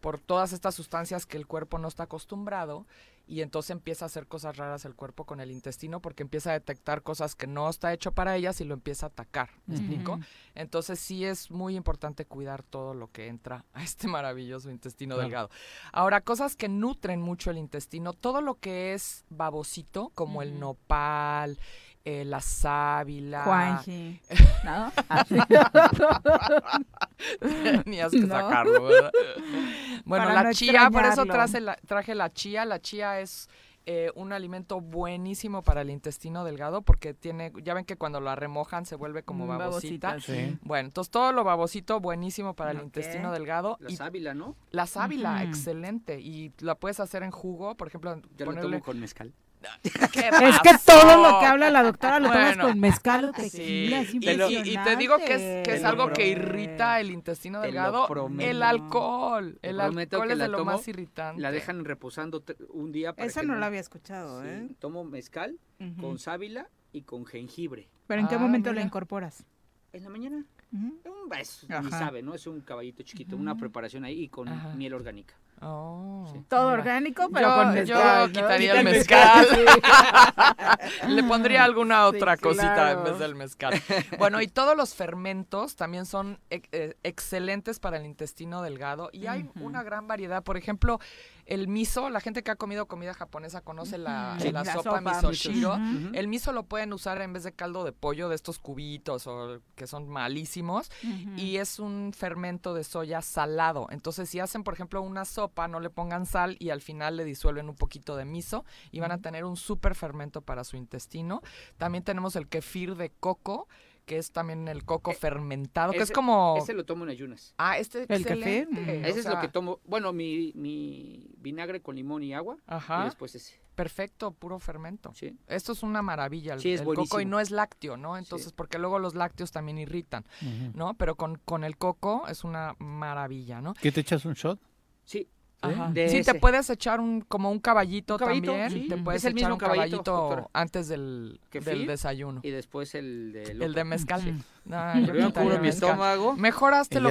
por todas estas sustancias que el cuerpo no está acostumbrado y entonces empieza a hacer cosas raras el cuerpo con el intestino porque empieza a detectar cosas que no está hecho para ellas y lo empieza a atacar. ¿Me explico? Entonces sí es muy importante cuidar todo lo que entra a este maravilloso intestino Claro. delgado. Ahora, cosas que nutren mucho el intestino, todo lo que es babosito, como el nopal, eh, la sábila. Juanji. ¿No? Tenías que No. sacarlo, ¿verdad? Bueno, Para la no chía, por eso traje la, traje la chía. La chía es eh, un alimento buenísimo para el intestino delgado porque tiene, ya ven que cuando la remojan se vuelve como Mm, babosita. babosita, sí. Bueno, entonces todo lo babosito buenísimo para el intestino delgado. La y sábila, ¿no? La sábila, excelente. Y la puedes hacer en jugo, por ejemplo, Yo lo ponerle... tomo con mezcal. ¿Qué Es que todo lo que habla la doctora lo tomas Bueno, con mezcal o Sí, tequila. es y, y- y te digo que es, que es algo que irrita el intestino delgado. El alcohol. El prometo alcohol es de la lo tomo, más irritante. La dejan reposando un día para Esa que no la había escuchado, Sí, ¿eh? Tomo mezcal con sábila y con jengibre. ¿Pero en qué Ah, momento la mira. incorporas? En la mañana. Un beso, Ajá. ni sabe, ¿no? Es un caballito chiquito, una preparación ahí y con Ajá. miel orgánica. Oh. Todo Mira. orgánico, pero yo, con yo mezcal. ¿no? quitaría Quita el mezcal. sí. Le pondría alguna Sí, otra cosita claro. en vez del mezcal. Bueno, y todos los fermentos también son ex- eh, excelentes para el intestino delgado y hay Ujú. una gran variedad. Por ejemplo, el miso, la gente que ha comido comida japonesa conoce la, la La sopa, sopa, misoshiro. Ujú. El miso lo pueden usar en vez de caldo de pollo de estos cubitos o que son malísimos Ujú. y es un fermento de soya salado. Entonces, si hacen, por ejemplo, una sopa, no le pongan sal y al final le disuelven un poquito de miso y van a tener un súper fermento para su intestino. También tenemos el kefir de coco, que es también el coco fermentado, que es como... Ese lo tomo en ayunas. Ah, este ¿El kefir? excelente. Mm. Ese o es lo que tomo. Bueno, mi, mi vinagre con limón y agua. Ajá. Y después ese. Perfecto, puro fermento. Sí. Esto es una maravilla, el, Sí, es el coco, y no es lácteo, ¿no? Entonces, porque luego los lácteos también irritan. ¿no? Pero con, con el coco es una maravilla, ¿no? ¿Qué te echas un shot? Sí. Ajá. De Sí, te puedes echar un como un caballito, Un caballito, también. sí. Te puedes Es el echar mismo un caballito, antes del, del desayuno. Y después el de El de mezcal. Sí. Pero yo yo quitaría cubro mi mezcal. estómago.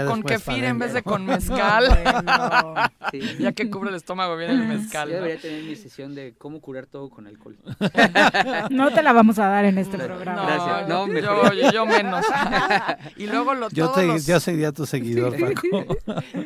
Con kefir en vez de con mezcal. Sí. ya que cubre el estómago bien el mezcal. Yo ¿no? debería tener mi sesión de cómo curar todo con alcohol. No te la vamos a dar en este programa. No, Gracias. No, yo, yo- yo menos. y luego lo, Yo, todos te, los- yo sería tu seguidor, Paco.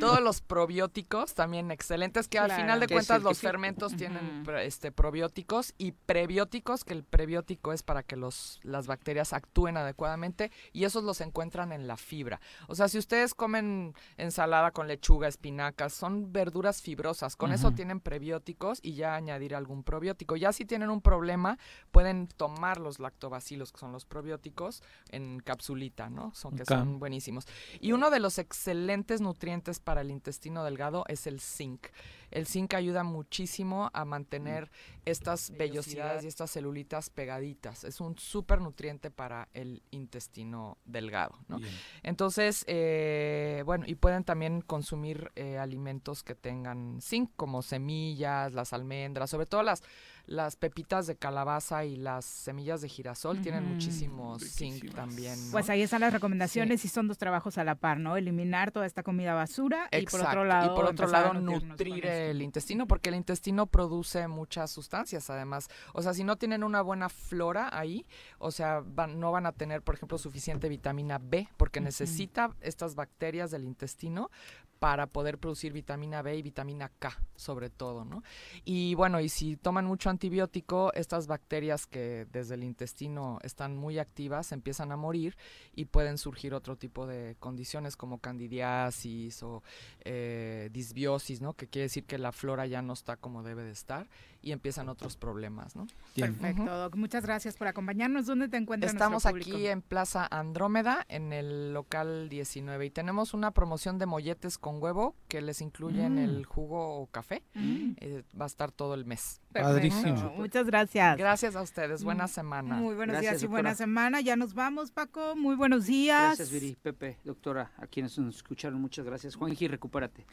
todos los probióticos también excelentes que al final de ¿Qué es cuentas los fermentos tienen este probióticos y prebióticos que el prebiótico es para que los las bacterias actúen adecuadamente y esos los encuentran en la fibra. O sea si ustedes comen ensalada con lechuga espinacas son verduras fibrosas. Con eso tienen prebióticos y ya añadir algún probiótico. Ya si tienen un problema pueden tomar los lactobacilos que son los probióticos en capsulita no son que son buenísimos. Y uno de los excelentes nutrientes para el intestino delgado es el zinc. El zinc ayuda muchísimo a mantener estas vellosidades y estas celulitas pegaditas. Es un súper nutriente para el intestino delgado, ¿no? Entonces, eh, bueno, y pueden también consumir eh, alimentos que tengan zinc, como semillas, las almendras, sobre todo las, las pepitas de calabaza y las semillas de girasol tienen Ujú. muchísimo zinc Riquísimas. también. ¿no? Pues ahí están las recomendaciones y son dos trabajos a la par, ¿no? Eliminar toda esta comida basura y por otro lado, y por otro lado nutrir el intestino porque el intestino produce muchas sustancias además o sea si no tienen una buena flora ahí o sea van- no van a tener por ejemplo suficiente vitamina B porque necesita estas bacterias del intestino para poder producir vitamina B y vitamina K sobre todo no y bueno y si toman mucho antibiótico estas bacterias que desde el intestino están muy activas empiezan a morir y pueden surgir otro tipo de condiciones como candidiasis o eh, disbiosis, ¿no? Que quiere decir que la flora ya no está como debe de estar y empiezan otros problemas, ¿no? Bien. Perfecto, Doc. Muchas gracias por acompañarnos. ¿Dónde te encuentras Estamos aquí en Plaza Andrómeda, en el local 19, y tenemos una promoción de molletes con huevo que les incluyen Mm. el jugo o café. Mm. Eh, va a estar todo el mes. Padrísimo. Muchas gracias. Gracias a ustedes. Buena Mm, semana. Muy buenos Gracias, días y doctora. buena semana. Ya nos vamos, Paco. Muy buenos días. Gracias, Viri, Pepe, doctora, a quienes nos escucharon, muchas gracias. Juanji, recupérate.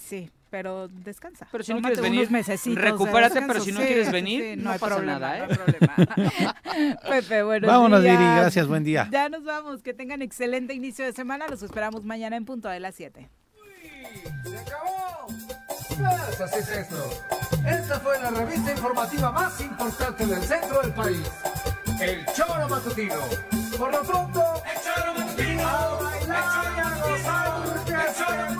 Sí, pero descansa. Pero si no quieres venir, mesecitos de recupérate, descanso. pero si no Sí, quieres venir, sí, no hay pasa problema, nada, no ¿eh? hay problema. Pepe, buenos Vámonos, días. Viri, gracias, buen día. Ya nos vamos. Que tengan excelente inicio de semana. Los esperamos mañana en punto de las 7. ¡Se acabó! Pues así es esto. Esta fue la revista informativa más importante del centro del país. El Choro Matutino. Por lo pronto, El Choro Matutino. a bailar y a gozar, porque El Choro